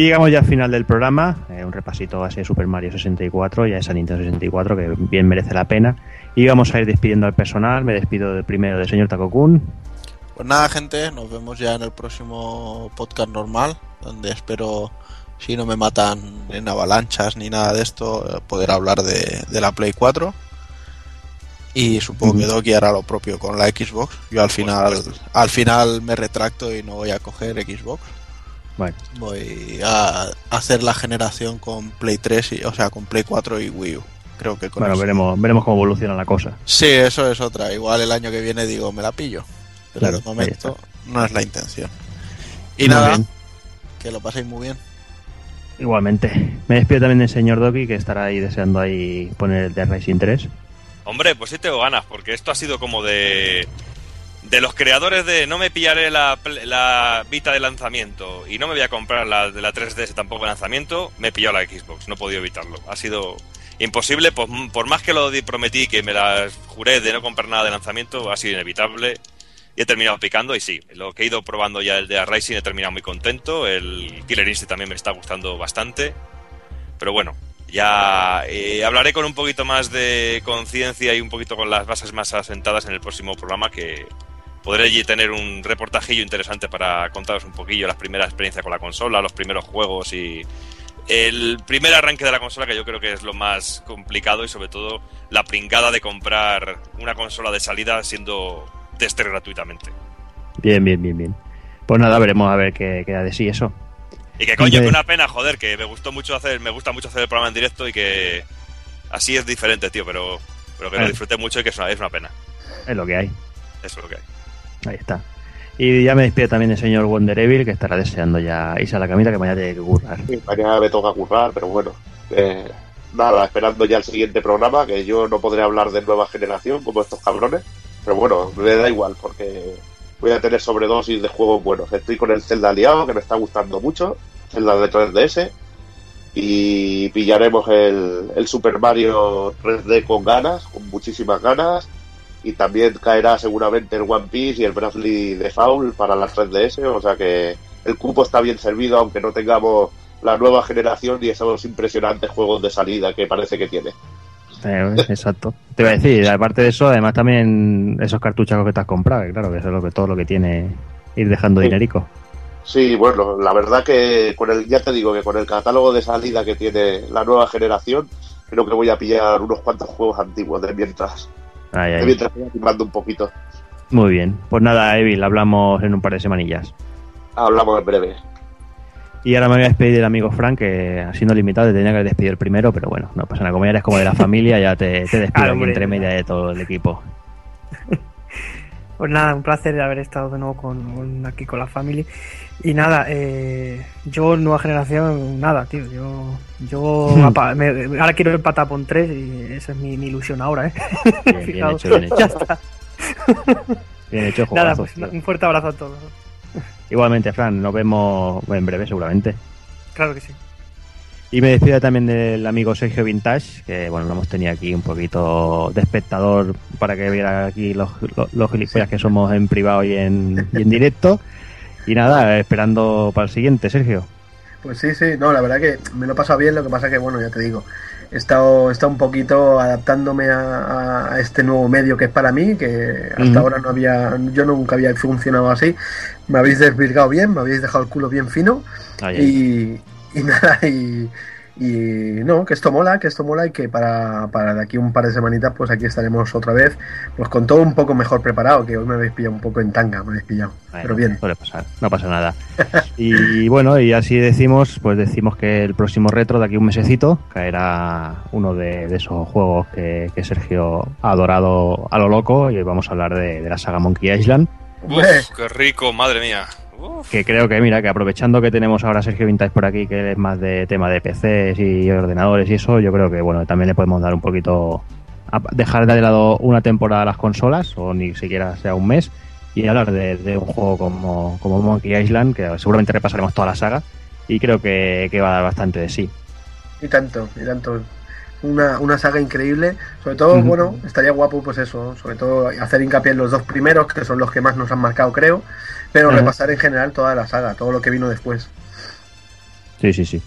Y llegamos ya al final del programa, eh, un repasito a ese Super Mario 64 y a esa Nintendo 64 que bien merece la pena. Y vamos a ir despidiendo al personal, me despido de- primero del señor Takokun. Pues nada, gente, nos vemos ya en el próximo podcast normal, donde espero, si no me matan en avalanchas ni nada de esto, eh, poder hablar de, de la Play 4. Y supongo que Doki hará lo propio con la Xbox. Yo al final, al final me retracto y no voy a coger Xbox. Bueno, Voy a hacer la generación con Play 3, y, o sea, con Play 4 y Wii U. Creo que con bueno, eso- veremos, veremos cómo evoluciona la cosa. Sí, eso es otra. Igual el año que viene digo, me la pillo. Pero Claro, de momento no es la intención. Y Muy nada, bien. que lo paséis muy bien. Igualmente. Me despido también del señor Doki, que estará ahí deseando ahí poner el de Racing 3. Hombre, pues sí tengo ganas, porque esto ha sido como de. De los creadores de no me pillaré la, la Vita de lanzamiento y no me voy a comprar la de la 3DS tampoco de lanzamiento, me pilló la Xbox, no he podido evitarlo. Ha sido imposible, por, por más que lo prometí que me las juré de no comprar nada de lanzamiento, ha sido inevitable y he terminado picando y sí, lo que he ido probando ya el de Rising he terminado muy contento, el Killer Instinct también me está gustando bastante, pero bueno, Ya eh, hablaré con un poquito más de conciencia y un poquito con las bases más asentadas en el próximo programa que podré allí tener un reportajillo interesante para contaros un poquillo las primeras experiencias con la consola, los primeros juegos y el primer arranque de la consola que yo creo que es lo más complicado y sobre todo la pringada de comprar una consola de salida siendo tester gratuitamente. Bien, bien, bien, bien. Pues nada, veremos a ver qué queda de sí eso. Y que coño, que una pena, joder, que me gustó mucho hacer, me gusta mucho hacer el programa en directo y que así es diferente, tío, pero, pero que lo Eh. disfruté mucho y que es una, es una pena. Es lo que hay. Eso es lo que hay. Ahí está. Y ya me despido también el señor Wonder Evil, que estará deseando ya irse a la camita, que mañana tiene que currar. Sí, mañana me toca currar, pero bueno. eh, nada, esperando ya el siguiente programa, que yo no podré hablar de nueva generación como estos cabrones. Pero bueno, me da igual, porque voy a tener sobredosis de juegos buenos. Estoy con el Zelda liado, que me está gustando mucho. Zelda de 3DS. Y pillaremos el, el Super Mario 3D con ganas, con muchísimas ganas. Y también caerá seguramente el One Piece y el Bravely Default para la 3DS. O sea que el cupo está bien servido, aunque no tengamos la nueva generación y esos impresionantes juegos de salida que parece que tiene. Eh, exacto. Te iba a decir, aparte de eso, además también esos cartuchos que te has comprado, que claro, que eso es lo que, todo lo que tiene ir dejando Sí. dinerico. Sí, bueno, la verdad que con el, ya te digo que con el catálogo de salida que tiene la nueva generación, creo que voy a pillar unos cuantos juegos antiguos de mientras. Ahí, ahí. mientras voy un poquito. Muy bien. Pues nada, Evil, hablamos en un par de semanillas. Hablamos en breve. Y ahora me voy a despedir del amigo Frank, que siendo limitado te tenía que el primero, pero bueno, no pasa nada. Como ya eres como de la familia, ya te, te despido [LAUGHS] hombre. entre media de todo el equipo. [LAUGHS] Pues nada, un placer de haber estado de nuevo con, con- aquí con la familia. Y nada, eh, yo nueva generación, nada, tío. Yo, yo Hmm. me- ahora quiero el Patapon 3 y esa es mi, mi ilusión ahora, ¿eh? Bien, bien [LAUGHS] hecho, bien hecho. [LAUGHS] Ya está. Bien hecho, Nada, pues un fuerte abrazo a todos. Igualmente, Fran, nos vemos en breve seguramente. Claro que sí. Y me despido también del amigo Sergio Vintage, que bueno, lo hemos tenido aquí un poquito de espectador para que viera aquí los, los, los gilipollas que somos en privado y en, y en directo. Y nada, esperando para el siguiente, Sergio. Pues sí, sí, no, la verdad que me lo he pasado bien, lo que pasa que, bueno, ya te digo, he estado, he estado un poquito adaptándome a, este nuevo medio que es para mí, que hasta ahora no había, yo nunca había funcionado así. Me habéis desvirgado bien, me habéis dejado el culo bien fino Ay, y, y [LAUGHS] nada, y, y no, que esto mola, que esto mola y que para, para de aquí un par de semanitas pues aquí estaremos otra vez, pues con todo un poco mejor preparado, que hoy me habéis pillado un poco en tanga, me habéis pillado, Bueno, pero bien. Suele pasar, no pasa nada. [LAUGHS] Y bueno, y así decimos, pues decimos que el próximo retro de aquí un mesecito caerá uno de, de esos juegos que, que Sergio ha adorado a lo loco y hoy vamos a hablar de, de la saga Monkey Island. Uf, qué rico, madre mía. Uf. Que creo que, mira, que aprovechando que tenemos ahora a Sergio Vintage por aquí, que él es más de tema de PCs y ordenadores y eso, yo creo que, bueno, también le podemos dar un poquito. a- dejar de lado una temporada a las consolas, o ni siquiera sea un mes, y hablar de, de un juego como, como Monkey Island, que seguramente repasaremos toda la saga, y creo que, que va a dar bastante de sí. Y tanto, y tanto. Una, una saga increíble. Sobre todo, bueno, estaría guapo, pues eso. Sobre todo hacer hincapié en los dos primeros, que son los que más nos han marcado, creo. Pero repasar en general toda la saga, todo lo que vino después. Sí, sí, sí.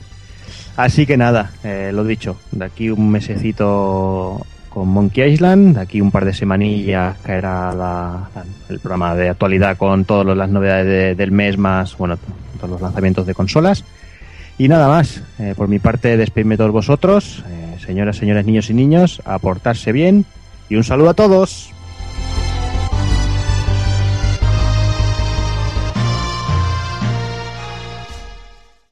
Así que nada, eh, lo dicho, de aquí un mesecito con Monkey Island, de aquí un par de semanillas caerá la- la- el programa de actualidad con todas las novedades de- del mes más, bueno, todos los lanzamientos de consolas. Y nada más, eh, por mi parte despedidme todos vosotros, eh, señoras, señores, niños y niños, a portarse bien y un saludo a todos.